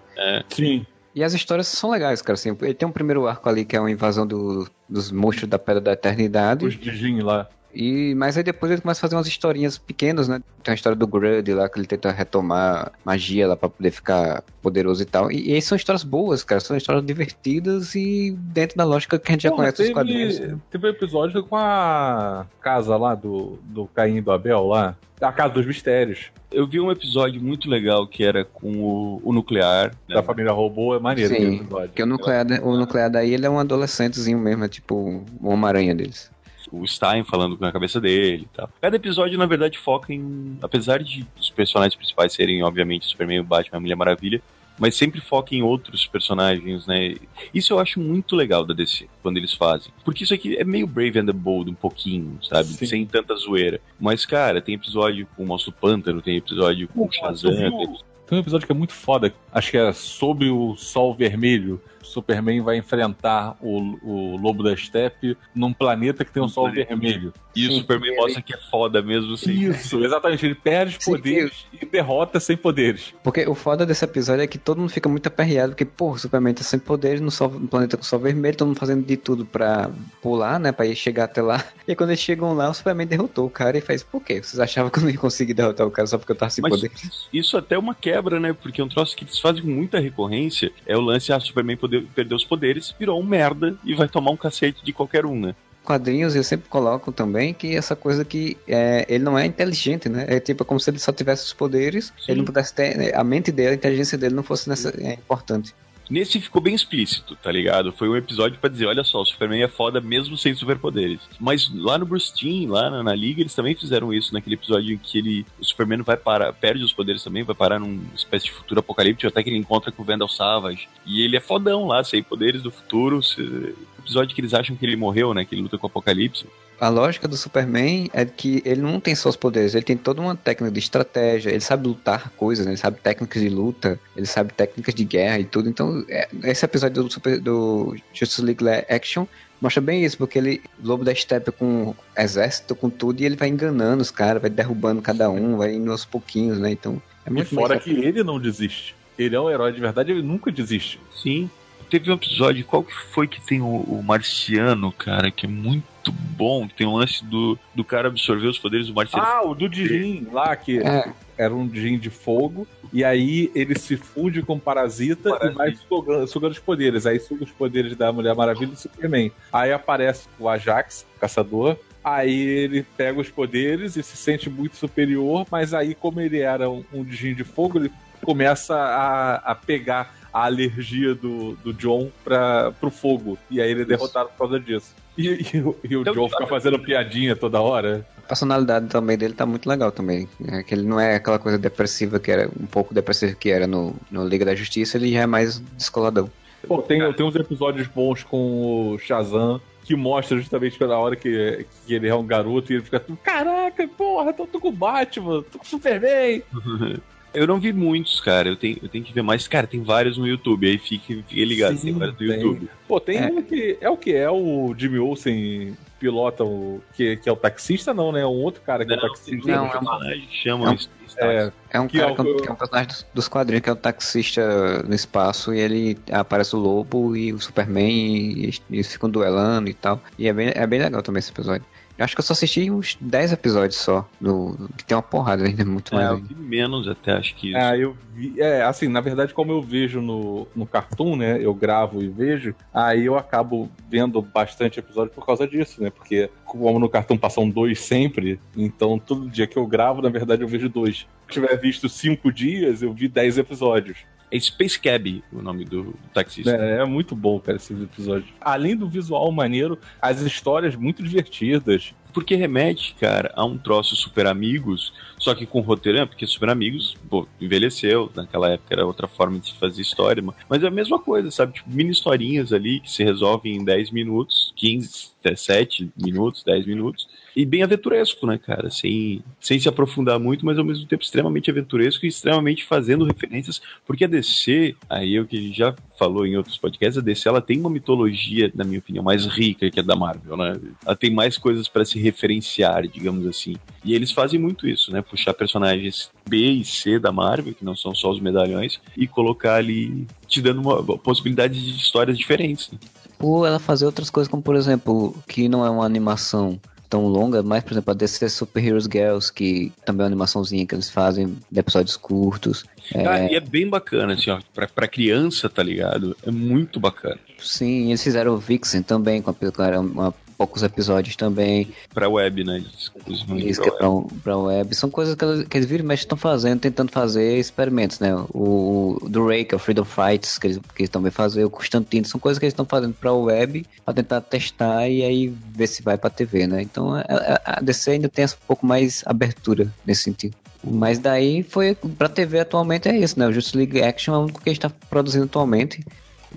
Sim. E as histórias são legais, cara. Assim, ele tem um primeiro arco ali que é uma invasão do- dos monstros da Pedra da Eternidade. Os de Jin lá. E, mas aí depois ele começa a fazer umas historinhas pequenas, né? Tem a história do Grud lá, que ele tenta retomar magia lá pra poder ficar poderoso e tal. E, e aí são histórias boas, cara. São histórias divertidas e dentro da lógica que a gente já Porra, conhece teve, quadrinhos. teve um episódio com a casa lá do, do Caim e do Abel lá. A Casa dos Mistérios. Eu vi um episódio muito legal que era com o, o nuclear. né? Da família robô é maneiro Sim, aquele episódio. Porque o nuclear, o nuclear daí ele é um adolescentezinho mesmo, é tipo o Homem-Aranha deles. O Stein falando com a cabeça dele e tal. Cada episódio, na verdade, foca em. Apesar de os personagens principais serem, obviamente, o Superman, o Batman, a Mulher Maravilha, mas sempre foca em outros personagens, né? Isso eu acho muito legal da DC, quando eles fazem. Porque isso aqui é meio Brave and the Bold, um pouquinho, sabe? Sim. Sem tanta zoeira. Mas, cara, tem episódio com o Monstro Pântano, tem episódio com o Shazam. Tem- Tem um episódio que é muito foda, acho que é Sob o Sol Vermelho. Superman vai enfrentar o, o Lobo da Steppe num planeta que tem um Num sol planeta. vermelho. E o Sim, Superman mostra que é foda mesmo, assim. Isso, exatamente. Ele perde os Sim, poderes e derrota sem poderes. Porque o foda desse episódio é que todo mundo fica muito aperreado, porque, pô, o Superman tá sem poderes no, sol, no planeta com sol vermelho, todo mundo fazendo de tudo pra pular, né, pra ir chegar até lá. E aí, quando eles chegam lá, o Superman derrotou o cara e faz, por quê? Vocês achavam que eu não ia conseguir derrotar o cara só porque eu tava sem Mas poder? isso, isso até é uma quebra, né? Porque um troço que eles fazem com muita recorrência é o lance, ah, Superman poder, perdeu os poderes, virou um merda e vai tomar um cacete de qualquer um, né? quadrinhos eu sempre coloco também que essa coisa que é, ele não é inteligente, né? É tipo como se ele só tivesse os poderes, Sim. ele não pudesse ter a mente dele, a inteligência dele não fosse nessa, é, importante. Nesse ficou bem explícito, tá ligado? Foi um episódio pra dizer, olha só, o Superman é foda mesmo sem superpoderes. Mas lá no Bruce Timm, lá na, na Liga, eles também fizeram isso naquele episódio em que ele, o Superman vai parar, perde os poderes também, vai parar num espécie de futuro apocalíptico, até que ele encontra com o Vandal Savage. E ele é fodão lá, sem poderes do futuro. se- Episódio que eles acham que ele morreu, né? Que ele luta com o apocalipse. A lógica do Superman é que ele não tem só os poderes, ele tem toda uma técnica de estratégia, ele sabe lutar coisas, né? ele sabe técnicas de luta, ele sabe técnicas de guerra e tudo. Então, é- esse episódio do, Super, do Justice League Action mostra bem isso, porque ele, Lobo da Steppe com exército, com tudo, e ele vai enganando os caras, vai derrubando cada um, vai indo aos pouquinhos, né? Então, é E muito fora bem que ele não desiste. Ele é um herói de verdade, ele nunca desiste. Sim. Teve um episódio, qual que foi que tem o, o Marciano, cara, que é muito bom, que tem um lance do, do cara absorver os poderes do Marciano. Ah, o do Dijin lá, que É, era um Dijin de fogo, e aí ele se funde com o parasita, Parasita. e vai sugando, sugando os poderes. Aí suga os poderes da Mulher Maravilha e do Superman. Aí aparece o Ajax, o caçador. Aí ele pega os poderes e se sente muito superior, mas aí, como ele era um, um Dijin de fogo, ele começa a, a pegar a alergia do, do John pra, pro fogo. E aí ele é derrotado por causa disso. E, e o- e o Então, John fica fazendo piadinha toda hora. a personalidade também dele tá muito legal também. É, que ele não é aquela coisa depressiva que era, um pouco depressiva que era no, no Liga da Justiça, ele já é mais descoladão. Pô, tem, tem uns episódios bons com o Shazam que mostra justamente pela hora que, que ele é um garoto e ele fica caraca, porra, tô, tô com o Batman, tô com o Superman. Eu não vi muitos, cara. Eu tenho, eu tenho que ver mais. Cara, tem vários no YouTube. Aí fique, fique ligado, Sim, tem vários no. YouTube. Pô, tem É. um que é o que? É o Jimmy Olsen pilota o. Que, que é o taxista, não, né? Um outro cara que é o Não, taxista. Não, um é um- personagem que chama é um- isso. É, É um Que cara é o- que é um- que é um personagem dos, dos quadrinhos, que é o taxista no espaço, e ele aparece o lobo e o Superman, e, e eles ficam duelando e tal. E é bem, é bem legal também esse episódio. Eu acho que eu só assisti uns 10 episódios só, do, que tem uma porrada ainda, muito É, mais. eu vi menos até, acho que isso. Ah, eu vi. É, assim, na verdade, como eu vejo no, no Cartoon, né? Eu gravo e vejo, aí eu acabo vendo bastante episódio por causa disso, né? Porque, como no Cartoon passam dois sempre, então todo dia que eu gravo, na verdade, eu vejo dois. Se eu tiver visto cinco dias, eu vi dez episódios. É Space Cab o nome do, do taxista. É, é muito bom, cara, esse episódio. Além do visual maneiro, as histórias muito divertidas. Porque remete, cara, a um troço Super Amigos, só que com roteiro, né? porque Super Amigos, pô, envelheceu, naquela época era outra forma de se fazer história, mas- é a mesma coisa, sabe? Tipo, mini historinhas ali que se resolvem em 10 minutos, 15, 7 minutos, 10 minutos, e bem aventuresco, né, cara? Sem, sem se aprofundar muito, mas ao mesmo tempo extremamente aventuresco e extremamente fazendo referências, porque a DC, aí é o que a gente já falou em outros podcasts, a DC ela tem uma mitologia, na minha opinião, mais rica que a da Marvel, né? Ela tem mais coisas para se referenciar, digamos assim. E eles fazem muito isso, né? Puxar personagens B e C da Marvel, que não são só os medalhões, e colocar ali, te dando uma possibilidade de histórias diferentes. né? Ou ela fazer outras coisas, como por exemplo, que não é uma animação tão longa, mas por exemplo, a DC Super Heroes Girls, que também é uma animaçõezinha que eles fazem de episódios curtos. Cara, e é bem bacana, assim, ó, pra, pra criança, tá ligado? É muito bacana. Sim, eles fizeram o Vixen também, com a- uma- poucos episódios também. Pra web, né? Exclusivamente Isso pra que é web. pra, pra web. São coisas que eles, que eles viram e mexem estão fazendo, tentando fazer experimentos, né? O, o do Ray, que é o Freedom Fights, que eles, que eles também fazem, o Constantino, são coisas que eles estão fazendo pra web, pra tentar testar e aí ver se vai pra TV, né? Então a, a- a DC ainda tem um pouco mais abertura nesse sentido. Mas daí foi pra TV atualmente é isso, né? O Justice League Action é o único que a gente tá produzindo atualmente.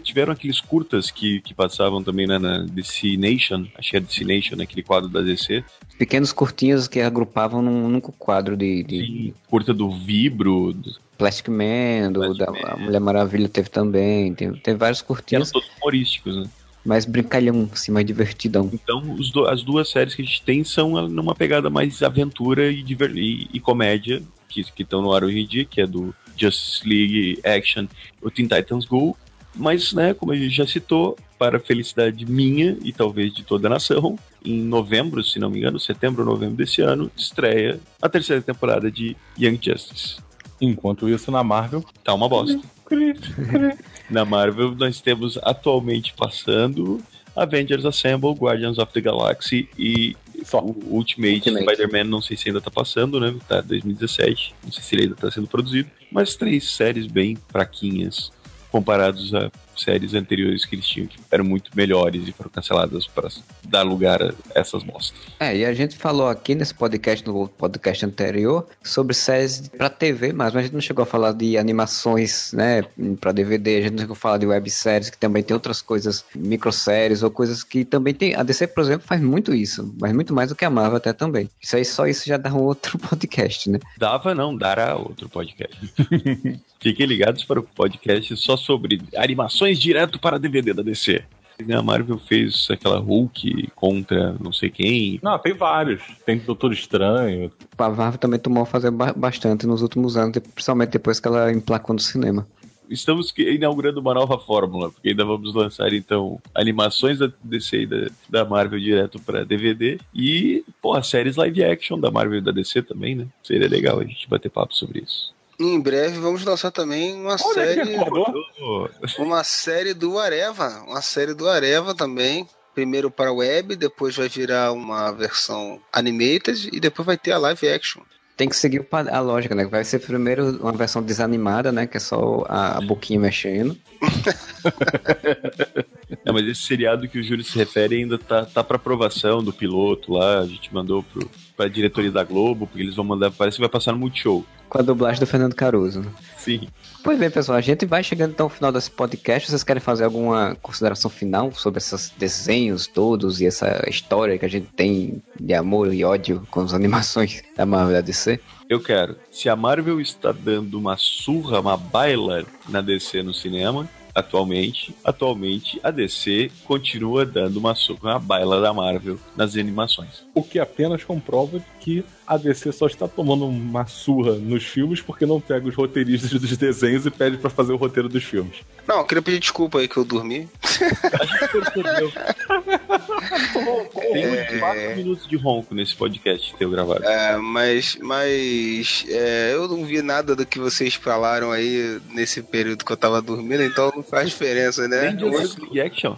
Tiveram aqueles curtas que, que passavam também né, na DC Nation, acho que é DC Nation, né, aquele quadro da DC. Pequenos curtinhos que agrupavam num único quadro de, de Sim, curta do Vibro, do- Plastic Man, do, Plastic da Man. a Mulher Maravilha teve também. Tem, tem vários que eram curtinhos, todos humorísticos, né? mais brincalhão, assim, mais divertidão. Então, do- as duas séries que a gente tem são numa pegada mais aventura e, diver- e- e comédia, que estão no ar hoje em dia, que é do Justice League Action, o Teen Titans Go. Mas, né, como a gente já citou, para a felicidade minha e talvez de toda a nação, em novembro, se não me engano, setembro ou novembro desse ano, estreia a terceira temporada de Young Justice. Enquanto isso, na Marvel. Tá uma bosta. Na Marvel, nós temos atualmente passando Avengers Assemble, Guardians of the Galaxy e Só. o Ultimate, Ultimate. Spider-Man, não sei se ainda tá passando, né? Tá 2017, não sei se ele ainda tá sendo produzido. Mas três séries bem fraquinhas comparados a séries anteriores que eles tinham, que eram muito melhores e foram canceladas para dar lugar a essas bostas. É, e a gente falou aqui nesse podcast, no podcast anterior, sobre séries pra TV, mas a gente não chegou a falar de animações, né, pra DVD, a gente não chegou a falar de webséries, que também tem outras coisas, microséries ou coisas que também tem. A DC, por exemplo, faz muito isso, mas muito mais do que a Marvel até também. Isso aí, só isso já dá um outro podcast, né? Dava, não, dará outro podcast. Fiquem ligados para o podcast só sobre animações direto para DVD da DC. A Marvel fez aquela Hulk contra não sei quem. Não, tem vários. Tem Doutor Estranho. A Marvel também tomou a fazer ba- bastante nos últimos anos, principalmente depois que ela emplacou no cinema. Estamos inaugurando uma nova fórmula, porque ainda vamos lançar então animações da DC e da, da Marvel direto pra DVD e, pô, séries live action da Marvel e da DC também, né? Seria legal a gente bater papo sobre isso. E em breve vamos lançar também uma Olha série. Uma série do Areva. Uma série do Areva também. Primeiro para web, depois vai virar uma versão animated e depois vai ter a live action. Tem que seguir a lógica, né? Vai ser primeiro uma versão desanimada, né? Que é só a, a boquinha mexendo. É, mas esse seriado que o Júlio se refere ainda tá, tá pra aprovação do piloto lá, a gente mandou pro, pra diretoria da Globo, porque eles vão mandar, parece que vai passar no Multishow. Com a dublagem do Fernando Caruso, né? Sim. Pois bem, pessoal, a gente vai chegando então ao final desse podcast. Vocês querem fazer alguma consideração final sobre esses desenhos todos e essa história que a gente tem de amor e ódio com as animações da Marvel e da DC? Eu quero. Se a Marvel está dando uma surra, uma baila na DC no cinema, atualmente, atualmente a DC continua dando uma surra, uma baila da Marvel nas animações. O que apenas comprova que a DC só está tomando uma surra nos filmes porque não pega os roteiristas dos desenhos e pede pra fazer o roteiro dos filmes. Não, eu queria pedir desculpa aí que eu dormi. Tem uns 4 minutos de ronco nesse podcast teu gravado. É, mas mas é, eu não vi nada do que vocês falaram aí nesse período que eu tava dormindo, então não faz diferença, né? Nem de live action.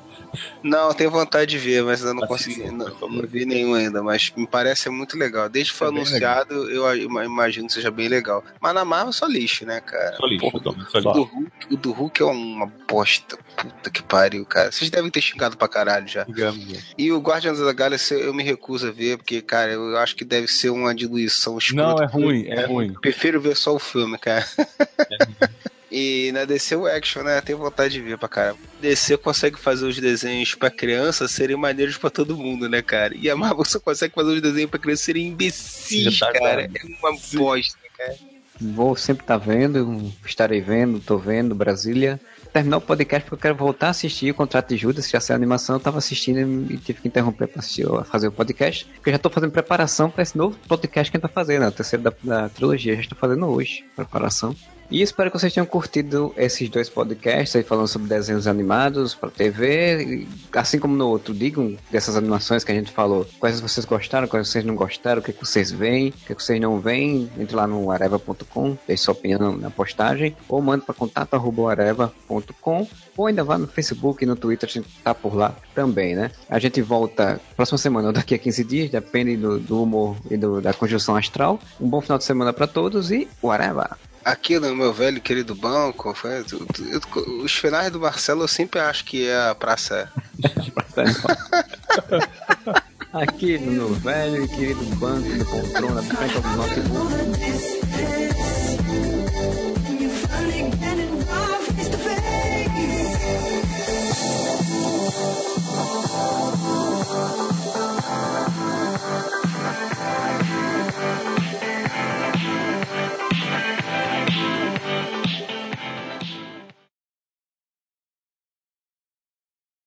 Não, eu tenho vontade de ver, mas eu não Assista, consegui, não, não vi nenhum ainda, mas me parece muito legal. Desde que foi É anunciado, eu imagino que seja bem legal. Mas na Marvel é só lixo, né, cara? Só lixo, Porra, só o, lixo. do Hulk, o do Hulk é uma bosta. Puta que pariu, cara. Vocês devem ter xingado pra caralho já. Né? E o Guardians da Galaxy eu me recuso a ver, porque, cara, eu acho que deve ser uma diluição Não, escrota. é ruim, é ruim. Prefiro ver só o filme, cara. E na DC o action, né? Tenho vontade de ver pra caramba. DC consegue fazer os desenhos pra criança serem maneiros pra todo mundo, né, cara? E a Marvel só consegue fazer os desenhos pra criança serem imbecis, Retardado. cara. É uma bosta, cara. Vou sempre estar vendo, estarei vendo, tô vendo, Brasília. Terminar o podcast porque eu quero voltar a assistir o Contrato de Judas, já saiu a animação, eu tava assistindo e tive que interromper pra assistir, fazer o podcast, porque eu já tô fazendo preparação pra esse novo podcast que a gente tá fazendo, né, o terceiro da, da trilogia, já estou fazendo hoje, preparação. E espero que vocês tenham curtido esses dois podcasts aí falando sobre desenhos animados para TV. Assim como no outro, digam dessas animações que a gente falou, quais vocês gostaram, quais vocês não gostaram, o que, é que vocês veem, o que, é que vocês não veem. Entre lá no areva.com, deixe sua opinião na postagem, ou mande para contato.areva.com, ou ainda vá no Facebook e no Twitter, a gente tá por lá também, né? A gente volta próxima semana ou daqui a 15 dias, depende do, do humor e do- da conjunção astral. Um bom final de semana para todos e whatever! aqui no meu velho querido banco, os finais do Marcelo eu sempre acho que é a praça. aqui no meu velho e querido banco no poltrona, frente do notebook.